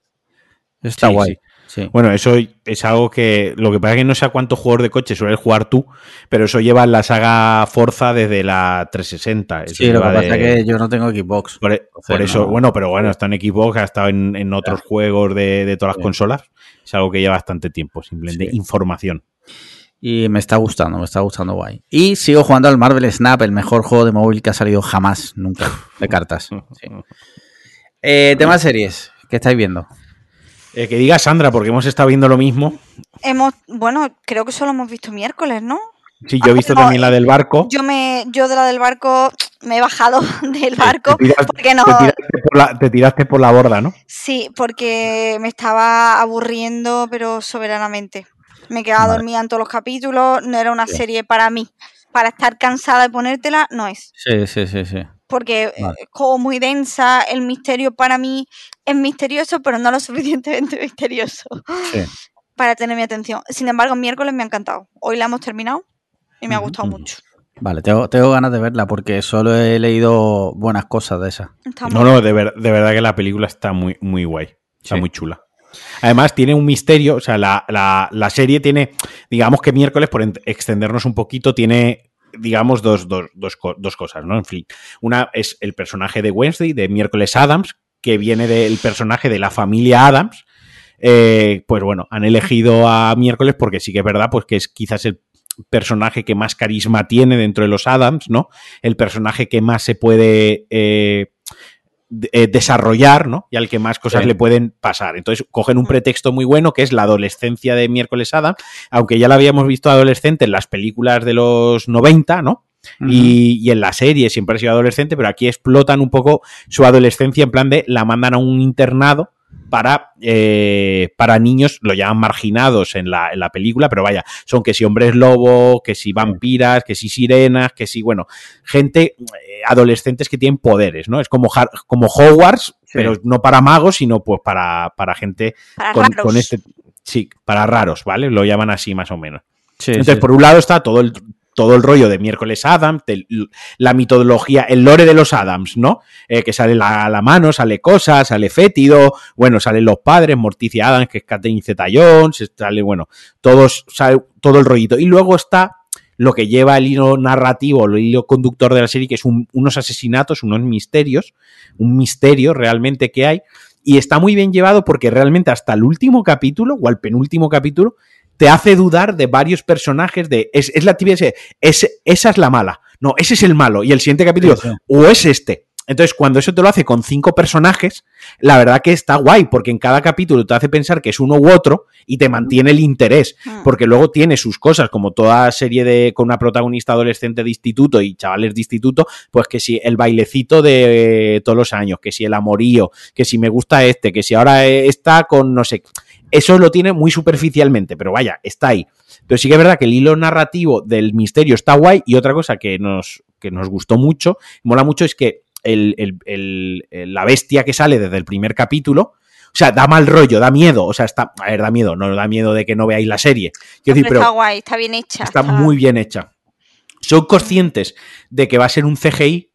Está Sí, guay. sí. Sí. Bueno, eso es algo que lo que pasa es que no sé a cuántos jugadores de coche sueles jugar tú, pero eso lleva en la saga Forza desde la 360. Eso Sí, lo que pasa de- es que yo no tengo Xbox. Por, e- por eso, no. bueno, pero bueno, está en Xbox, ha estado en, en otros juegos de, de todas las Sí. consolas. Es algo que lleva bastante tiempo, simplemente Sí. información. Y me está gustando, me está gustando guay. Y sigo jugando al Marvel Snap, el mejor juego de móvil que ha salido jamás, nunca, de cartas. Sí. Eh, tema series, ¿qué estáis viendo? Eh, que diga Sandra, porque hemos estado viendo lo mismo. Hemos, bueno, creo que solo hemos visto miércoles, ¿no? Sí, yo he Ah, visto no, también la del barco. Yo me, yo de la del barco me he bajado del barco te, tiraste, porque no, te tiraste por la, te tiraste por la borda, ¿no? sí, porque me estaba aburriendo, pero soberanamente. Me quedaba Vale. dormida en todos los capítulos, no era una serie para mí. Para estar cansada de ponértela, no es. Sí, sí, sí, sí. Porque eh, Vale. es como muy densa, el misterio para mí es misterioso, pero no lo suficientemente misterioso Sí. para tener mi atención. Sin embargo, miércoles me ha encantado. Hoy la hemos terminado y me ha gustado mucho. Vale, tengo, tengo ganas de verla porque solo he leído buenas cosas de esa. Está No, no, de, ver- de verdad que la película está muy, muy guay. Está Sí. muy chula. Además, tiene un misterio. O sea, la, la- la serie tiene, digamos que miércoles, por extendernos un poquito, tiene digamos, dos, dos, dos, co- dos cosas, ¿no? En fin, una es el personaje de Wednesday, de Miércoles Adams, que viene del personaje de la familia Adams. Eh, pues bueno, han elegido a Miércoles porque sí que es verdad, pues que es quizás el personaje que más carisma tiene dentro de los Adams, ¿no? El personaje que más se puede eh, eh, desarrollar, ¿no? Y al que más cosas Sí. le pueden pasar. Entonces cogen un pretexto muy bueno que es la adolescencia de Miércoles Adam, aunque ya la habíamos visto adolescente en las películas de los 90, ¿no? Y, y en la serie siempre ha sido adolescente, pero aquí explotan un poco su adolescencia en plan de la mandan a un internado para, eh, para niños, lo llaman marginados en la, en la película, pero vaya, son que si hombres lobo, que si vampiras, que si sirenas, que si, bueno, gente, eh, adolescentes que tienen poderes, ¿no? Es como, como Hogwarts, Sí. pero no para magos, sino pues para, para gente Para con, este... Sí, para raros, ¿vale? Lo llaman así más o menos. Sí, Entonces, sí. por un lado está todo el, todo el rollo de Miércoles Adams, la mitología, el lore de los Adams, ¿no? Eh, que sale la, la mano, sale cosas, sale fétido, bueno, salen los padres, Morticia Adams, que es Catherine Zeta Jones, sale, bueno, todos, sale todo el rollito. Y luego está lo que lleva el hilo narrativo, el hilo conductor de la serie, que es un- unos asesinatos, unos misterios, un misterio realmente que hay. Y está muy bien llevado porque realmente hasta el último capítulo, o al penúltimo capítulo, te hace dudar de varios personajes de es, es la tibia ese, es, esa es la mala no ese es el malo y el siguiente capítulo Sí, sí. o es este entonces cuando eso te lo hace con cinco personajes la verdad que está guay porque en cada capítulo te hace pensar que es uno u otro y te mantiene el interés Mm. porque luego tiene sus cosas como toda serie de con una protagonista adolescente de instituto y chavales de instituto pues que si el bailecito de todos los años que si el amorío que si me gusta este que si ahora está con no sé eso lo tiene muy superficialmente, pero vaya, está ahí. Pero sí que es verdad que el hilo narrativo del misterio está guay y otra cosa que nos, que nos gustó mucho, mola mucho, es que el- el- el- la bestia que sale desde el primer capítulo, o sea, da mal rollo, da miedo, o sea, está, a ver, da miedo, no da miedo de que no veáis la serie. Quiero decir, Pero pero está guay, está bien hecha. está muy bien hecha. Son conscientes de que va a ser un CGI,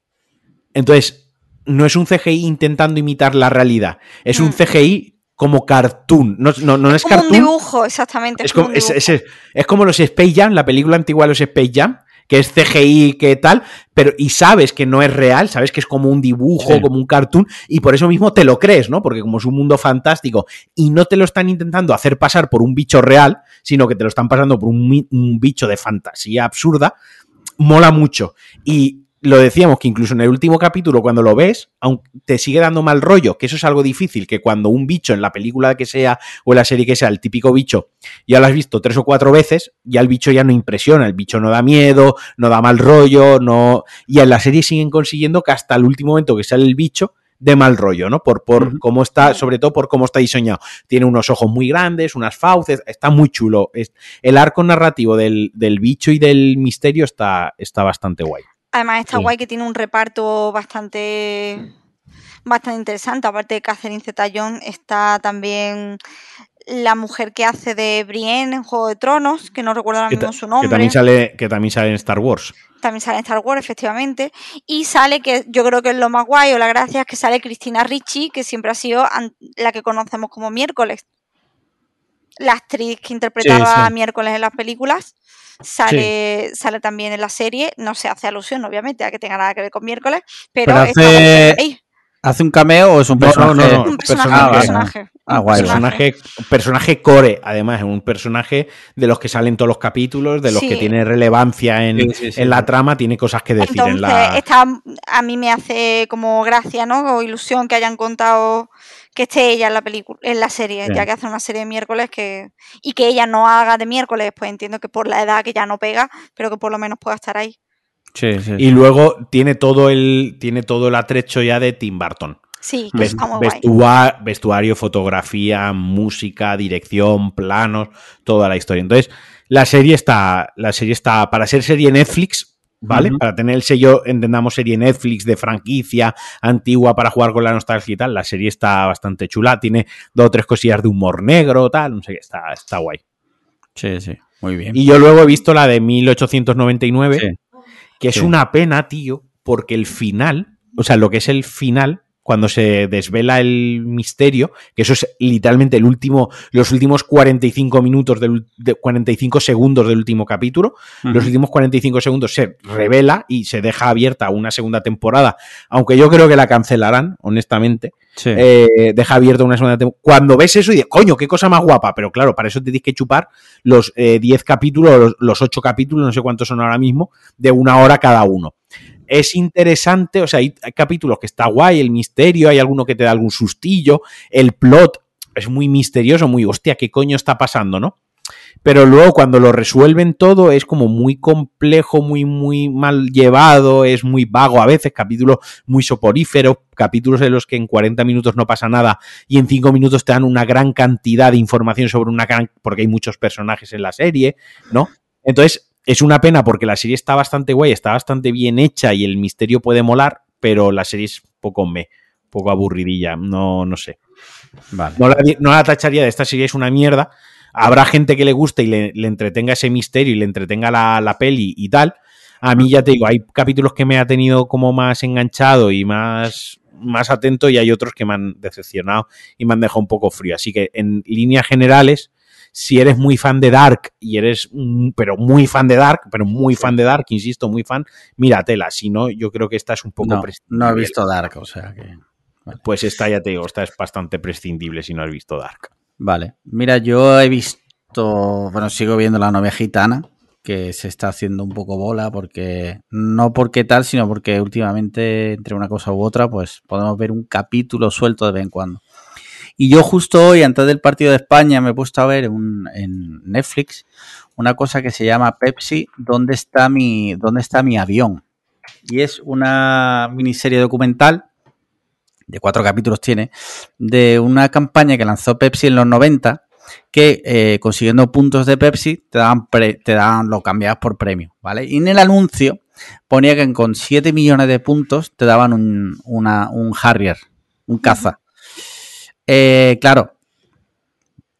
entonces no es un CGI intentando imitar la realidad, es un Mm. CGI como cartoon, no, no, no es Como un cartoon. dibujo, exactamente. Es como como, un es, dibujo. es- es como los Space Jam, la película antigua de los Space Jam, que es CGI, que tal, pero y sabes que no es real, sabes que es como un dibujo, Sí. como un cartoon, y por eso mismo te lo crees, ¿no? Porque como es un mundo fantástico y no te lo están intentando hacer pasar por un bicho real, sino que te lo están pasando por un, un bicho de fantasía absurda, mola mucho. Y lo decíamos que incluso en el último capítulo, cuando lo ves, aunque te sigue dando mal rollo, que eso es algo difícil, que cuando un bicho en la película que sea o en la serie que sea, el típico bicho, ya lo has visto tres o cuatro veces, ya el bicho ya no impresiona, el bicho no da miedo, no da mal rollo, no. Y en la serie siguen consiguiendo que hasta el último momento que sale el bicho, de mal rollo, ¿no? Por, por cómo está, sobre todo por cómo está diseñado. Tiene unos ojos muy grandes, unas fauces, está muy chulo. Es- el arco narrativo del, del bicho y del misterio está, está bastante guay. Además está Sí. guay que tiene un reparto bastante bastante interesante. Aparte de Catherine Zeta-Jones, está también la mujer que hace de Brienne en Juego de Tronos, que no recuerdo ahora Que, mismo su que nombre. también sale, que también sale en Star Wars. También sale en Star Wars, efectivamente. Y sale, que yo creo que es lo más guay o la gracia, es que sale Cristina Ricci, que siempre ha sido la que conocemos como Miércoles. La actriz que interpretaba Sí, Miércoles en las películas. Sale, sale también en la serie. No se hace alusión, obviamente, a que tenga nada que ver con Miércoles. Pero, Pero hace- ahí. ¿Hace un cameo o es un No, personaje? no, no, Un personaje, personaje, un vale. personaje. Ah, un guay. Personaje, personaje core, además, es un personaje de los que salen todos los capítulos, de los Sí. que tiene relevancia en, Sí, sí, sí, en la trama, tiene cosas que decir Entonces, en la. a mí me hace como gracia, ¿no? O ilusión que hayan contado que esté ella en la película, en la serie, Sí. ya que hace una serie de miércoles que y que ella no haga de miércoles, pues entiendo que por la edad que ya no pega, pero que por lo menos pueda estar ahí. Sí, sí. Y luego tiene todo el tiene todo el atrecho ya de Tim Burton. Sí, que está muy guay. vestua- vestuario, fotografía, música, dirección, planos, toda la historia. Entonces, la serie está, la serie está, para ser serie Netflix, ¿vale? Para tener el sello, entendamos serie Netflix de franquicia antigua para jugar con la nostalgia y tal, la serie está bastante chula, tiene dos o tres cosillas de humor negro, tal, no sé qué, está, está guay. Sí, sí. Muy bien. Y yo luego he visto la de 1899, Sí. que es Sí. una pena, tío, porque el final, o sea, lo que es el final, cuando se desvela el misterio, que eso es literalmente el último, los últimos 45 minutos del, de 45 segundos del último capítulo, los últimos 45 segundos se revela y se deja abierta una segunda temporada, aunque yo creo que la cancelarán, honestamente. Sí. Eh, deja abierta una segunda temporada. Cuando ves eso y dices, coño, qué cosa más guapa, pero claro, para eso te tienes que chupar los eh, 10 capítulos, los, los 8 capítulos, no sé cuántos son ahora mismo, de una hora cada uno es interesante, o sea, hay, capítulos que está guay, el misterio, hay alguno que te da algún sustillo, el plot es muy misterioso, muy, hostia, ¿qué coño está pasando, no? Pero luego cuando lo resuelven todo es como muy complejo, muy, muy mal llevado, es muy vago a veces, capítulos muy soporíferos, capítulos en los que en 40 minutos no pasa nada y en 5 minutos te dan una gran cantidad de información sobre una gran, porque hay muchos personajes en la serie, ¿no? Entonces, es una pena porque la serie está bastante guay, está bastante bien hecha y el misterio puede molar, pero la serie es poco me, poco aburridilla, no, no sé. Vale. No, la, no, la, tacharía de esta serie, es una mierda. Habrá gente que le guste y le, le entretenga ese misterio y le entretenga la, la, peli y tal. A mí ya te digo, hay capítulos que me ha tenido como más enganchado y más, más atento y hay otros que me han decepcionado y me han dejado un poco frío. Así que en líneas generales, si eres muy fan de Dark y eres, pero muy fan de Dark, pero muy fan de Dark, insisto, muy fan, míratela. Si no, yo creo que esta es un poco no, no he visto Dark, o sea que. Vale. Pues esta, ya te digo, esta es bastante prescindible si no has visto Dark. Vale. Mira, yo he visto, bueno, sigo viendo la novia gitana, que se está haciendo un poco bola, porque no porque tal, sino porque últimamente, entre una cosa u otra, pues podemos ver un capítulo suelto de vez en cuando. Y yo justo hoy, antes del partido de España, me he puesto a ver un, en Netflix una cosa que se llama Pepsi, ¿dónde está mi, dónde está mi avión? Y es una miniserie documental, de cuatro capítulos tiene, de una campaña que lanzó Pepsi en los 90, que eh, consiguiendo puntos de Pepsi te daban, pre, te daban lo cambiabas por premio, ¿vale? Y en el anuncio ponía que con 7 millones de puntos te daban un, un Harrier, un caza. Eh, claro,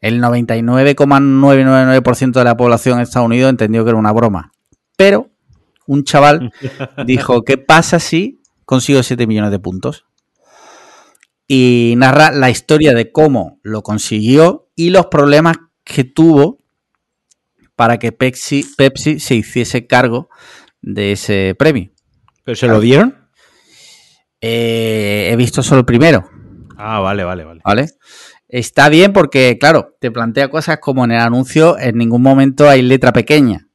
el 99,999% de la población de Estados Unidos entendió que era una broma. Pero un chaval dijo, ¿qué pasa si consigo 7 millones de puntos? Y narra la historia de cómo lo consiguió y los problemas que tuvo para que Pepsi, Pepsi se hiciese cargo de ese premio. ¿Pero se lo dieron? Eh, he visto solo el primero. Ah, vale, vale, vale. ¿Vale? Está bien porque, claro, te plantea cosas como en el anuncio, en ningún momento hay letra pequeña.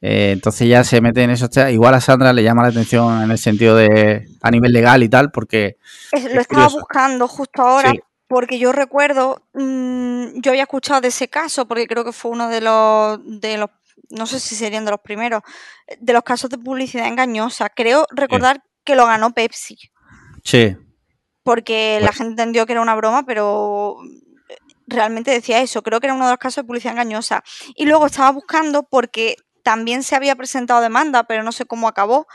Eh, entonces ya se mete en eso. Igual a Sandra le llama la atención en el sentido de a nivel legal y tal, porque. Es, lo es estaba curioso. buscando justo ahora. Sí. Porque yo recuerdo, mmm, yo había escuchado de ese caso, porque creo que fue uno de los, de los, no sé si serían de los primeros, de los casos de publicidad engañosa. Creo recordar sí. que lo ganó Pepsi. Sí, porque la gente entendió que era una broma, pero realmente decía eso. Creo que era uno de los casos de publicidad engañosa. Y luego estaba buscando porque también se había presentado demanda, pero no sé cómo acabó,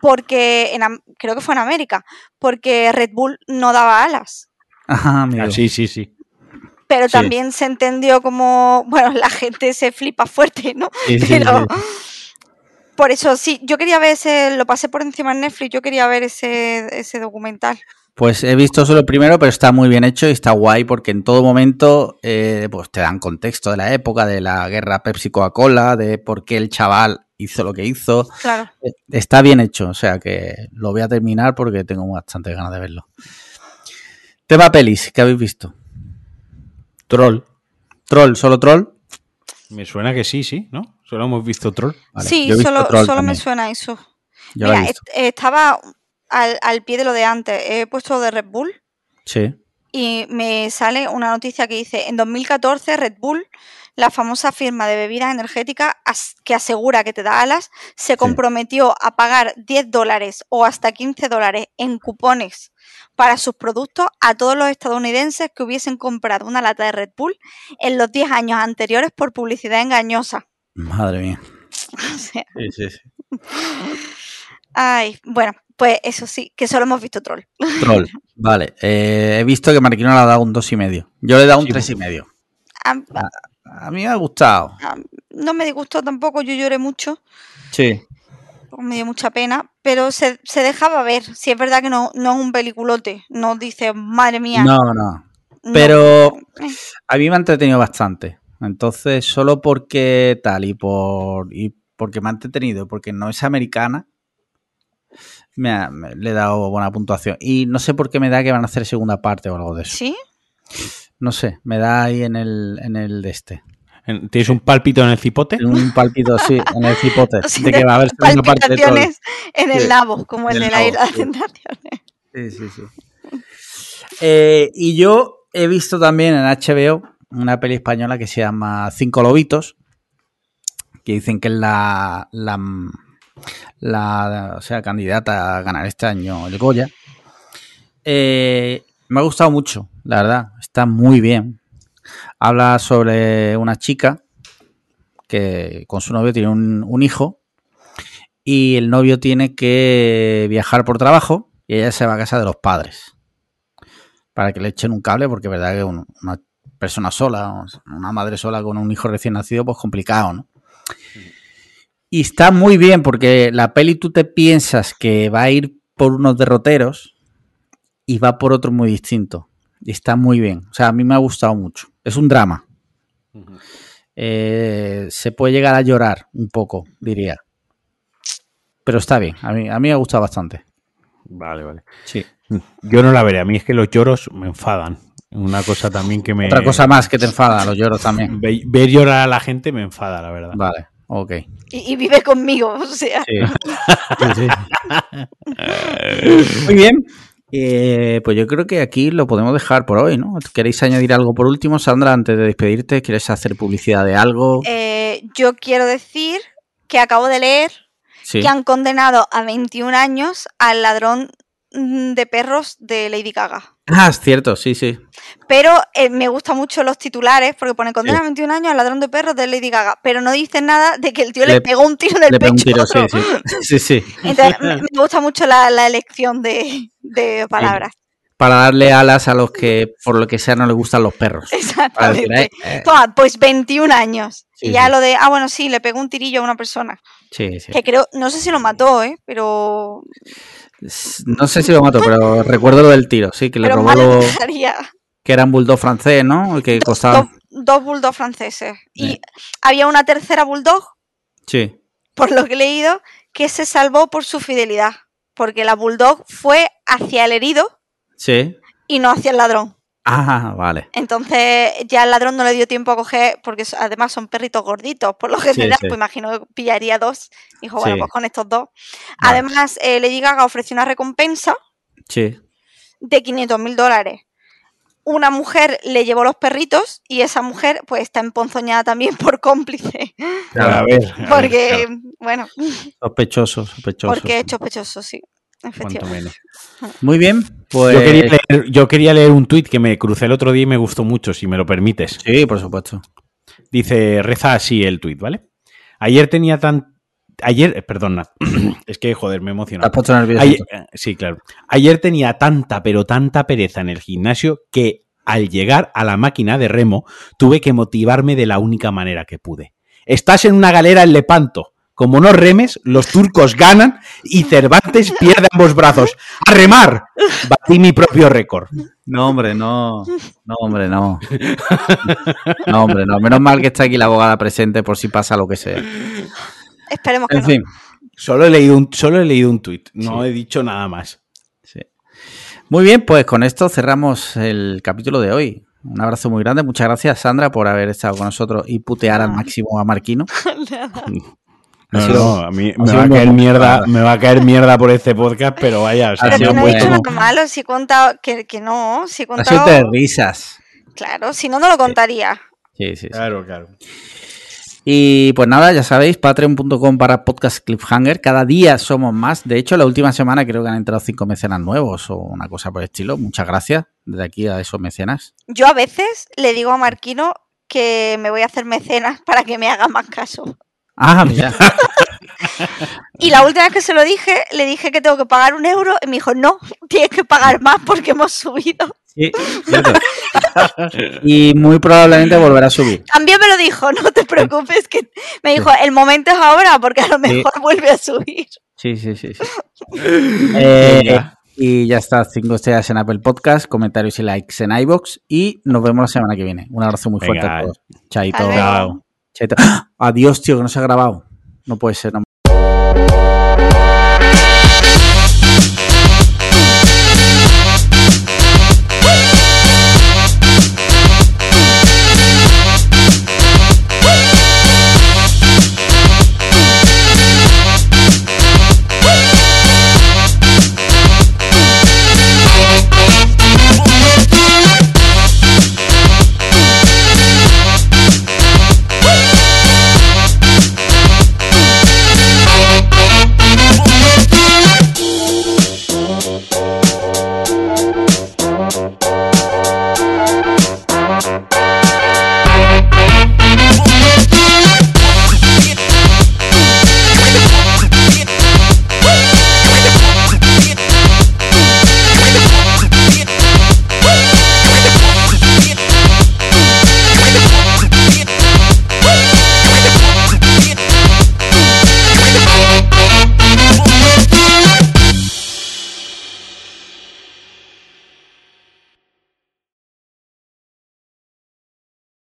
porque en, creo que fue en América, porque Red Bull no daba alas. Ajá, ah, sí, sí, sí. Pero sí. también se entendió como, bueno, la gente se flipa fuerte, ¿no? Sí, sí, pero, por eso sí, yo quería ver ese, lo pasé por encima en Netflix, yo quería ver ese, ese documental. Pues he visto solo el primero, pero está muy bien hecho y está guay porque en todo momento eh, pues te dan contexto de la época, de la guerra Pepsi-Coca-Cola, de por qué el chaval hizo lo que hizo. Claro. Está bien hecho, o sea que lo voy a terminar porque tengo bastante ganas de verlo. Tema pelis, ¿qué habéis visto? Troll. Troll, solo Troll. Me suena que sí, sí, ¿no? Solo hemos visto Troll. Vale. Sí, solo, solo me suena eso. Yo Mira, estaba al, al, pie de lo de antes. He puesto de Red Bull. Sí. Y me sale una noticia que dice, en 2014 Red Bull, la famosa firma de bebidas energéticas as que asegura que te da alas, se comprometió sí. a pagar 10 dólares o hasta 15 dólares en cupones para sus productos a todos los estadounidenses que hubiesen comprado una lata de Red Bull en los 10 años anteriores por publicidad engañosa. Madre mía. o sea, sí, sí, sí. Ay, bueno, pues eso sí, que solo hemos visto Troll. Troll, vale. Eh, he visto que Marquino le ha dado un dos y medio. Yo le he dado un sí, tres y medio. A, a, mí me ha gustado. A, no me disgustó tampoco, yo lloré mucho. Sí. pues me dio mucha pena, pero se, se dejaba ver. Si es verdad que no, no es un peliculote, no dice, madre mía. No, no. no". Pero Eh, a mí me ha entretenido bastante. Entonces, solo porque tal y por y porque me ha entretenido, porque no es americana, me ha- me- le he dado buena puntuación. Y no sé por qué me da que van a hacer segunda parte o algo de eso. ¿Sí? No sé, me da ahí en el, en el de este. En- ¿Tienes un pálpito en el cipote? Un palpito así, en el cipote. O sea, de que va a haber segunda parte de todo. en el Sí, nabo, como el del de la nabo, isla de sí. tentaciones. Sí, sí, sí. Eh, y yo he visto también en HBO una peli española que se llama Cinco Lobitos, que dicen que es la, la, la o sea, candidata a ganar este año el Goya. Eh, me ha gustado mucho, la verdad, está muy bien. Habla sobre una chica que con su novio tiene un, un hijo y el novio tiene que viajar por trabajo y ella se va a casa de los padres para que le echen un cable porque verdad que un- una persona sola, una madre sola con un hijo recién nacido, pues complicado, ¿no? Y está muy bien porque la peli tú te piensas que va a ir por unos derroteros y va por otro muy distinto. Y está muy bien. O sea, a mí me ha gustado mucho. Es un drama. Eh, se puede llegar a llorar un poco, diría. Pero está bien. A mí, a mí me ha gustado bastante. Vale, vale. Sí. Yo no la veré. A mí es que los lloros me enfadan. Una cosa también que me. Otra cosa más que te enfada, los lloros también. Ve- Ver llorar a la gente me enfada, la verdad. Vale, ok. Y, y vive conmigo, o sea. Sí. Sí, sí. Muy bien. Eh, pues yo creo que aquí lo podemos dejar por hoy, ¿no? ¿Queréis añadir algo por último, Sandra, antes de despedirte? ¿Quieres hacer publicidad de algo? Eh, yo quiero decir que acabo de leer Sí. que han condenado a 21 años al ladrón de perros de Lady Gaga. Ah, es cierto, sí, sí. Pero eh, me gustan mucho los titulares porque pone condena Sí. a 21 años al ladrón de perros de Lady Gaga, pero no dicen nada de que el tío le, Le- pegó un tiro en el Le pecho. un tiro, sí, sí. Entonces, me, me gusta mucho la, la elección de, de palabras. Para darle alas a los que, por lo que sea, no les gustan los perros. Decir, Exactamente. eh, eh, Toma, pues 21 años. Y ya lo de, ah, bueno, sí, le pegó un tirillo a una persona. sí, sí. Que creo, no sé si lo mató, ¿eh? Pero, No sé si lo mato, pero recuerdo lo del tiro, sí, que le pero robó lo, que era un bulldog francés, ¿no? El que Dos, costaba. dos, dos bulldogs franceses. Y Sí. había una tercera bulldog, Sí. por lo que he leído, que se salvó por su fidelidad. Porque la bulldog fue hacia el herido Sí. y no hacia el ladrón. Ah, vale. Entonces ya el ladrón no le dio tiempo a coger, porque además son perritos gorditos, por lo general, sí. pues imagino que pillaría dos. Dijo, bueno, Sí. pues con estos dos. Vale. Además, eh, Lady Gaga ofreció una recompensa Sí. de 500 mil dólares. Una mujer le llevó los perritos y esa mujer pues está emponzoñada también por cómplice. A ver, a ver, Porque, claro, bueno, Sospechoso, sospechoso. porque es sospechoso, sí. Cuanto menos. Muy bien, pues. Yo, quería leer, yo quería leer un tuit que me crucé el otro día y me gustó mucho, si me lo permites. Sí, por supuesto. Dice, reza así el tuit, ¿vale? Ayer tenía tan... Ayer, eh, perdona, es que, joder, me he Te has emocionado. puesto nervioso. Ayer- eh, sí, claro. Ayer tenía tanta, pero tanta pereza en el gimnasio que al llegar a la máquina de remo tuve que motivarme de la única manera que pude. Estás en una galera en Lepanto. Como no remes, los turcos ganan y Cervantes pierde ambos brazos. ¡A remar! Batí mi propio récord. No, hombre, no. No, hombre, no. No, hombre, no. Menos mal que está aquí la abogada presente por si pasa lo que sea. Esperemos que En no. fin. Solo he leído un, solo he leído un tuit, no Sí. he dicho nada más. Sí. Muy bien, pues con esto cerramos el capítulo de hoy. Un abrazo muy grande. Muchas gracias, Sandra, por haber estado con nosotros y putear al Ah. máximo a Marquino. No, sido- no, a mí me va a caer mierda, me va a caer mierda por este podcast, pero vaya, o sea, Ha Pero no he dicho nada malo, si he contado, que, que no, si he Ha sido contado, de risas. claro, si no, no lo contaría. Sí, sí, sí. Claro, claro. Y pues nada, ya sabéis, patreon.com para podcast cliffhanger. Cada día somos más. De hecho, la última semana creo que han entrado cinco mecenas nuevos o una cosa por el estilo. Muchas gracias desde aquí a esos mecenas. Yo a veces le digo a Marquino que me voy a hacer mecenas para que me haga más caso. Ah, mira. y la última vez que se lo dije, le dije que tengo que pagar un euro y me dijo, no, tienes que pagar más porque hemos subido. Y muy probablemente volverá a subir. También me lo dijo, no te preocupes, que me dijo, el momento es ahora porque a lo mejor vuelve a subir. Sí, sí, sí. Eh, y ya está, Cinco estrellas en Apple Podcast, comentarios y likes en iBox y nos vemos la semana que viene. Un abrazo muy fuerte a todos. Chaito. Chao. ¡Ah! Adiós, tío, que no se ha grabado. No puede ser, no